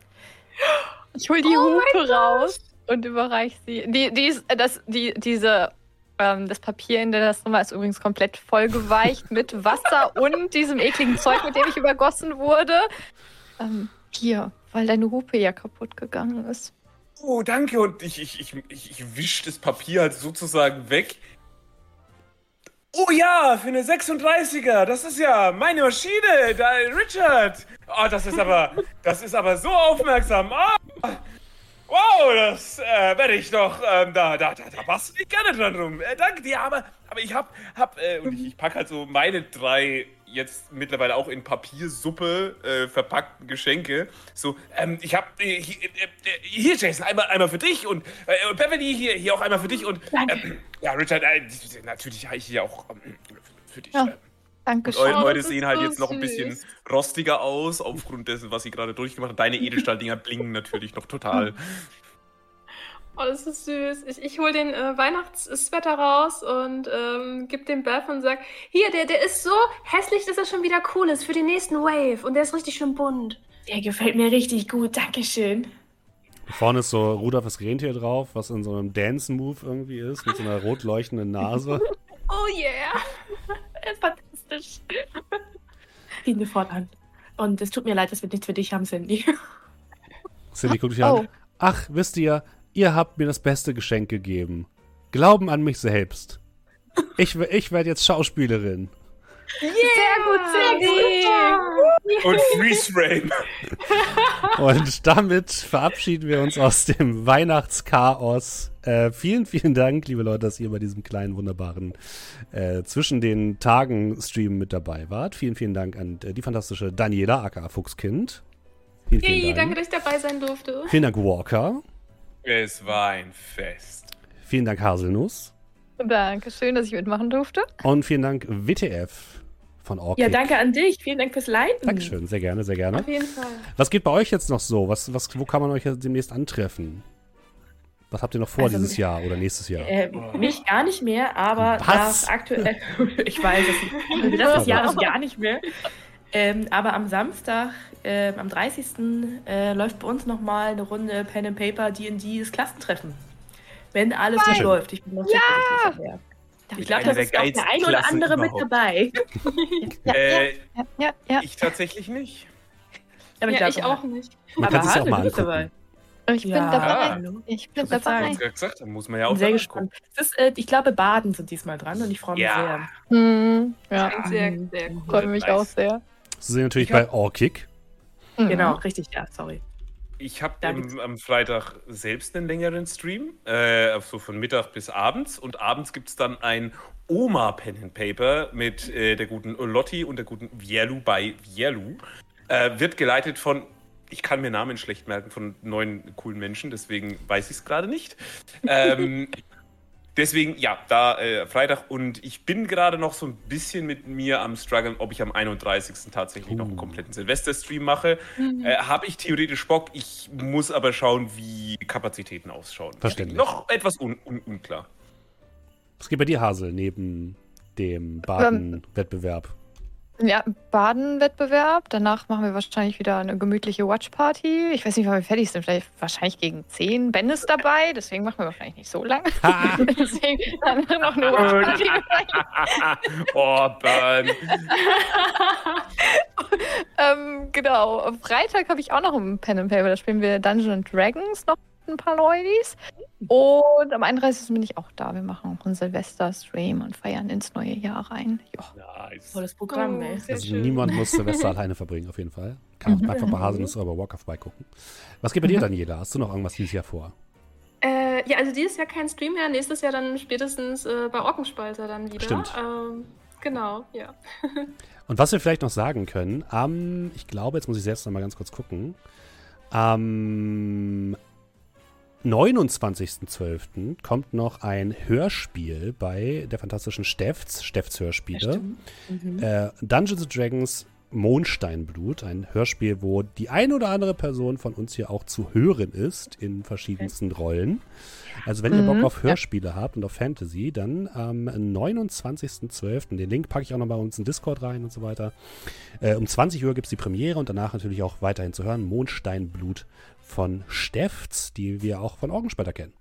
Speaker 4: Ich hol die
Speaker 2: Oh
Speaker 4: Hupe raus und überreich sie. Die, die ist, äh, das, die, diese, ähm, das Papier in der das Nummer ist übrigens komplett vollgeweicht mit Wasser und diesem ekligen Zeug, mit dem ich übergossen wurde. Ähm, hier, weil deine Hupe ja kaputt gegangen ist.
Speaker 3: Oh, danke. Und ich, ich, ich, ich, ich wisch das Papier halt sozusagen weg. Oh ja, für eine 36er. Das ist ja meine Maschine. Da, Richard. Oh, das ist aber, das ist aber so aufmerksam. Oh, wow, das äh, werde ich doch, ähm, da, da, da, da bastel ich gerne dran rum. Äh, danke dir, aber, aber ich hab, hab, äh, und ich, ich pack halt so meine drei jetzt mittlerweile auch in Papiersuppe äh, verpackten Geschenke. So, ähm, ich hab, äh, hier, äh, äh, hier, Jason, einmal, einmal für dich und, äh, und Beverly, hier, hier auch einmal für dich und, ähm, ja, Richard, äh, natürlich habe ich hier auch ähm, für dich.
Speaker 4: Ja. Dankeschön.
Speaker 3: Eu
Speaker 2: Oh,
Speaker 3: eure
Speaker 2: das
Speaker 3: sehen halt
Speaker 2: so
Speaker 3: jetzt noch ein bisschen
Speaker 2: süß.
Speaker 3: rostiger aus, aufgrund dessen, was sie gerade durchgemacht haben. Deine Edelstahldinger blinken natürlich noch total.
Speaker 2: Oh, das ist süß. Ich, ich hole den äh, Weihnachtssweater raus und ähm, gebe dem Beth und sag, hier, der, der ist so hässlich, dass er schon wieder cool ist für den nächsten Wave. Und der ist richtig schön bunt.
Speaker 5: Der gefällt mir richtig gut. Dankeschön.
Speaker 1: Vorne ist so Rudolfs Rentier drauf, was in so einem Dance-Move irgendwie ist, mit so einer rot leuchtenden Nase.
Speaker 2: Oh yeah.
Speaker 5: Fantastisch. Ziehen wir fortan. Und es tut mir leid, dass wir nichts für dich haben, Cindy.
Speaker 1: Cindy guckt dich
Speaker 4: Oh.
Speaker 1: an. Ach, wisst ihr, ihr habt mir das beste Geschenk gegeben. Glauben an mich selbst. Ich, ich werde jetzt Schauspielerin.
Speaker 4: Sehr gut, Cindy.
Speaker 3: Und Freeze Frame.
Speaker 1: Und damit verabschieden wir uns aus dem Weihnachtschaos. Äh, vielen, vielen Dank, liebe Leute, dass ihr bei diesem kleinen, wunderbaren äh, zwischen den Tagen-Stream mit dabei wart. Vielen, vielen Dank an äh, die fantastische Daniela, aka Fuchskind. Vielen, vielen
Speaker 2: Hey,
Speaker 1: Dank.
Speaker 2: danke, dass ich dabei sein durfte.
Speaker 1: Vielen Dank, Walker.
Speaker 3: Es war ein Fest.
Speaker 1: Vielen Dank, Haselnuss.
Speaker 4: Dankeschön, dass ich mitmachen durfte.
Speaker 1: Und vielen Dank, WTF von Orchid.
Speaker 5: Ja, danke an dich. Vielen Dank fürs Leiten.
Speaker 1: Dankeschön, sehr gerne, sehr gerne.
Speaker 2: Auf jeden Fall.
Speaker 1: Was geht bei euch jetzt noch so? Was, was, wo kann man euch demnächst antreffen? Was habt ihr noch vor
Speaker 5: Also,
Speaker 1: dieses Jahr oder nächstes Jahr?
Speaker 5: Äh, mich gar nicht mehr, aber
Speaker 1: Was?
Speaker 5: aktuell. ich weiß es. Das des Jahres gar nicht mehr. Ähm, aber am Samstag, ähm, am 30. Äh, läuft bei uns nochmal eine Runde Pen and Paper D&D das Klassentreffen. Wenn alles gut
Speaker 1: schön.
Speaker 5: läuft. Ich bin noch ja! sicher. Ich
Speaker 3: Mit
Speaker 5: glaube, da ist
Speaker 3: der
Speaker 5: auch der
Speaker 3: geilsten
Speaker 5: ein oder andere mit
Speaker 3: überhaupt.
Speaker 5: dabei.
Speaker 4: Ja,
Speaker 3: Äh,
Speaker 4: ja, ja, ja.
Speaker 3: ich tatsächlich nicht.
Speaker 5: Aber
Speaker 2: ja,
Speaker 5: glaub,
Speaker 2: ich auch nicht.
Speaker 1: Man
Speaker 5: Aber
Speaker 1: kann sich auch angucken.
Speaker 4: Ich bin
Speaker 5: Ja.
Speaker 4: dabei.
Speaker 5: hallo.
Speaker 4: Ich bin
Speaker 5: Ich wollte
Speaker 4: dabei.
Speaker 3: Ich gesagt, da muss man ja
Speaker 5: Ich
Speaker 3: auch
Speaker 5: bin sehr
Speaker 3: mal
Speaker 5: gespannt. Es ist, äh, ich glaube, Baden sind diesmal dran und ich freue mich
Speaker 3: Ja.
Speaker 4: Hm, ja,
Speaker 2: Klingt sehr, sehr cool.
Speaker 4: freue mich
Speaker 3: Nice.
Speaker 4: auch sehr.
Speaker 1: Sie sind natürlich
Speaker 3: Ich
Speaker 1: bei Orkick.
Speaker 4: Mhm.
Speaker 5: sehr. Genau, richtig, ja, sorry.
Speaker 3: Ich habe am Freitag selbst einen längeren Stream, äh, so von Mittag bis abends. Und abends gibt es dann ein Oma Pen and Paper mit äh, der guten Lotti und der guten Vierlu bei Vierlu. Äh, wird geleitet von, ich kann mir Namen schlecht merken, von neun coolen Menschen, deswegen weiß ich es gerade nicht. ähm, deswegen, ja, da äh, Freitag und ich bin gerade noch so ein bisschen mit mir am struggeln, ob ich am 31. tatsächlich uh. noch einen uh. kompletten Silvester-Stream mache. Mhm. Äh, Habe ich theoretisch Bock, ich muss aber schauen, wie Kapazitäten ausschauen.
Speaker 1: Verständlich.
Speaker 3: Noch etwas un un unklar.
Speaker 1: Was geht bei dir, Hasel, neben dem Baden-Wettbewerb?
Speaker 4: Ja, Baden-Wettbewerb. Danach machen wir wahrscheinlich wieder eine gemütliche Watch-Party. Ich weiß nicht, wann wir fertig sind. Vielleicht wahrscheinlich gegen 10. Ben ist dabei, deswegen machen wir wahrscheinlich nicht so lange. deswegen haben wir noch eine Watch-Party. oh, Ben. ähm, genau. Am Freitag habe ich auch noch ein Pen and Paper. Da spielen wir Dungeons Dragons noch ein paar Leutis. Und am 31. bin ich auch da. Wir machen auch einen Silvester-Stream und feiern ins neue Jahr rein.
Speaker 5: Ja. Nice. Volles Programm, oh, ey.
Speaker 1: Also niemand muss Silvester alleine verbringen, auf jeden Fall. Kann auch einfach bei Haselnuss oder bei Walk of gucken. Was geht bei dir, mhm. Daniela? Hast du noch irgendwas dieses Jahr vor?
Speaker 2: Äh, ja, also dieses Jahr kein Stream mehr, nächstes Jahr dann spätestens äh, bei Orkenspalter dann wieder.
Speaker 1: Stimmt.
Speaker 2: Ähm, genau, ja.
Speaker 1: Und was wir vielleicht noch sagen können, am, ich glaube, jetzt muss ich selbst noch mal ganz kurz gucken, am 29.12. kommt noch ein Hörspiel bei der fantastischen Steffs, Steffs Hörspiele. Mhm. Äh, Dungeons Dragons Mondsteinblut, ein Hörspiel, wo die eine oder andere Person von uns hier auch zu hören ist in verschiedensten. Rollen. Also wenn mhm. ihr Bock mhm. auf Hörspiele ja. habt und auf Fantasy, dann am 29.12., den Link packe ich auch noch bei uns in Discord rein und so weiter. Äh, um 20 Uhr gibt es die Premiere und danach natürlich auch weiterhin zu hören, Mondsteinblut von Steffts, die wir auch von Orgenspalter kennen.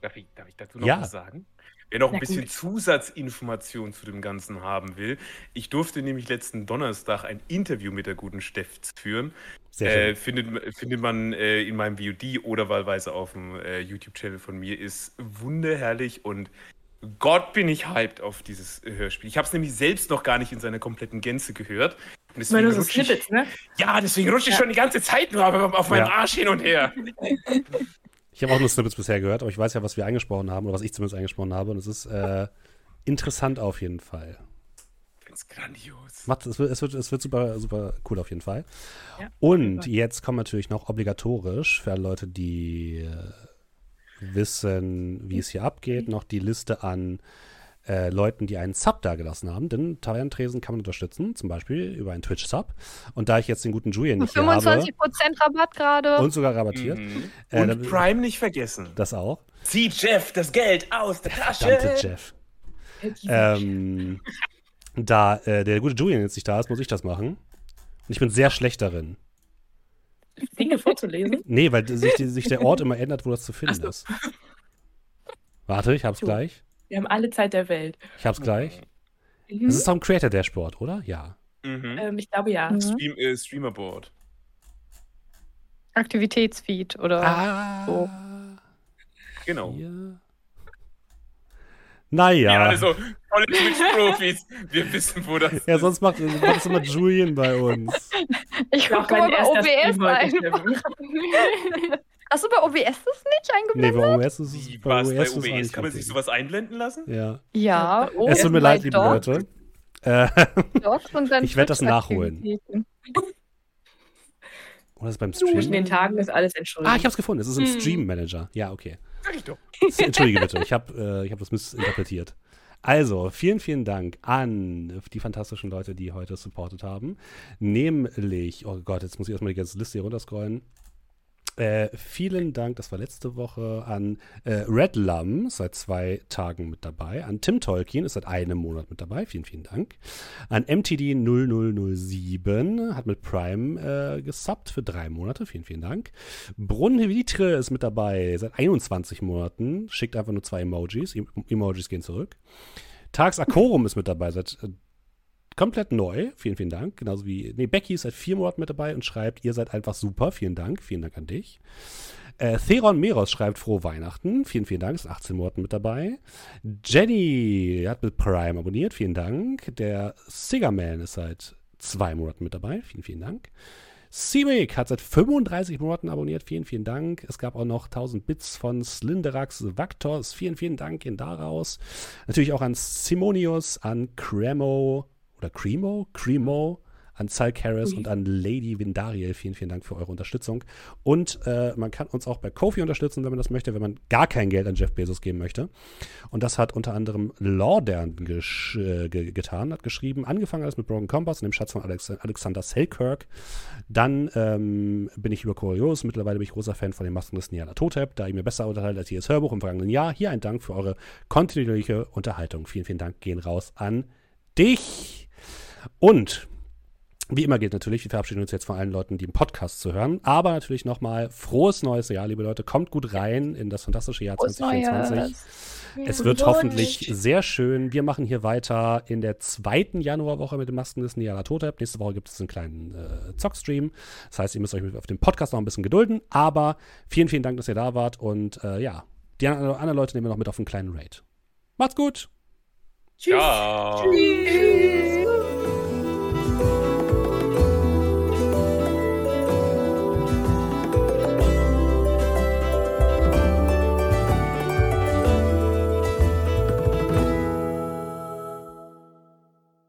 Speaker 3: Darf ich, darf ich dazu noch ja. was sagen? Wer noch ein bisschen. Zusatzinformation zu dem Ganzen haben will, ich durfte nämlich letzten Donnerstag ein Interview mit der guten Steffts führen. Äh, findet, findet man äh, in meinem VOD oder wahlweise auf dem äh, YouTube-Channel von mir. Ist wunderherrlich und Gott bin ich hyped auf dieses Hörspiel. Ich habe es nämlich selbst noch gar nicht in seiner kompletten Gänze gehört.
Speaker 5: Und deswegen so Snippets, ne?
Speaker 3: Ja, deswegen rutsche ich ja. schon die ganze Zeit nur auf meinem ja. Arsch hin und her.
Speaker 1: Ich habe auch nur Snippets bisher gehört, aber ich weiß ja, was wir eingesprochen haben oder was ich zumindest eingesprochen habe. Und es ist äh, interessant auf jeden Fall.
Speaker 3: Ich finde es grandios.
Speaker 1: Macht, es, wird, es, wird, es wird super, super cool auf jeden Fall. Ja, und jetzt kommen natürlich noch obligatorisch für alle Leute, die äh, wissen, wie es hier abgeht, noch die Liste an äh, Leuten, die einen Sub dagelassen haben. Denn Tavernentresen kann man unterstützen, zum Beispiel über einen Twitch-Sub. Und da ich jetzt den guten Julian nicht 25%
Speaker 4: hier habe, Rabatt gerade.
Speaker 1: Und sogar rabattiert. Mhm.
Speaker 3: Äh, und Prime nicht vergessen.
Speaker 1: Das auch.
Speaker 3: Zieh Jeff das Geld aus der Tasche.
Speaker 1: Verdammte Jeff. ähm, da äh, der gute Julian jetzt nicht da ist, muss ich das machen. Und ich bin sehr schlecht darin.
Speaker 5: Dinge vorzulesen?
Speaker 1: Nee, weil sich, sich der Ort immer ändert, wo das zu finden so. ist. Warte, ich hab's so. gleich.
Speaker 5: Wir haben alle Zeit der Welt.
Speaker 1: Ich hab's gleich. Mhm. Das ist doch ein Creator Dashboard, oder? Ja.
Speaker 5: Mhm. Ähm, ich glaube ja.
Speaker 3: Mhm. Stream, äh, Streamerboard.
Speaker 4: Aktivitätsfeed oder
Speaker 1: ah,
Speaker 4: so.
Speaker 3: Genau. Hier.
Speaker 1: Naja. Ja,
Speaker 3: also volle Twitch-Profis. Wir wissen, wo das ist.
Speaker 1: Ja, sonst macht, macht das immer Julian bei uns.
Speaker 4: Ich gucke mal bei OBS ein. Hast du bei OBS das nicht eingeblendet?
Speaker 1: Nee, bei OBS ist es
Speaker 3: bei OBS, bei OBS kann man sich sowas einblenden lassen?
Speaker 1: Ja.
Speaker 4: Ja.
Speaker 1: Oh, es tut mir leid, liebe Leute. Äh, ich werde das nachholen. Oder ist beim Stream?
Speaker 5: Zwischen den Tagen ist alles entschuldigt.
Speaker 1: Ah, ich habe es gefunden. Es ist im hm. Stream Manager. Ja, okay. Sag ich doch. Entschuldige bitte, ich habe äh, hab das missinterpretiert. Also, vielen, vielen Dank an die fantastischen Leute, die heute supportet haben. Nämlich, oh Gott, jetzt muss ich erstmal die ganze Liste hier runterscrollen. Äh, vielen Dank, das war letzte Woche, an äh, Red Lum, seit zwei Tagen mit dabei. An Tim Tolkien, ist seit einem Monat mit dabei. Vielen, vielen Dank. An MTD 0007, hat mit Prime äh, gesubbt für drei Monate. Vielen, vielen Dank. Brunvitre ist mit dabei seit 21 Monaten. Schickt einfach nur zwei Emojis. Emojis gehen zurück. Tags Akorum ist mit dabei seit äh, komplett neu. Vielen, vielen Dank. Genauso wie, nee, Becky ist seit vier Monaten mit dabei und schreibt, ihr seid einfach super. Vielen Dank. Vielen Dank an dich. Äh, Theron Meros schreibt frohe Weihnachten. Vielen, vielen Dank. Ist 18 Monaten mit dabei. Jenny hat mit Prime abonniert. Vielen Dank. Der Cigarman ist seit zwei Monaten mit dabei. Vielen, vielen Dank. Seawake hat seit 35 Monaten abonniert. Vielen, vielen Dank. Es gab auch noch 1000 Bits von Slinderax Vactors. Vielen, vielen Dank gehen daraus. Natürlich auch an Simonius, an Cremo, oder Cremo, Cremo, an Sal Karras und an Lady Vindariel. Vielen, vielen Dank für eure Unterstützung. Und äh, man kann uns auch bei Kofi unterstützen, wenn man das möchte, wenn man gar kein Geld an Jeff Bezos geben möchte. Und das hat unter anderem Lordern äh, getan, hat geschrieben, angefangen alles mit Broken Compass und dem Schatz von Alex Alexander Selkirk. Dann ähm, bin ich über Kurios. Mittlerweile bin ich großer Fan von den Maskenlisten Jana Totep, da ich mir besser unterhalte als jedes Hörbuch im vergangenen Jahr. Hier ein Dank für eure kontinuierliche Unterhaltung. Vielen, vielen Dank gehen raus an dich. Und wie immer gilt natürlich, wir verabschieden uns jetzt von allen Leuten, die im Podcast zu hören. Aber natürlich nochmal frohes neues Jahr, liebe Leute. Kommt gut rein in das fantastische Jahr frohes 2024. Neues. Es wird hoffentlich sehr schön. Wir machen hier weiter in der zweiten Januarwoche mit dem Maskenlisten Niala Totep. Nächste Woche gibt es einen kleinen äh, Zockstream. Das heißt, ihr müsst euch auf den Podcast noch ein bisschen gedulden. Aber vielen, vielen Dank, dass ihr da wart. Und äh, ja, die anderen Leute nehmen wir noch mit auf einen kleinen Raid. Macht's gut!
Speaker 3: Tschüss! Ciao. Tschüss!